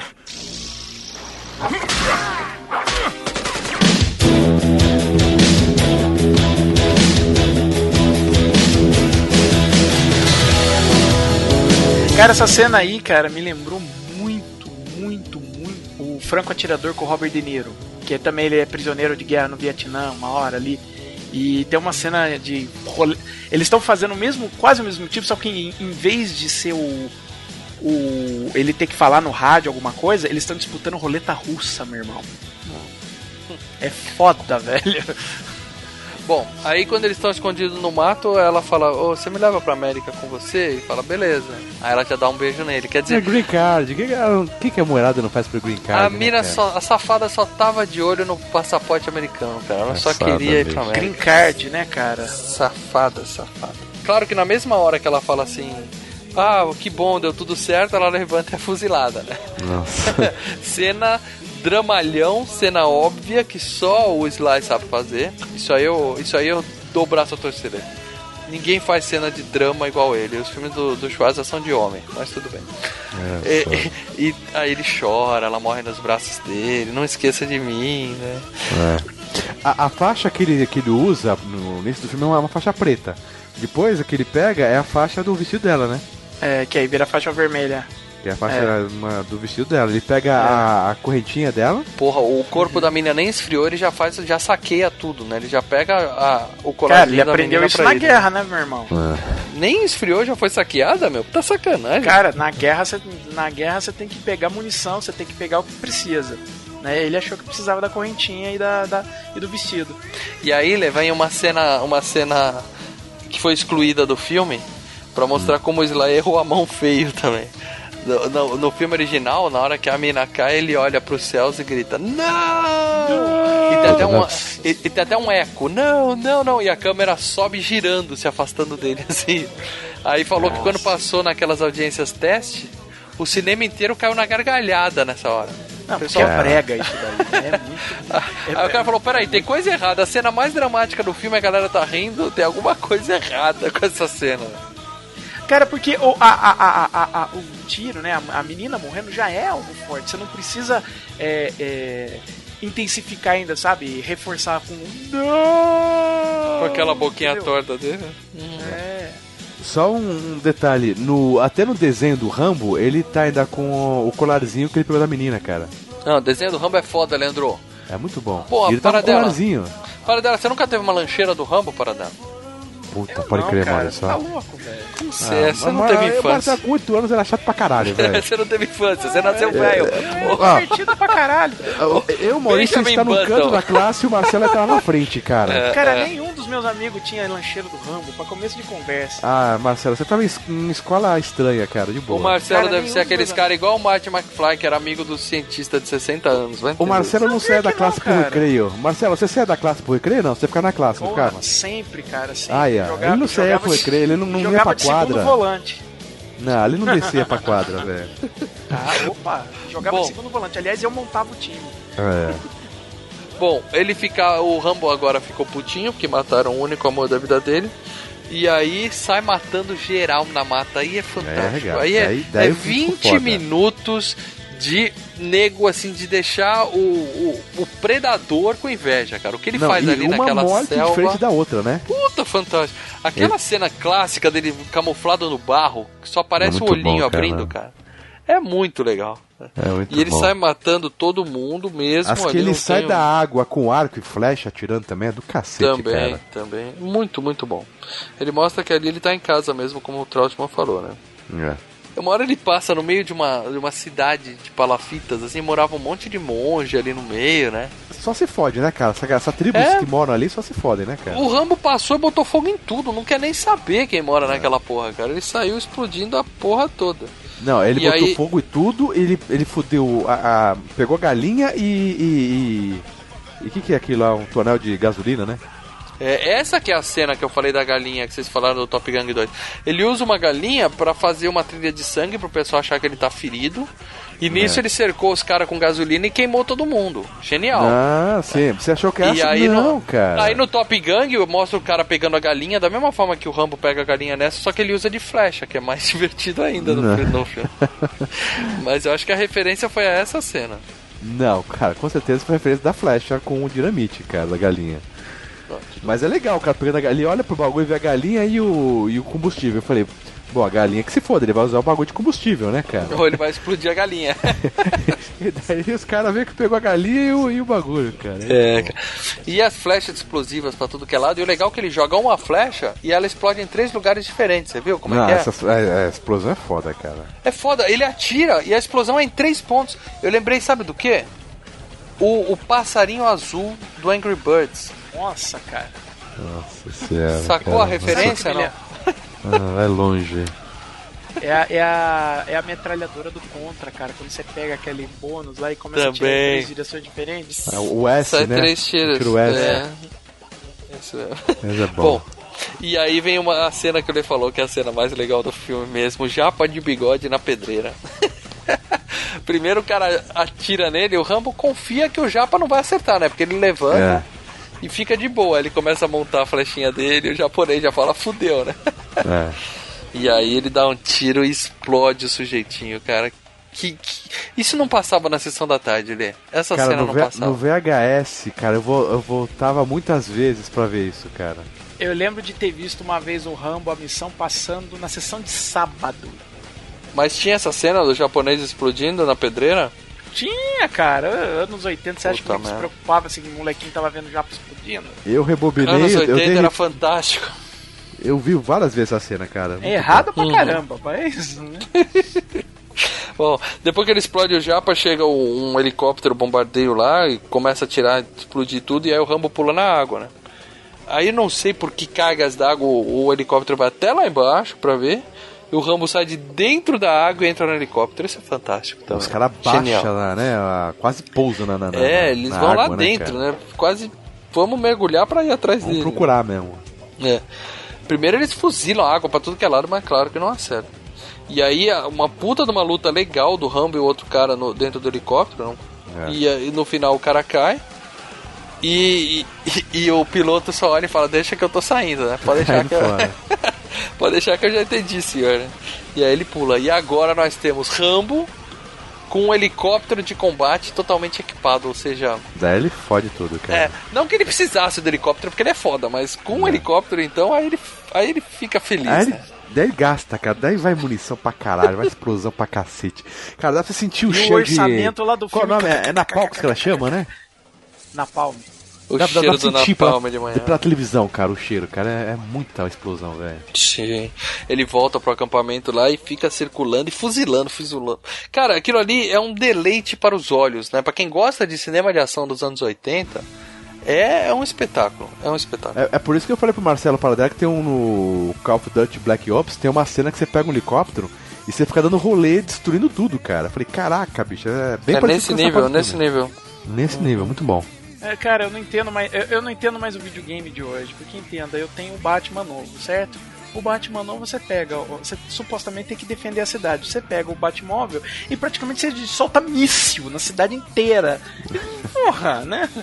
Cara, essa cena aí, cara, me lembrou muito, muito, muito o Franco Atirador com o Robert De Niro. Que também ele é prisioneiro de guerra no Vietnã, uma hora ali. E tem uma cena de. role- Eles estão fazendo o mesmo, quase o mesmo tipo, só que em, em vez de ser o. o ele ter que falar no rádio alguma coisa, eles estão disputando roleta russa, meu irmão. É foda, velho. Bom, aí quando eles estão escondidos no mato, ela fala, ô, você me leva pra América com você? E fala, beleza. Aí ela já dá um beijo nele. Quer É dizer, green card. O que, que, a- que que a moerada não faz pro green card? a né, mina cara? só, a safada só tava de olho no passaporte americano, cara. Ela só queria ir pra América. Green card, né, cara? Safada, safada. Claro que na mesma hora que ela fala assim, ah, que bom, deu tudo certo, ela levanta e é fuzilada, né? Nossa. cena dramalhão, cena óbvia que só o Sly sabe fazer. Isso aí eu, isso aí eu dou o braço a torcer. dele. Ninguém faz cena de drama igual ele. Os filmes do, do Schwarza são de homem, mas tudo bem. É, E, e- e aí ele chora, ela morre nos braços dele. Não esqueça de mim, né? É. A, a faixa que ele, que ele usa no início do filme é uma, uma faixa preta. Depois a que ele pega é a faixa do vestido dela, né? É, que aí vira faixa vermelha. Que é a faixa É. uma- do vestido dela. Ele pega a, a correntinha dela. Porra, o corpo da menina nem esfriou, ele já faz, já saqueia tudo, né? Ele já pega a, o Cara, colarzinho ele da aprendeu isso na ele. guerra, né, meu irmão? Nem esfriou, já foi saqueada, meu? Tá sacanagem. Cara, na guerra você na guerra você tem que pegar munição, você tem que pegar o que precisa. Né? Ele achou que precisava da correntinha e, da, da- e do vestido. E aí ele vem uma cena, uma cena que foi excluída do filme pra mostrar como o Sly errou a mão feio também. No, no- no filme original, na hora que a mina cai, ele olha pros céus e grita: Não! E tem, até um, e, e tem até um eco: Não, não, não. E a câmera sobe girando, se afastando dele assim. Aí falou que quando passou naquelas audiências teste, o cinema inteiro caiu na gargalhada nessa hora. Não, é brega isso daí. É muito. Aí o cara falou, peraí, tem coisa errada. A cena mais dramática do filme, a galera tá rindo, tem alguma coisa errada com essa cena. Cara, porque o, a, a, a, a, a- o tiro, né? A, a menina morrendo já é algo forte. Você não precisa é, é, intensificar ainda, sabe? Reforçar com. Não! Com aquela boquinha Entendeu? torta dele. É. Só um, detalhe, no, até no desenho do Rambo, ele tá ainda com o colarzinho que ele pegou da menina, cara. Não, o desenho do Rambo é foda, Leandro. É muito bom. Pô, ele tá com para o dela. colarzinho. Para dela, você nunca teve uma lancheira do Rambo para dar? Puta, pode não, crer, cara, mano. você Só. tá louco, velho. Não sei, você não teve infância. Mas com 8 anos era chato pra caralho, velho. você não teve infância, você nasceu velho. Ô, Ah, Divertido pra caralho. eu, Maurício, está no canto da classe e o Marcelo tá lá na frente, cara. É, Cara, é. nenhum dos meus amigos tinha lancheiro do Rambo pra começo de conversa. Ah, Marcelo, você tava em es- em escola estranha, cara, de O boa. Marcelo Cara, deve ser aqueles caras igual o Martin McFly, que era amigo do cientista de 60 anos. Vai O. Marcelo não saia da classe não, pro cara. recreio. Marcelo, você saia da classe pro recreio? Não, você fica na classe, não Porra, ficava? sempre, cara, sempre. Ah, é. Jogava- Ele não pro de- recreio, ele não, não ia pra quadra. volante. Não, ele não descia pra quadra, velho. Ah, opa, jogava Bom. de segundo volante. Aliás, eu montava o time. É. Bom, ele fica. O Rambo agora ficou putinho, porque mataram o único amor da vida dele. E aí sai matando geral na mata. Aí é fantástico. legal. aí é, Daí- daí é eu fico 20 foda. minutos de nego, assim, de deixar o, o, o predador com inveja, cara. O que ele Não, faz ali naquela morte selva. diferente da outra, né? Puta, fantástico. Aquela cena clássica dele camuflado no barro, que só aparece É o olhinho bom, cara. abrindo, cara. É muito legal. É muito E ele bom. sai matando todo mundo mesmo. As que ele sai tem da água com arco e flecha atirando também é do cacete, Também, cara. também. Muito, muito bom. Ele mostra que ali ele tá em casa mesmo, como o Trautmann falou, né? É. Uma hora ele passa no meio de uma, de uma cidade de palafitas, assim, morava um monte de monge ali no meio, né? Só se fode, né, cara? Essa, essa tribos É. que moram ali só se fodem, né, cara? O Rambo passou e botou fogo em tudo, não quer nem saber quem mora naquela porra, cara. Ele saiu explodindo a porra toda. Não, ele E botou aí- fogo e tudo, ele, ele fudeu, a, a- pegou galinha e... E e o que, que é aquilo lá? Um tonel de gasolina, né? É, essa que é a cena que eu falei da galinha que vocês falaram do Top Gang 2. Ele usa uma galinha pra fazer uma trilha de sangue pro pessoal achar que ele tá ferido. E nisso É. ele cercou os caras com gasolina e queimou todo mundo. Genial. Ah, sim. Você achou que era E assim? aí Não, no, cara. Aí no Top Gang eu mostro o cara pegando a galinha da mesma forma que o Rambo pega a galinha nessa, só que ele usa de flecha, que é mais divertido ainda no, no filme. Mas eu acho que a referência foi a essa cena. Não, cara, com certeza foi referência da flecha com o dinamite, cara, da galinha. Mas é legal, cara, pegando a galinha, ele olha pro bagulho e vê a galinha e o, e o combustível. Eu falei, Bom, a galinha que se foda, ele vai usar o bagulho de combustível, né, cara? Ou ele vai explodir a galinha. e daí os caras veem que pegou a galinha e o, e o bagulho, cara. É, cara. E as flechas explosivas pra tudo que é lado. E o legal é que ele joga uma flecha e ela explode em três lugares diferentes. Você viu como Não, é que é? essa a, a explosão é foda, cara. É foda. Ele atira e a explosão é em três pontos. Eu lembrei, sabe do quê? O, o passarinho azul do Angry Birds. Nossa, cara. Nossa senhora. Sacou cara. a referência, não? Ah, vai longe. É a, é, a, é a metralhadora do Contra, cara. Quando você pega aquele bônus lá e começa a tirar em Também. três direções diferentes. É, O S, Sai né? três tiros. O S. É. Isso mesmo. Mas é bom. Bom, e aí vem uma a cena que ele falou que é a cena mais legal do filme mesmo, Japa de bigode na pedreira. Primeiro o cara atira nele, o Rambo confia que o Japa não vai acertar, né? Porque ele levanta e fica de boa. Ele começa a montar a flechinha dele e o japonês já fala, fudeu, né? É. E aí ele dá um tiro e explode o sujeitinho, cara. Que, que- Isso não passava na sessão da tarde, Lê. Essa Cara, cena não V- passava. no VHS, cara, eu, vo- eu voltava muitas vezes pra ver isso, cara. Eu lembro de ter visto uma vez o Rambo, a missão, passando na sessão de sábado. Mas tinha essa cena do japonês explodindo na pedreira? Tinha, cara. Anos 80, você acha que ninguém se preocupava se o molequinho tava vendo japa explodindo? Eu rebobinei, Anos eu, 80 eu, dei- era fantástico. eu vi várias vezes essa cena, cara. É bom. pra caramba, mas. né? Bom, depois que ele explode o Japa, chega um, um helicóptero bombardeio lá e começa a tirar, explodir tudo, e aí o Rambo pula na água, né? Aí eu não sei por que cargas d'água o, o helicóptero vai até lá embaixo pra ver. E o Rambo sai de dentro da água e entra no helicóptero. Isso é fantástico também. Os caras baixam lá, né? Quase pousam na, na, É, na- eles na vão lá água, dentro, cara? né? Quase vamos mergulhar pra ir atrás Vamos dele. procurar mesmo. É. Primeiro eles fuzilam a água pra tudo que é lado, mas claro que não acerta. E aí uma puta de uma luta legal do Rambo e o outro cara no- dentro do helicóptero. Não? É. E, aí, no final o cara cai. E, e, e o piloto só olha e fala, deixa que eu tô saindo, né? Pode deixar que eu... Pode deixar que eu já entendi, senhor. né? E aí ele pula. E agora nós temos Rambo com um helicóptero de combate totalmente equipado, ou seja, Daí ele fode tudo, cara. é, não que ele precisasse do helicóptero, porque ele é foda, mas com um helicóptero, então, aí ele, aí ele fica feliz. Aí ele, né? daí ele gasta, cara. Daí vai munição pra caralho, vai explosão pra cacete. Cara, dá pra você sentir o E o cheiro orçamento de... lá do Qual o filme- nome? É, é Napalx que ela chama, né? Na palma. O dá, dá, cheiro dá pra do sentir de manhã. pela televisão, cara, o cheiro, cara. É, é muita explosão, velho. Sim. Ele volta pro acampamento lá e fica circulando e fuzilando, fuzilando. Cara, aquilo ali é um deleite para os olhos, né? Pra quem gosta de cinema de ação dos anos 80, é, é um espetáculo. É um espetáculo. É, é por isso que eu falei pro Marcelo Paradela que tem um no Call of Duty Black Ops, tem uma cena que você pega um helicóptero e você fica dando rolê, destruindo tudo, cara. Eu falei, caraca, bicho, é bem É, parecido nesse nível, nesse nível. Nesse nível, muito bom. É, cara, eu não entendo mais. Eu, eu não entendo mais o videogame de hoje. Porque entenda, eu tenho o Batman novo, certo? O Batman novo você pega, você supostamente tem que defender a cidade. Você pega o Batmóvel e praticamente você solta míssil na cidade inteira. Porra, né?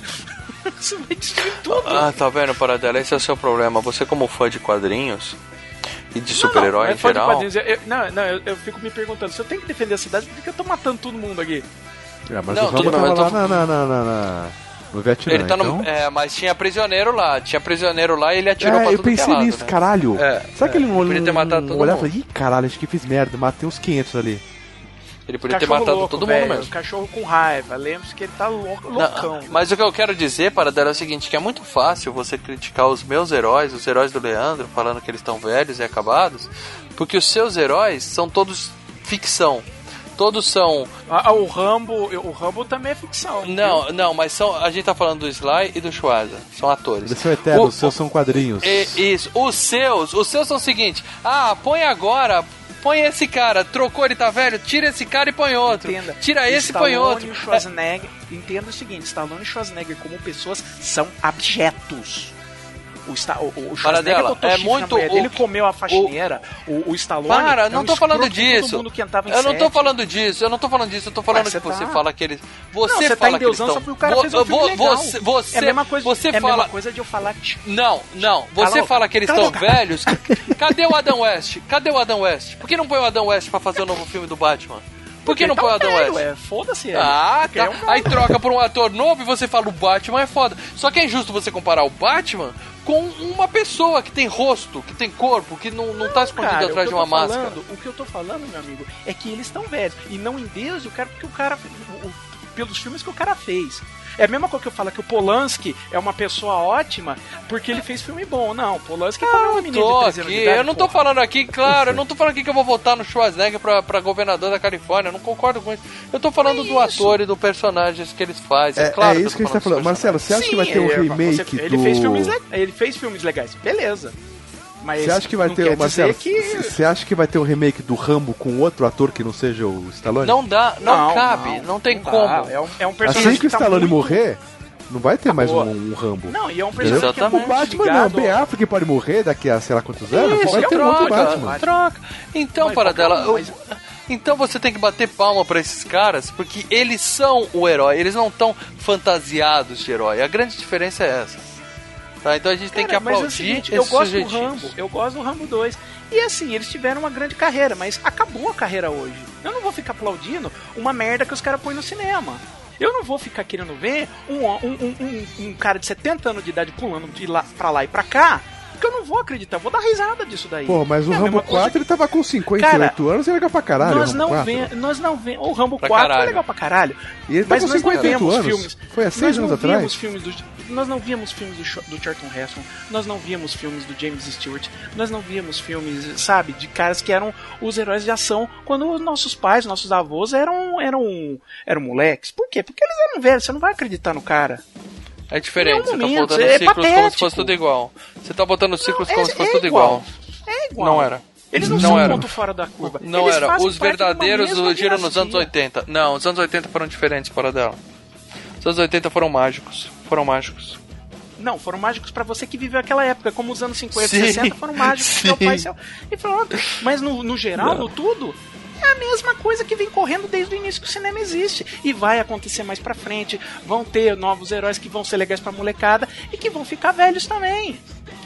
Você vai destruir tudo. Ah, tá vendo, Paradela? Esse é o seu problema. Você, como fã de quadrinhos e de super-herói é em geral. Eu- eu- não, não, eu, eu fico me perguntando, se eu tenho que defender a cidade, por que eu tô matando todo mundo aqui? É, mas Não, o Rambo tava eu lá tô- na, na, na, na- na- no Vietnã, Ele tá então... no. É, mas tinha prisioneiro lá. Tinha prisioneiro lá e ele atirou É, pra eu tudo que é pensei lado, nisso, né? caralho. É, Sabe que ele não podia ter matado todo olhava e mundo. falou, ih, caralho, acho que fiz merda, matei uns 500 ali. Ele podia ter matado louco, todo velho, mundo mesmo. Cachorro com raiva. Lembre-se que ele tá louco, Não, loucão. mas o que eu quero dizer, Paradela, é o seguinte, que é muito fácil você criticar os meus heróis, os heróis do Leandro, falando que eles estão velhos e acabados, porque os seus heróis são todos ficção. Todos são. Ah, o Rambo, o Rambo também é ficção. Não, não, mas são. A gente tá falando do Sly e do Schwarza. São atores. Eles são eternos, O- os seus são quadrinhos. E- isso. Os seus, os seus são o seguinte: ah, põe agora. Põe esse cara, trocou, ele tá velho, tira esse cara e põe outro. Entenda. Tira esse e põe Stallone outro. E o Schwarzenegger, entenda o seguinte: Stallone e Schwarzenegger, como pessoas, são abjetos. O, Sta o, o Schwarzenegger botou é muito dele comeu a faxineira. O, o Stallone. Para, é não um tô falando disso. Eu não tô falando disso, eu não tô falando disso, eu tô falando Ué, que você você tá. fala que eles. Você, Não, você tá fala que eles estão. o cara fez um filme vo- legal. Você, você, é a mesma coisa, você é fala. mesma coisa de eu falar que Não, não. Você Cala a fala que eles estão boca. velhos. Cadê o Adam West? Cadê o Adam West? Por que não põe o Adam West pra fazer o novo filme do Batman? Por que Porque não tá põe o Adam West? é, Foda-se ele. Ah, tá. é um Aí troca por um ator novo e você fala o Batman é foda. Só que é injusto você comparar o Batman com uma pessoa que tem rosto, que tem corpo, que não, não tá escondido Cara, atrás de uma tô máscara. falando- o que eu tô falando, meu amigo, é que eles estão velhos. E não em Deus, o cara, porque o cara. o- o- pelos filmes que o cara fez. É a mesma coisa que eu falo que o Polanski é uma pessoa ótima porque ele fez filme bom. Não, o Polanski é uma menina Tô de 13 anos aqui, de idade, eu não tô porra. falando aqui, claro, eu não tô falando aqui que eu vou votar no Schwarzenegger pra, pra governador da Califórnia, eu não concordo com isso. Eu tô falando do ator e do personagem que eles fazem. É, claro é isso tô que a gente tá falando. Marcelo, você acha Sim, que vai ter um é, remake você- ele do... Fez filmes le- ele fez filmes legais, beleza. Mas Você acha que vai não ter, Marcelo, dizer que... você acha que vai ter um remake do Rambo com outro ator que não seja o Stallone? Não dá, não, cabe, não, tem dá. como. É um, é um personagem Assim que o tá Stallone muito- morrer, não vai ter mais um, um Rambo. Não, e é um Entendeu? personagem que é O muito Batman não, ligado- Ben Affleck pode morrer daqui a sei lá quantos anos, Isso, vai ter um outro troca, Batman. troca. Então, Mas para qualquer dela, um, eu- então você tem que bater palma pra esses caras, porque eles são o herói, eles não estão fantasiados de herói. A grande diferença é essa. Tá? Então a gente tem que Cara, mas é o aplaudir seguinte, eu gosto sujeitinhos. do Rambo, eu gosto do Rambo 2. E assim, eles tiveram uma grande carreira, mas acabou a carreira hoje. Eu não vou ficar aplaudindo uma merda que os caras põem no cinema. Eu não vou ficar querendo ver um, um, um, um- um cara de 70 anos de idade pulando de lá pra lá e pra cá, porque eu não vou acreditar, eu vou dar risada disso daí. Pô, mas o É Rambo mesma coisa 4 ele tava com 58 anos e é legal pra caralho. nós o Rambo não 4. vemos, nós não vemos. O Rambo Pra 4 é caralho. legal pra caralho. E ele tá mas com nós não 58 vemos anos. filmes. Foi há nós seis não anos vimos atrás. filmes do nós não víamos filmes do, do Charlton Heston, nós não víamos filmes do James Stewart, nós não víamos filmes, sabe, de caras que eram os heróis de ação quando os nossos pais, nossos avós eram eram eram moleques. Por quê? Porque eles eram velhos, você não vai acreditar no cara. É diferente, você tá momento, botando é ciclos como se patético. fosse tudo igual. Você tá botando ciclos Não, como é- se fosse é tudo igual. igual. É igual. Não era. Eles não, Não são um era. ponto fora da curva. Não Eles era. Os verdadeiros surgiram nos anos dinastia. 80. Não, os anos 80 foram diferentes para dela. Os anos 80 foram mágicos. Foram mágicos. Não, foram mágicos pra você que viveu aquela época, como os anos 50, Sim, 60 foram mágicos pro seu pai e seu. E pronto. Mas no, no geral, Não. no tudo, é a mesma coisa que vem correndo desde o início que o cinema existe. E vai acontecer mais pra frente. Vão ter novos heróis que vão ser legais pra molecada e que vão ficar velhos também.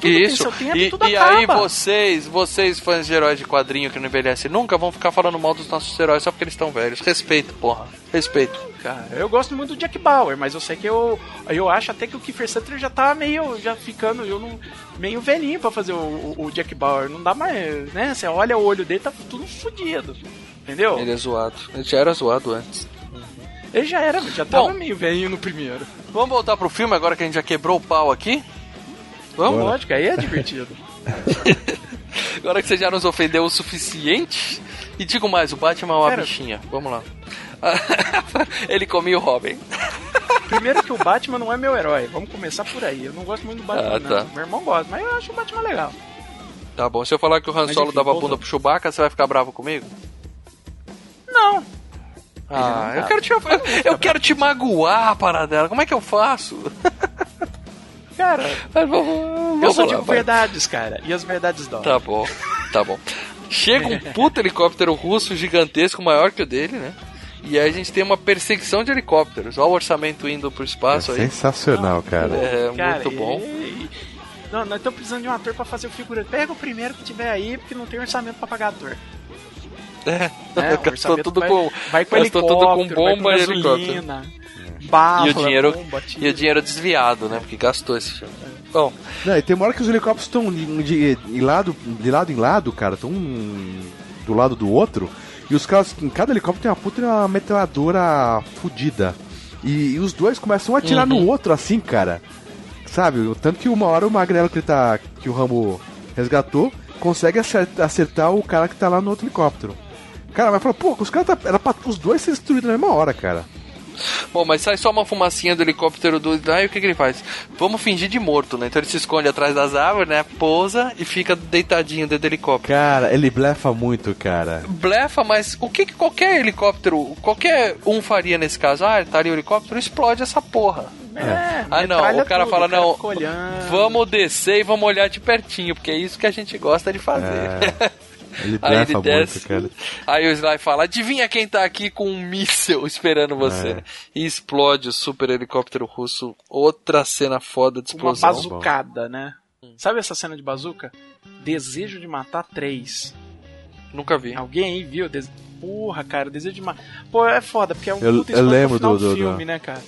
Tudo Isso. tem seu tempo, e tudo e acaba. aí vocês, vocês fãs de heróis de quadrinho que não envelhecem nunca, vão ficar falando mal dos nossos heróis só porque eles estão velhos. Respeito, porra. Respeito. Cara, eu gosto muito do Jack Bauer, mas eu sei que eu eu acho até que o Kiefer Sutherland já tá meio já ficando eu não, meio velhinho pra fazer o, o- o Jack Bauer, não dá mais, né? Você olha o olho dele tá tudo fodido. Entendeu? Ele é zoado. Ele já era zoado antes. Ele já era, já tava Bom. meio velhinho no primeiro. Vamos voltar pro filme agora que a gente já quebrou o pau aqui? Vamos? Lógico, aí é divertido. Agora que você já nos ofendeu o suficiente. E digo mais, o Batman é uma Pera. bichinha. Vamos lá. Ele comia o Robin. Primeiro que o Batman não é meu herói, vamos começar por aí. Eu não gosto muito do Batman, Ah, tá. não. Meu irmão gosta, mas eu acho o Batman legal. Tá bom, se eu falar que o Han Solo dava bunda pro Chewbacca, você vai ficar bravo comigo? Não, Ah, eu quero te, eu, eu quero te magoar, paradela. Como é que eu faço? cara, Mas vamos, eu só lá, digo vai. verdades, cara, e as verdades dói. Tá bom, tá bom. Chega um puto helicóptero russo gigantesco, maior que o dele, né? E aí a gente tem uma perseguição de helicópteros. Olha o orçamento indo pro É espaço aí. sensacional, cara. É Cara, muito bom. e- Não, nós estamos precisando de um ator pra fazer o figurante. Pega o primeiro que tiver aí, porque não tem orçamento pra pagar ator. É, Né? O gastou tudo vai, com. vai com gastou tudo com vai bomba e helicóptero. gasolina, bala, E o dinheiro, bomba, e o dinheiro desviado, né? Porque gastou esse filme. Bom, Não, e tem uma hora que os helicópteros estão de, de, de lado, de lado em lado, cara, estão do lado do outro, e os caras, em cada helicóptero tem uma puta uma metralhadora fodida. E, e os dois começam a atirar Uhum. no outro assim, cara. Sabe? Tanto que uma hora o magrelo que ele tá. que o Rambo resgatou, consegue acertar, acertar o cara que tá lá no outro helicóptero. Cara, mas fala, pô, os caras tá, era pra os dois ser destruídos na mesma hora, cara. Bom, mas sai só uma fumacinha do helicóptero do. Aí o que, que ele faz? Vamos fingir de morto, né? Então ele se esconde atrás das árvores, né? Pousa e fica deitadinho dentro do helicóptero. Cara, ele blefa muito, cara. Blefa, mas o que, que qualquer helicóptero, qualquer um faria nesse caso? Ah, tá ali o helicóptero, explode essa porra. É, Ah, não, o cara tudo, fala, o cara não, olhando. vamos descer e vamos olhar de pertinho, porque é isso que a gente gosta de fazer. Ele Aí ele desce. muito, cara. Aí o Sly fala: Adivinha quem tá aqui com um míssel esperando você? É. E explode o super helicóptero russo. Outra cena foda de Uma explosão. bazucada, né? Sabe essa cena de bazuca? Desejo de matar três. Nunca vi. Alguém aí viu? Des... Porra, cara, desejo de matar. Pô, é foda, porque é um Eu- puta eu lembro final do- do- filme, do- né, cara?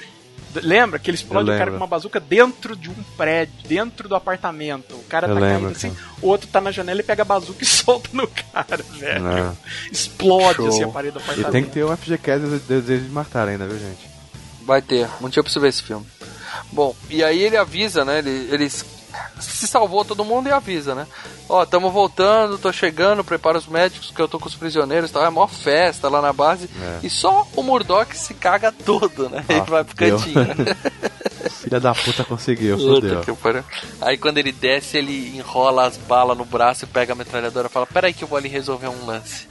Lembra que ele explode o cara com uma bazuca dentro de um prédio, dentro do apartamento. O cara Eu tá lembro, caindo assim, cara. o outro tá na janela e pega a bazuca e solta no cara, velho. É. Explode Show. assim a parede do E apartamento. tem que ter um FGCast de desejo de matar ainda, viu, gente? Vai ter, um dia eu preciso ver esse filme. Bom, e aí ele avisa, né? Ele, ele se salvou todo mundo e avisa, né? Ó, tamo voltando, tô chegando, prepara os médicos que eu tô com os prisioneiros, tá? É mó festa lá na base. É. E só o Murdoch se caga todo, né? ele Ah, vai pro cantinho. Filha da puta conseguiu, fodeu. Aí quando ele desce, ele enrola as balas no braço e pega a metralhadora e fala: Peraí que eu vou ali resolver um lance.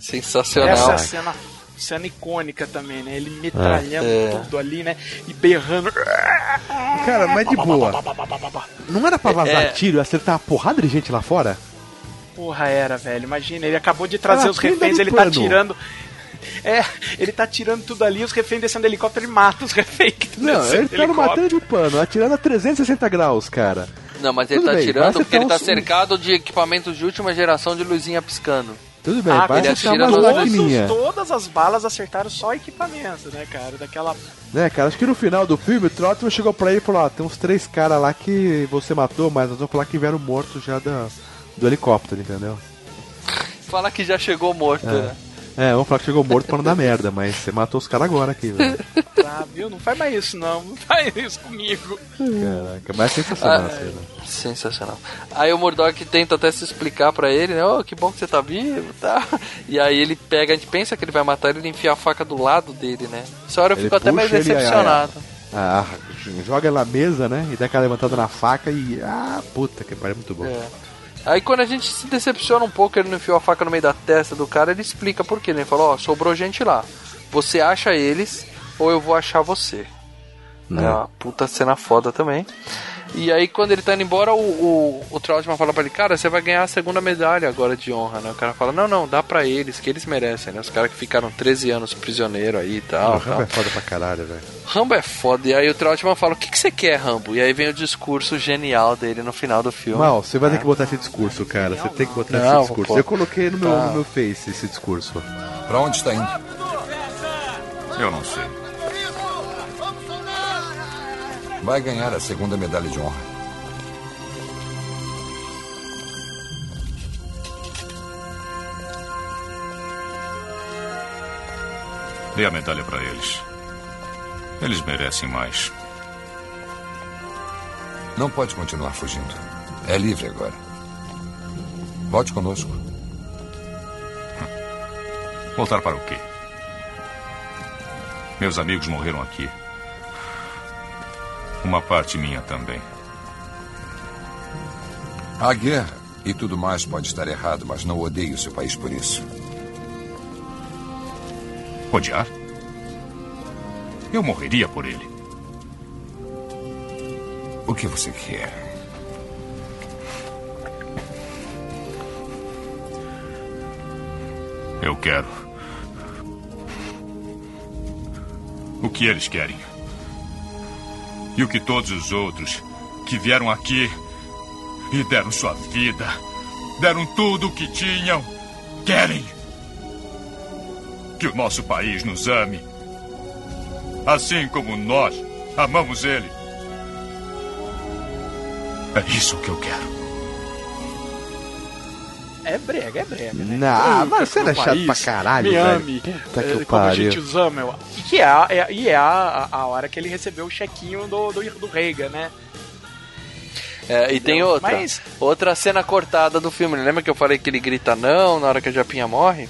Sensacional. Essa é a cena, cena icônica também, né? Ele metralhando É. tudo ali, né? E berrando. Cara, mas de boa. Não era pra vazar É. tiro e acertar uma porrada de gente lá fora? Porra, era, velho. Imagina, ele acabou de trazer Era os reféns, ele tá pano. tirando. É, ele tá tirando tudo ali, os reféns descendo do helicóptero e mata os reféns que estão Não, ele tá no matando de pano, atirando a 360 graus, cara. Não, mas ele Tudo tá bem, vai tirando porque ele tá uns- cercado de equipamentos de última geração de luzinha piscando. Tudo bem, Ah, vai ele acertar atira umas. Todos, todas as balas acertaram só equipamento, né, cara? Daquela. Né, cara, acho que no final do filme o Trotman chegou pra ele e falou, ó, tem uns três caras lá que você matou, mas nós vamos falar que vieram mortos já da, do helicóptero, entendeu? Fala que já chegou morto, né? É, vamos falar que chegou morto pra não dar merda, mas você matou os caras agora aqui, velho. Ah, viu? Não faz mais isso, não. Não faz isso comigo. Caraca, mas é sensacional Ah, a cena. Sensacional. Aí o Murdoch tenta até se explicar pra ele, né? Oh, que bom que você tá vivo, tá? E aí ele pega, a gente pensa que ele vai matar ele, ele enfia a faca do lado dele, né? Essa hora eu Ele fico até ele, decepcionado. Ah, joga na mesa, né? E dá aquela levantada na faca e. Ah, puta que pariu, muito bom. É. Aí quando a gente se decepciona um pouco, ele não enfiou a faca no meio da testa do cara, ele explica por quê. né? Ele falou, ó, sobrou gente lá. Você acha eles, ou eu vou achar você. É uma puta cena foda também. E aí quando ele tá indo embora, o, o, o Trautmann fala pra ele, cara, você vai ganhar a segunda medalha agora de honra, né? O cara fala, não, não, dá pra eles, que eles merecem, né? Os caras que ficaram 13 anos prisioneiro aí e tal. O Rambo tal. é foda pra caralho, velho. Rambo é foda. E aí o Trautmann fala, o que, que você quer, Rambo? E aí vem o discurso genial dele no final do filme. Mal, você vai ter que botar esse discurso, cara. Você tem que botar Não, esse discurso. pô. Eu coloquei no meu, Tá. no meu Face esse discurso. Pra onde está indo? Eu não sei. Vai ganhar a segunda medalha de honra. Dê a medalha para eles. Eles merecem mais. Não pode continuar fugindo. É livre agora. Volte conosco. Voltar para o quê? Meus amigos morreram aqui. Uma parte minha também. A guerra e tudo mais pode estar errado, mas não odeie o seu país por isso. Odiar? Eu morreria por ele. O que você quer? Eu quero. O que eles querem. E o que todos os outros que vieram aqui e deram sua vida, deram tudo o que tinham, querem. Que o nosso país nos ame. Assim como nós amamos ele. É isso que eu quero. É brega, é brega. Né? Nah, Eu mas você era chato país pra caralho, velho. Puta é, que como a pariu. gente eu- E que é, a- é, e é a, a, a hora que ele recebeu o chequinho do, do, do Reagan, né? É, e tem Não, outra. mas- Outra cena cortada do filme. Lembra que eu falei que ele grita não na hora que a Japinha morre?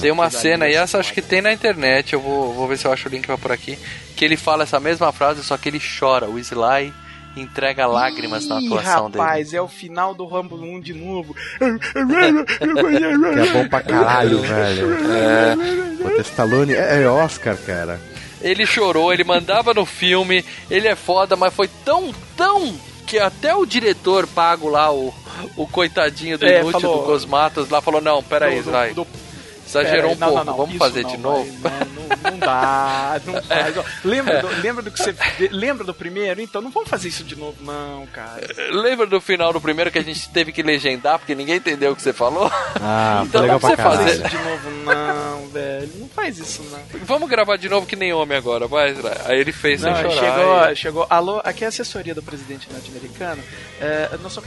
tem uma cena, e nisso, essa acho que tem na internet, eu vou, vou ver se eu acho o link pra por aqui. Que ele fala essa mesma frase, só que ele chora. O Sly entrega lágrimas na Ih, atuação dele. rapaz, é o final do Rambo 1 de novo. Que é bom pra caralho, velho. É. O Stallone é, é Oscar, cara. Ele chorou, ele mandava no filme, ele é foda, mas foi tão, tão que até o diretor pago lá, o, o coitadinho do É, inútil falou- do Cosmatos lá, falou: Não, peraí, Do- do- Sly. do- Exagerou um não, pouco, não, não, vamos isso fazer não, de novo? não, não dá, não faz. Ó, Lembra, do, lembra do que você. Lembra do primeiro? Então não vamos fazer isso de novo, não, cara. Lembra do final do primeiro que a gente teve que legendar porque ninguém entendeu o que você falou? Ah, Então pra você fazer. De novo, não, velho. Não faz isso, não. Vamos gravar de novo que nem homem agora, vai. Aí ele fez Não, sem chorar. chegou, e- chegou. Alô, aqui é a assessoria do presidente norte-americano. É, nós só,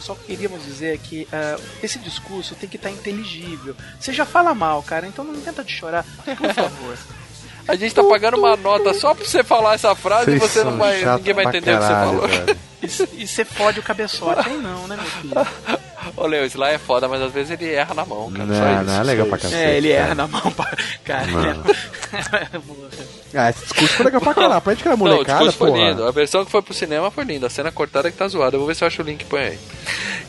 só queríamos dizer que é, esse discurso tem que estar inteligível. Você já fala mal, cara, então não tenta de chorar, por favor. A gente tá pagando uma nota só pra você falar essa frase e Vocês você não vai. Ninguém vai entender o que você caralho, falou. velho. E, e você fode o cabeçote, aí não, né, meu filho? Ô, Leo, esse lá é foda, mas às vezes ele erra na mão, cara. só Não, isso. não é legal pra cacete. É, ele cara. erra na mão, pra- cara. Não. Porra. Ah, esse discurso foi legal pra caralho. Pra gente que era Não, o molecada, discurso foi porra. lindo. A versão que foi pro cinema foi linda. A cena cortada que tá zoada. Eu vou ver se eu acho o link e põe aí.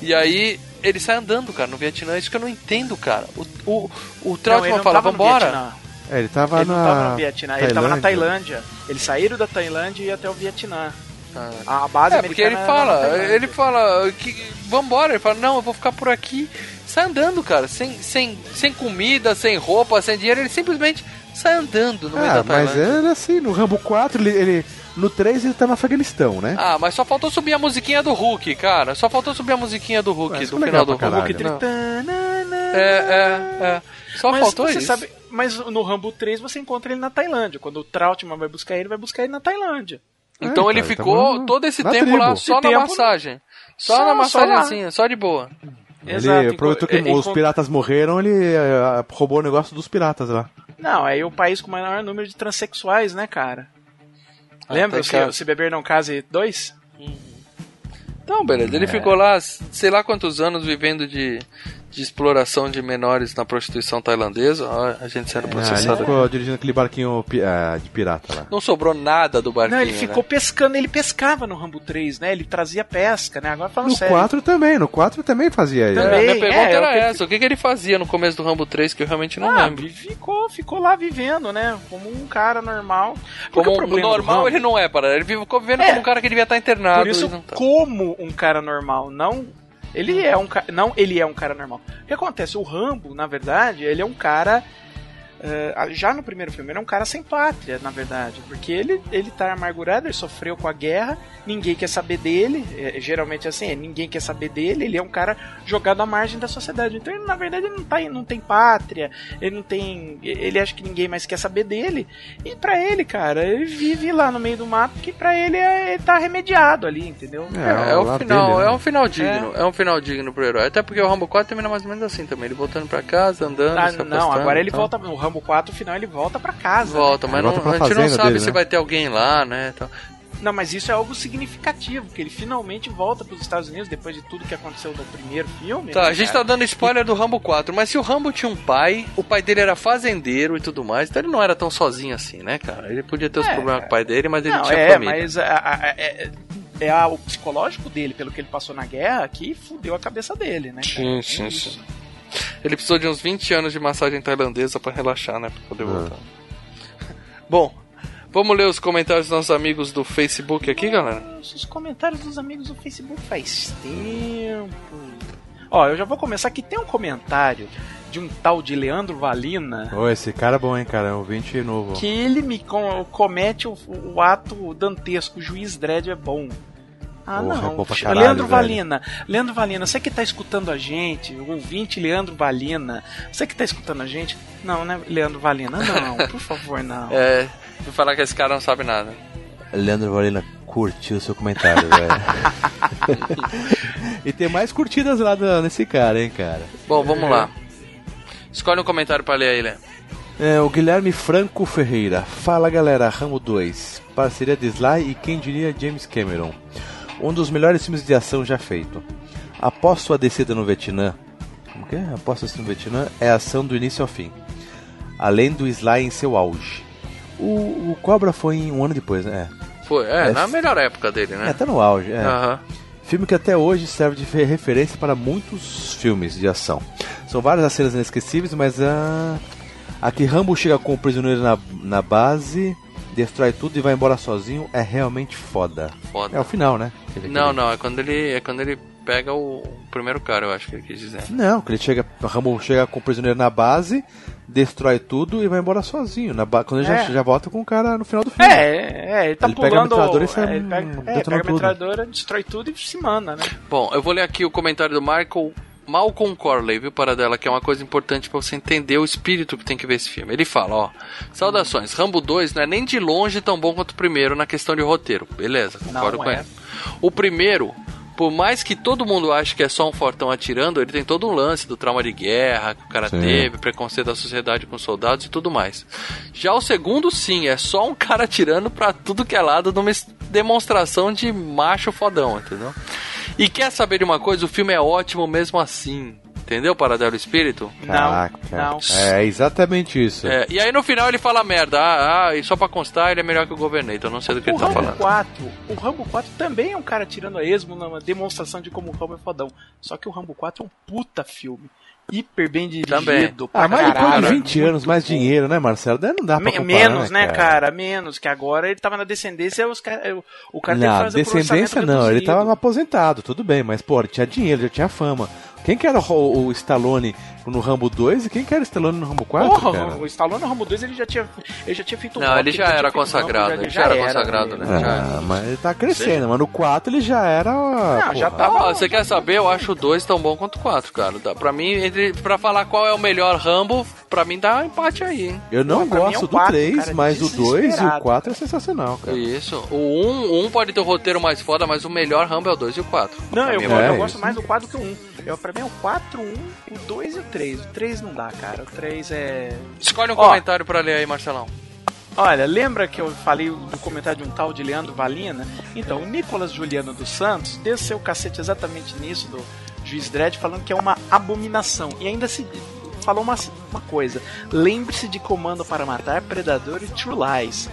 E aí, ele sai andando, cara, no Vietnã. Isso que eu não entendo, cara. O, o, o Não, ele Trautmann não fala, vambora. É, ele tava Ele na. não tava no Vietnã, ele tava na Tailândia. Tailândia. Eles saíram da Tailândia e ia até o Vietnã. Ah. A base É, porque ele na fala, Tailândia. ele fala que vambora, ele fala, não, eu vou ficar por aqui. Sai andando, cara, sem, sem, sem comida, sem roupa, sem dinheiro, ele simplesmente sai andando no meio Ah, da mas Tailândia. era assim, no Rambo 4, ele, ele- no 3 ele tá no Afeganistão, né? Ah, mas só faltou subir a musiquinha do Hulk, cara. Só faltou subir a musiquinha do Hulk, isso do foi final legal do Hulk. caralho. Não. É, é, é. Só mas faltou você isso. sabe, mas no Rambo 3 você encontra ele na Tailândia. Quando o Trautmann vai buscar ele, vai buscar ele na Tailândia. Então É, ele cara, ficou tava todo esse tempo tribo. lá só Esse na massagem. Só, Só- na só massagenzinha, só, de boa. Ele aproveitou que enco- os piratas morreram, ele eh, roubou o negócio dos piratas lá. Não, aí o país com o maior número de transexuais, né, cara? Lembra o se, se beber não case dois? Então, beleza. É. Ele ficou lá, sei lá quantos anos, vivendo de, de exploração de menores na prostituição tailandesa. Ó, a gente sendo ele processado. ficou dirigindo aquele barquinho ah, de pirata lá. Não sobrou nada do barquinho. Não, ele ficou né? pescando, ele pescava no Rambo 3, né? Ele trazia pesca, né? Agora falando No sério. 4 também, no 4 também fazia isso. É, Também. minha pergunta é, era que ele- essa: o que, que ele fazia no começo do Rambo 3 que eu realmente não Ah, lembro? vi- ficou, ficou lá vivendo, né? Como um cara normal. Porque Como o um normal ele não é, para ele ficou vivendo É. como um cara que devia estar internado. Por isso, não tá. como um cara normal, não. Ele é um ca- não ele é um cara normal. O que acontece? O Rambo, na verdade, ele é um cara eh, já no primeiro filme, ele é um cara sem pátria, na verdade, porque ele, ele tá amargurado, ele sofreu com a guerra, ninguém quer saber dele, eh, geralmente assim, é, ninguém quer saber dele, ele é um cara jogado à margem da sociedade, então ele, na verdade ele não, tá, não tem pátria, ele não tem, ele acha que ninguém mais quer saber dele, e pra ele, cara, ele vive lá no meio do mato, que pra ele é, ele tá remediado ali, entendeu? É, é o o final, dele, né? é um final digno, é. um final digno pro herói. Até porque o Rambo 4 termina mais ou menos assim também, ele voltando pra casa, andando, Ah, se não, agora ele volta. Rambo 4, final, ele volta pra casa. Volta, né, mas não, volta pra a gente não sabe dele, se né? vai ter alguém lá, né? Então? Não, mas isso é algo significativo, que ele finalmente volta pros Estados Unidos depois de tudo que aconteceu no primeiro filme. Tá, né, a gente tá dando spoiler do Rambo 4, mas se o Rambo tinha um pai, o pai dele era fazendeiro e tudo mais, então ele não era tão sozinho assim, né, cara? Ele podia ter os É, problemas com o pai dele, mas ele Não, tinha é, família. mas a- a- a- é, é a- o psicológico dele, pelo que ele passou na guerra, que fudeu a cabeça dele, né? cara? Sim, É sim, isso. sim. Ele precisou de uns 20 anos de massagem tailandesa pra relaxar, né? Pra poder Ah. voltar. Bom, vamos ler os comentários dos nossos amigos do Facebook aqui, galera? Os comentários dos amigos do Facebook faz tempo. Ó, eu já vou começar aqui. Tem um comentário de um tal de Leandro Valina. Ô, esse cara é bom, hein, cara? É um 20 novo. que ele me com- comete o, o ato dantesco, o juiz Dredd é bom. Ah, Porra, é não. pra caralho, Leandro velho. Valina. Leandro Valina, você que tá escutando a gente, o ouvinte Leandro Valina, você que tá escutando a gente. Não, né, Leandro Valina? Não, por favor, não. É, vou falar que esse cara não sabe nada. Leandro Valina curtiu o seu comentário, velho. e tem mais curtidas lá nesse cara, hein, cara. Bom, vamos lá. Escolhe um comentário pra ler aí, Léo. É, o Guilherme Franco Ferreira. Fala galera, Ramo 2. Parceria de Sly e quem diria James Cameron. Um dos melhores filmes de ação já feito. Após sua descida no Vietnã. Como que é? Após sua descida no Vietnã é ação do início ao fim. Além do Sly em seu auge. O, o Cobra foi um ano depois, né? Foi, é, É, na melhor época dele, É, né? tá no auge. É. Aham. Filme que até hoje serve de fe- referência para muitos filmes de ação. São várias as cenas inesquecíveis, mas a. Aqui Rambo chega com o prisioneiro na, na base, destrói tudo e vai embora sozinho, é realmente foda. Foda. É o final, né? Ele- Não, ele- não, é quando ele é quando ele pega o primeiro cara, eu acho que ele quis dizer. Não, que ele chega. Rambo chega com o prisioneiro na base, destrói tudo e vai embora sozinho. Na ba... Quando ele já, É. já volta com o cara no final do filme. É, é, ele tá Ele pega a pulando. metralhadora e sai, é, ele pega, é, pega a tudo. metralhadora, destrói tudo e se manda, né? Bom, eu vou ler aqui o comentário do Michael Malcolm Corley, viu, Paradela, que é uma coisa importante pra você entender o espírito que tem que ver esse filme. Ele fala, ó, saudações, Rambo 2 não é nem de longe tão bom quanto o primeiro na questão de roteiro. Beleza, concordo Não com é. ele. O primeiro, por mais que todo mundo ache que é só um fortão atirando, ele tem todo um lance do trauma de guerra que o cara Sim. teve, preconceito da sociedade com soldados e tudo mais. Já o segundo, sim, é só um cara atirando pra tudo que é lado numa demonstração de macho fodão, entendeu? E quer saber de uma coisa? O filme é ótimo mesmo assim. Entendeu, Paradelo Espírito? Caraca. não. É exatamente isso. É, e aí no final ele fala merda. Ah, ah, e só pra constar, ele é melhor que o Governator. Eu não sei do que O ele tá Rambo falando. 4, o Rambo 4 também é um cara tirando a esmo numa demonstração de como o Rambo é fodão. Só que o Rambo 4 é um puta filme. Hiper bem dirigido. Também. Ah, mas depois de caralho. 20 anos, mais dinheiro, né, Marcelo? Daí não dá pra comparar, menos, né, cara? Menos, que agora ele tava na descendência, os cara, o cara tem que Não, fazer descendência não, ele tava no aposentado, tudo bem, mas pô, ele tinha dinheiro, já tinha fama. Quem que era o, o Stallone no Rambo 2 e quem que era o Stallone no Rambo 4, Porra, cara? o Stallone no Rambo 2 ele já tinha, ele já tinha feito Não, rock, ele já tinha era consagrado, Rambo, ele já era consagrado, né? né? Já Ah, mas ele tá crescendo, mas no 4 ele já era. Não, já porra. tava. Ah, você quer saber? Eu acho o 2 tão bom quanto o 4, cara. Dá- Pra mim, entre, pra falar qual é o melhor Rambo, pra mim dá um empate aí, hein? Eu não Pô, mim é gosto o do quatro, 3, cara, mas o 2 e o desesperado. 4 é sensacional, cara. Isso. O 1 um, um pode ter o roteiro mais foda, mas o melhor Rambo é o 2 e o 4. Não, eu, mim, eu é gosto mais do 4 que o 1. Eu, pra mim é o 4, 1, o 2 e o 3. O 3 não dá, cara. O 3 é. Escolhe um Ó. comentário pra ler aí, Marcelão. Olha, lembra que eu falei do comentário de um tal de Leandro Valina? Então, o Nicolas Juliano dos Santos desceu o cacete exatamente nisso do Juiz Dredd, falando que é uma abominação. E ainda se falou uma, uma coisa: lembre-se de Comando para Matar, Predador e True Lies.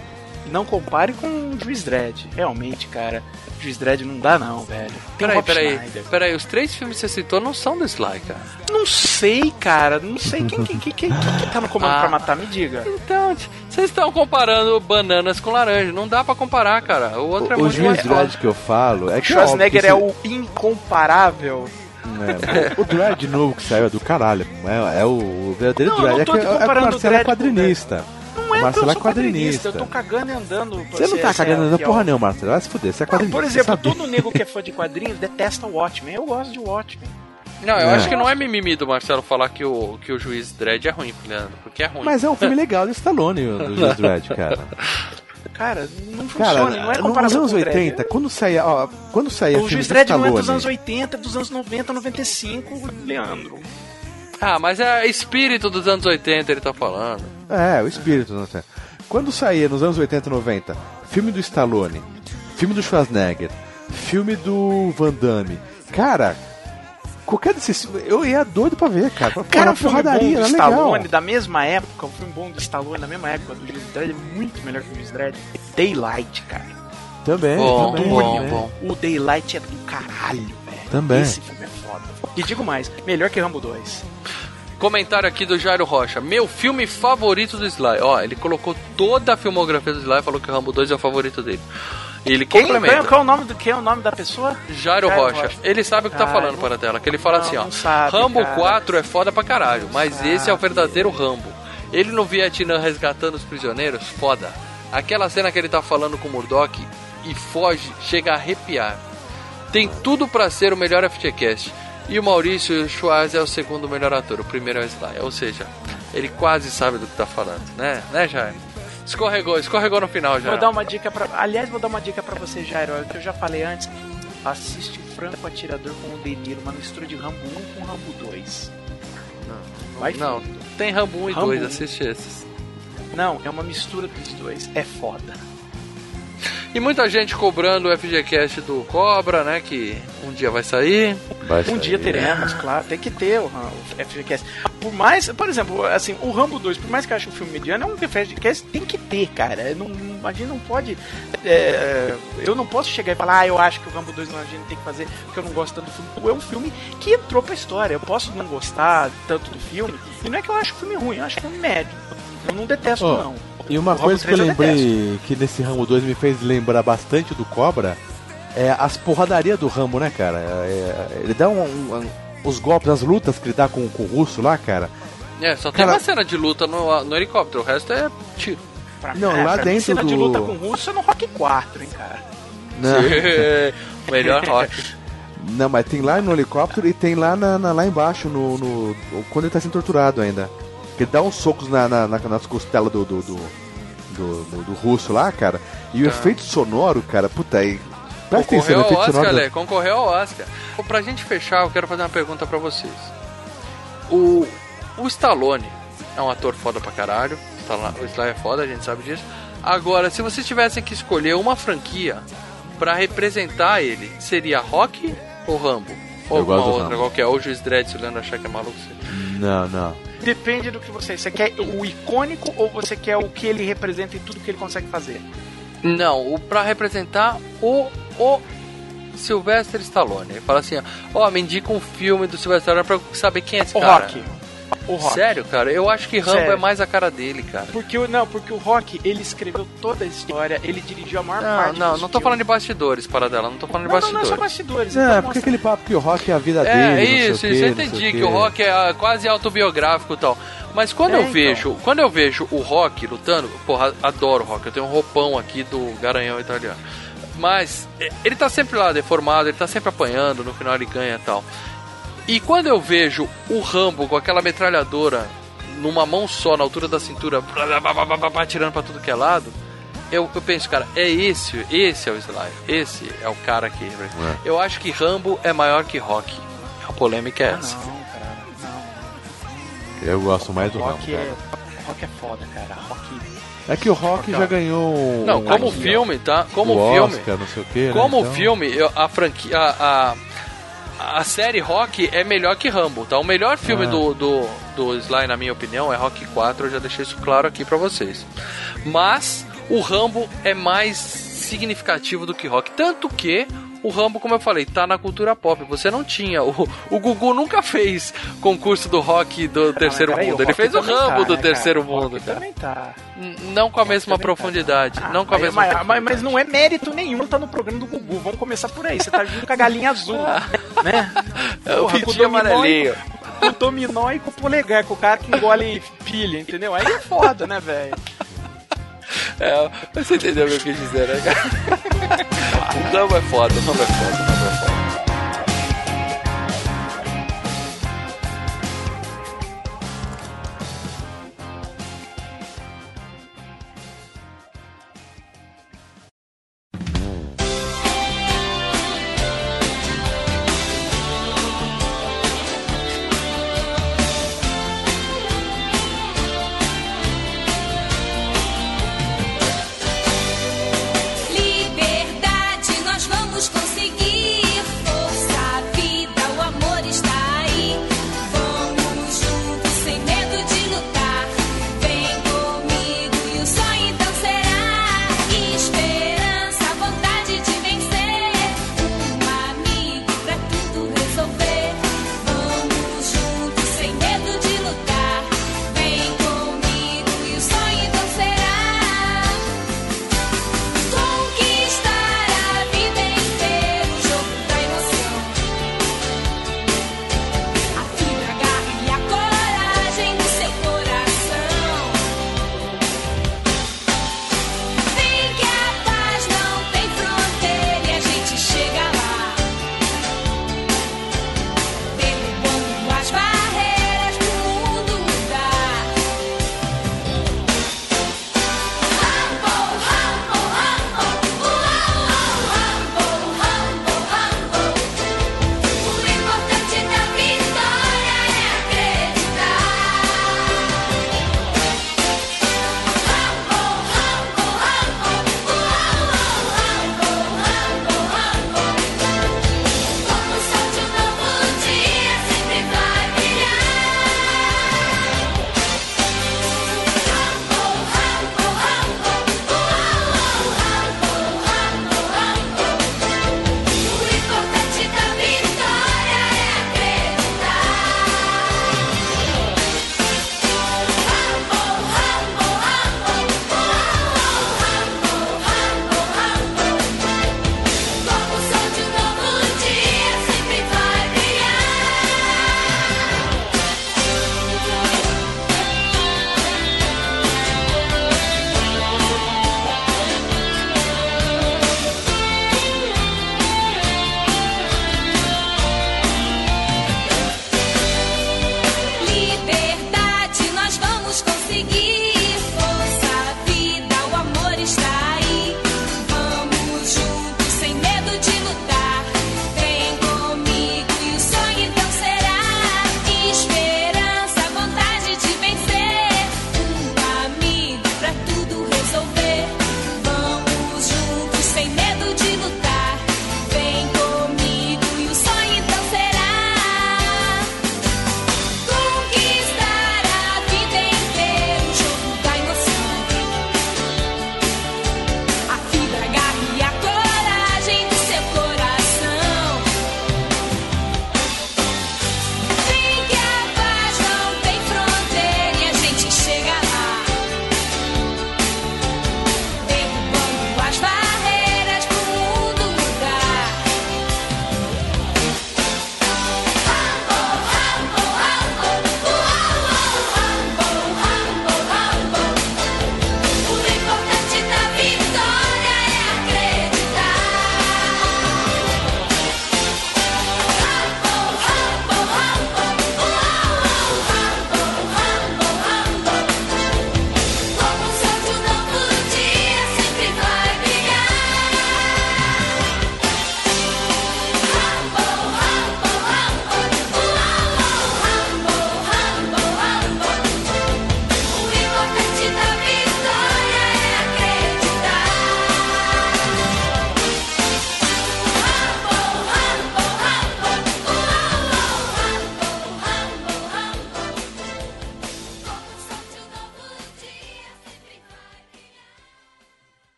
Não compare com o Juiz Dredd. Realmente, cara, Juiz Dredd não dá, não, velho. Tem o Peraí, Rob peraí. Schneider. Peraí, os três filmes que você citou não são do Sly, cara. Não sei, cara. Não sei quem, quem, quem, quem, quem que tá no Comando Ah. para Matar, me diga. Então, vocês estão comparando bananas com laranja. Não dá pra comparar, cara. O outro é O, o muito juiz mais Dredd que eu falo é que Schwarzenegger é é o incomparável. é, o Dredd novo que saiu é do caralho. É, é o, o verdadeiro Dredd. É que é, é, o o Marcelo é Dredd com é Marcelo é sou quadrinista. Eu tô cagando e andando. Você não tá ser cagando na fiel. porra nenhuma, Marcelo. Vai se fuder, você é quadrinista. Por exemplo, todo nego que é fã de quadrinhos detesta o Watchmen. Eu gosto de Watchmen. Não, eu É. acho que não é mimimi do Marcelo falar que o, que o juiz Dredd é ruim, Leandro. Porque é ruim. Mas é um filme legal do Stallone, o do Juiz Dredd, cara. Cara, não Cara, funciona, não é nos comparação anos com o Dredd. 80, quando saía, ó, quando saía O filme Juiz Dredd não é dos Stallone, anos 80, é dos anos 90, 95, Leandro. Ah, mas é espírito dos anos 80 ele tá falando. É, o espírito, não sei. Quando saía nos anos 80 e 90, filme do Stallone, filme do Schwarzenegger, filme do Van Damme, cara, qualquer desses filmes, eu ia doido pra ver, cara. Pra Cara, cara, um filme bom do era legal. Stallone da mesma época, um filme bom do Stallone da mesma época do Juiz Dredd é muito melhor que o Juiz Dredd. Daylight, cara. Também, Bom, também, bom, né? bom. O Daylight é do caralho, velho. Também. Esse foda. E digo mais, melhor que Rambo 2. Comentário aqui do Jairo Rocha. Meu filme favorito do Sly. Ó, ele colocou toda a filmografia do Sly e falou que o Rambo 2 é o favorito dele. E ele Quem, complementa. qual, é o nome do, quem é o nome da pessoa? Jairo Jairo Rocha. Rocha. Ele sabe o que tá Cara, falando para tela. Que ele fala não, assim, ó. sabe, Rambo cara. 4 é foda pra caralho, mas sabe. esse é o verdadeiro Rambo. Ele no Vietnã resgatando os prisioneiros, foda. Aquela cena que ele tá falando com o Murdoch e foge, chega a arrepiar. Tem tudo pra ser o melhor FGCast. E o Maurício Schwarz é o segundo melhor ator, o primeiro é o Sly. Ou seja, ele quase sabe do que tá falando, né? Né, Jair? Escorregou, escorregou no final já. Vou dar uma dica pra. Aliás, vou dar uma dica pra você, Jairo. É o que eu já falei antes. Assiste o Franco Atirador com o De Niro, uma mistura de Rambo 1 com Rambo 2. Vai Não, tem Rambo 1 e Rambo 2, 1. assiste esses. Não, é uma mistura dos dois. É foda. E muita gente cobrando o FGCast do Cobra, né? Que um dia vai sair. Vai Um sair, dia teremos, claro. Tem que ter o, o FGCast. Por mais, por exemplo, assim, o Rambo 2, por mais que eu ache o filme mediano, é um FGCast tem que ter, cara. Eu Não, a gente não pode. é, eu não posso chegar e falar, ah, eu acho que o Rambo 2 não, a gente tem que fazer porque eu não gosto tanto do filme. É um filme que entrou pra história. Eu posso não gostar tanto do filme, e não é que eu acho o filme ruim, eu acho o filme médio. Eu não detesto, Ó, não. E uma coisa que eu 3 eu lembrei que nesse Rambo 2 me fez lembrar bastante do Cobra é as porradarias do Rambo, né, cara? É- é- ele dá um, um- um- os golpes, as lutas que ele dá com, com o russo lá, cara. É, só tem Cara- uma cena de luta no, no helicóptero, o resto é tiro. Pra, Não, é, lá dentro cena de do- luta com o russo é no Rock 4, hein, cara. Né? Melhor rock. Não, mas tem lá no helicóptero e tem lá, na, na- lá embaixo, no, no- quando ele tá sendo torturado ainda. Que dá uns socos na, na- na- nas costelas do do, do, do, do- russo lá, cara. E o efeito sonoro, cara, puta aí. Presta atenção, Concorreu o ao Oscar. Lé, concorreu ao Oscar. Pra gente fechar, eu quero fazer uma pergunta pra vocês. O, o Stallone é um ator foda pra caralho. Stallone- O Sly é foda, a gente sabe disso. Agora, se vocês tivessem que escolher uma franquia pra representar ele, seria Rock ou Rambo? Ou Eu alguma gosto outra qualquer. Ou Juiz Dredd, se o Leandro achar que é maluco. você- Não, não. Depende do que você. Você quer o icônico ou você quer o que ele representa e tudo que ele consegue fazer? Não, o pra representar o, o Sylvester Stallone. Ele fala assim, ó, ó, me indica um filme do Sylvester Stallone pra eu saber quem é esse O cara. Rock. O Rock. Sério, cara? Eu acho que Rambo Sério. é mais a cara dele, cara. Porque o, não, porque o Rock, ele escreveu toda a história, ele dirigiu a maior Não, parte não, dos não tô falando de bastidores, para dela, não tô falando de Não, não, não é só bastidores. bastidores. É, então porque mostra- aquele papo que o rock é a vida É, dele. não sei isso, isso eu não entendi, o que o rock é ah, quase autobiográfico e tal. Mas quando É, eu então. vejo, quando eu vejo o rock lutando, porra, adoro o rock, eu tenho um roupão aqui do garanhão italiano. Mas eh, ele tá sempre lá deformado, ele tá sempre apanhando, no final ele ganha e tal. E quando eu vejo o Rambo com aquela metralhadora numa mão só, na altura da cintura, atirando pra tudo que é lado, eu, eu penso, cara, é esse, esse é o Sly, esse é o cara que. Eu acho que Rambo é maior que Rock. A polêmica é essa. Não, cara, não. Eu gosto mais do Rambo, Rock é, cara. rock é foda, cara. Rock. É que o rock já ganhou um. Não, como aqui, ó, filme, tá? Como o filme. Oscar, não sei o quê, né, Como então- filme, a franquia. A, a, a série Rock é melhor que Rambo, tá? O melhor filme Ah. do, do, do Sly, na minha opinião, é Rock 4. Eu já deixei isso claro aqui pra vocês. Mas o Rambo é mais significativo do que Rock. Tanto que. O Rambo, como eu falei, tá na cultura pop. Você não tinha. O, o Gugu nunca fez concurso do rock do terceiro Ah, peraí, mundo. Ele fez o Rambo tá, do né, terceiro cara? mundo, cara. também tá. Não com a mesma profundidade. não com a mesma mas, mas, mas não é mérito nenhum tá no programa do Gugu. Vamos começar por aí. Você tá vindo com a galinha azul, né? É o Porra, dominó e- amarelinho. Com o dominó e com o polegar, com o cara que engole pilha, entendeu? Aí é foda, né, velho? É, você entendeu o que eu quis dizer, né, cara? O Rambo é foda, o Rambo é foda, é foda.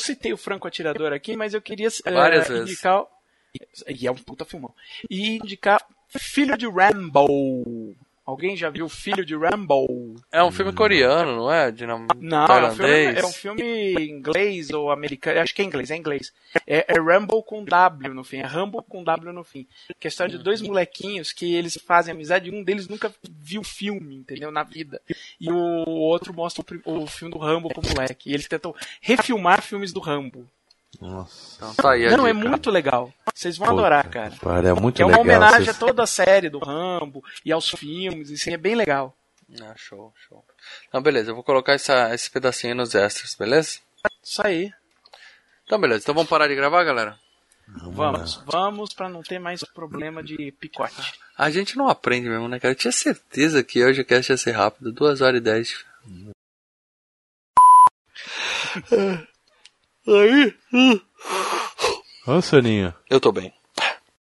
Citei o Franco Atirador aqui, mas eu queria vezes. indicar. E é um puta filmão. E indicar Filho de Rambo. Alguém já viu Filho de Rambo? É um filme coreano, não é? Dinam... Não, é um, filme, é um filme inglês ou americano. Acho que é inglês, é inglês. É, é Rambo com W no fim. É Rambo com W no fim. Que é a história de dois molequinhos que eles fazem amizade e um deles nunca viu filme, entendeu? Na vida. E o outro mostra o, o filme do Rambo pro moleque. E eles tentam refilmar filmes do Rambo. Nossa. Então tá aí Não, é muito legal. Vocês vão adorar, cara. Cara, é muito Que é uma legal. homenagem vocês- a toda a série do Rambo e aos filmes. Isso é bem legal. Ah, show, show. Então, beleza, eu vou colocar essa, esse pedacinho aí nos extras, beleza? Isso aí. Então, beleza. Então vamos parar de gravar, galera? Vamos, vamos pra não ter mais problema de picote. A gente não aprende mesmo, né, cara? Eu tinha certeza que hoje o cast ia ser rápido. 2 horas e 10. Aí. Ô, Soninho. Eu tô bem.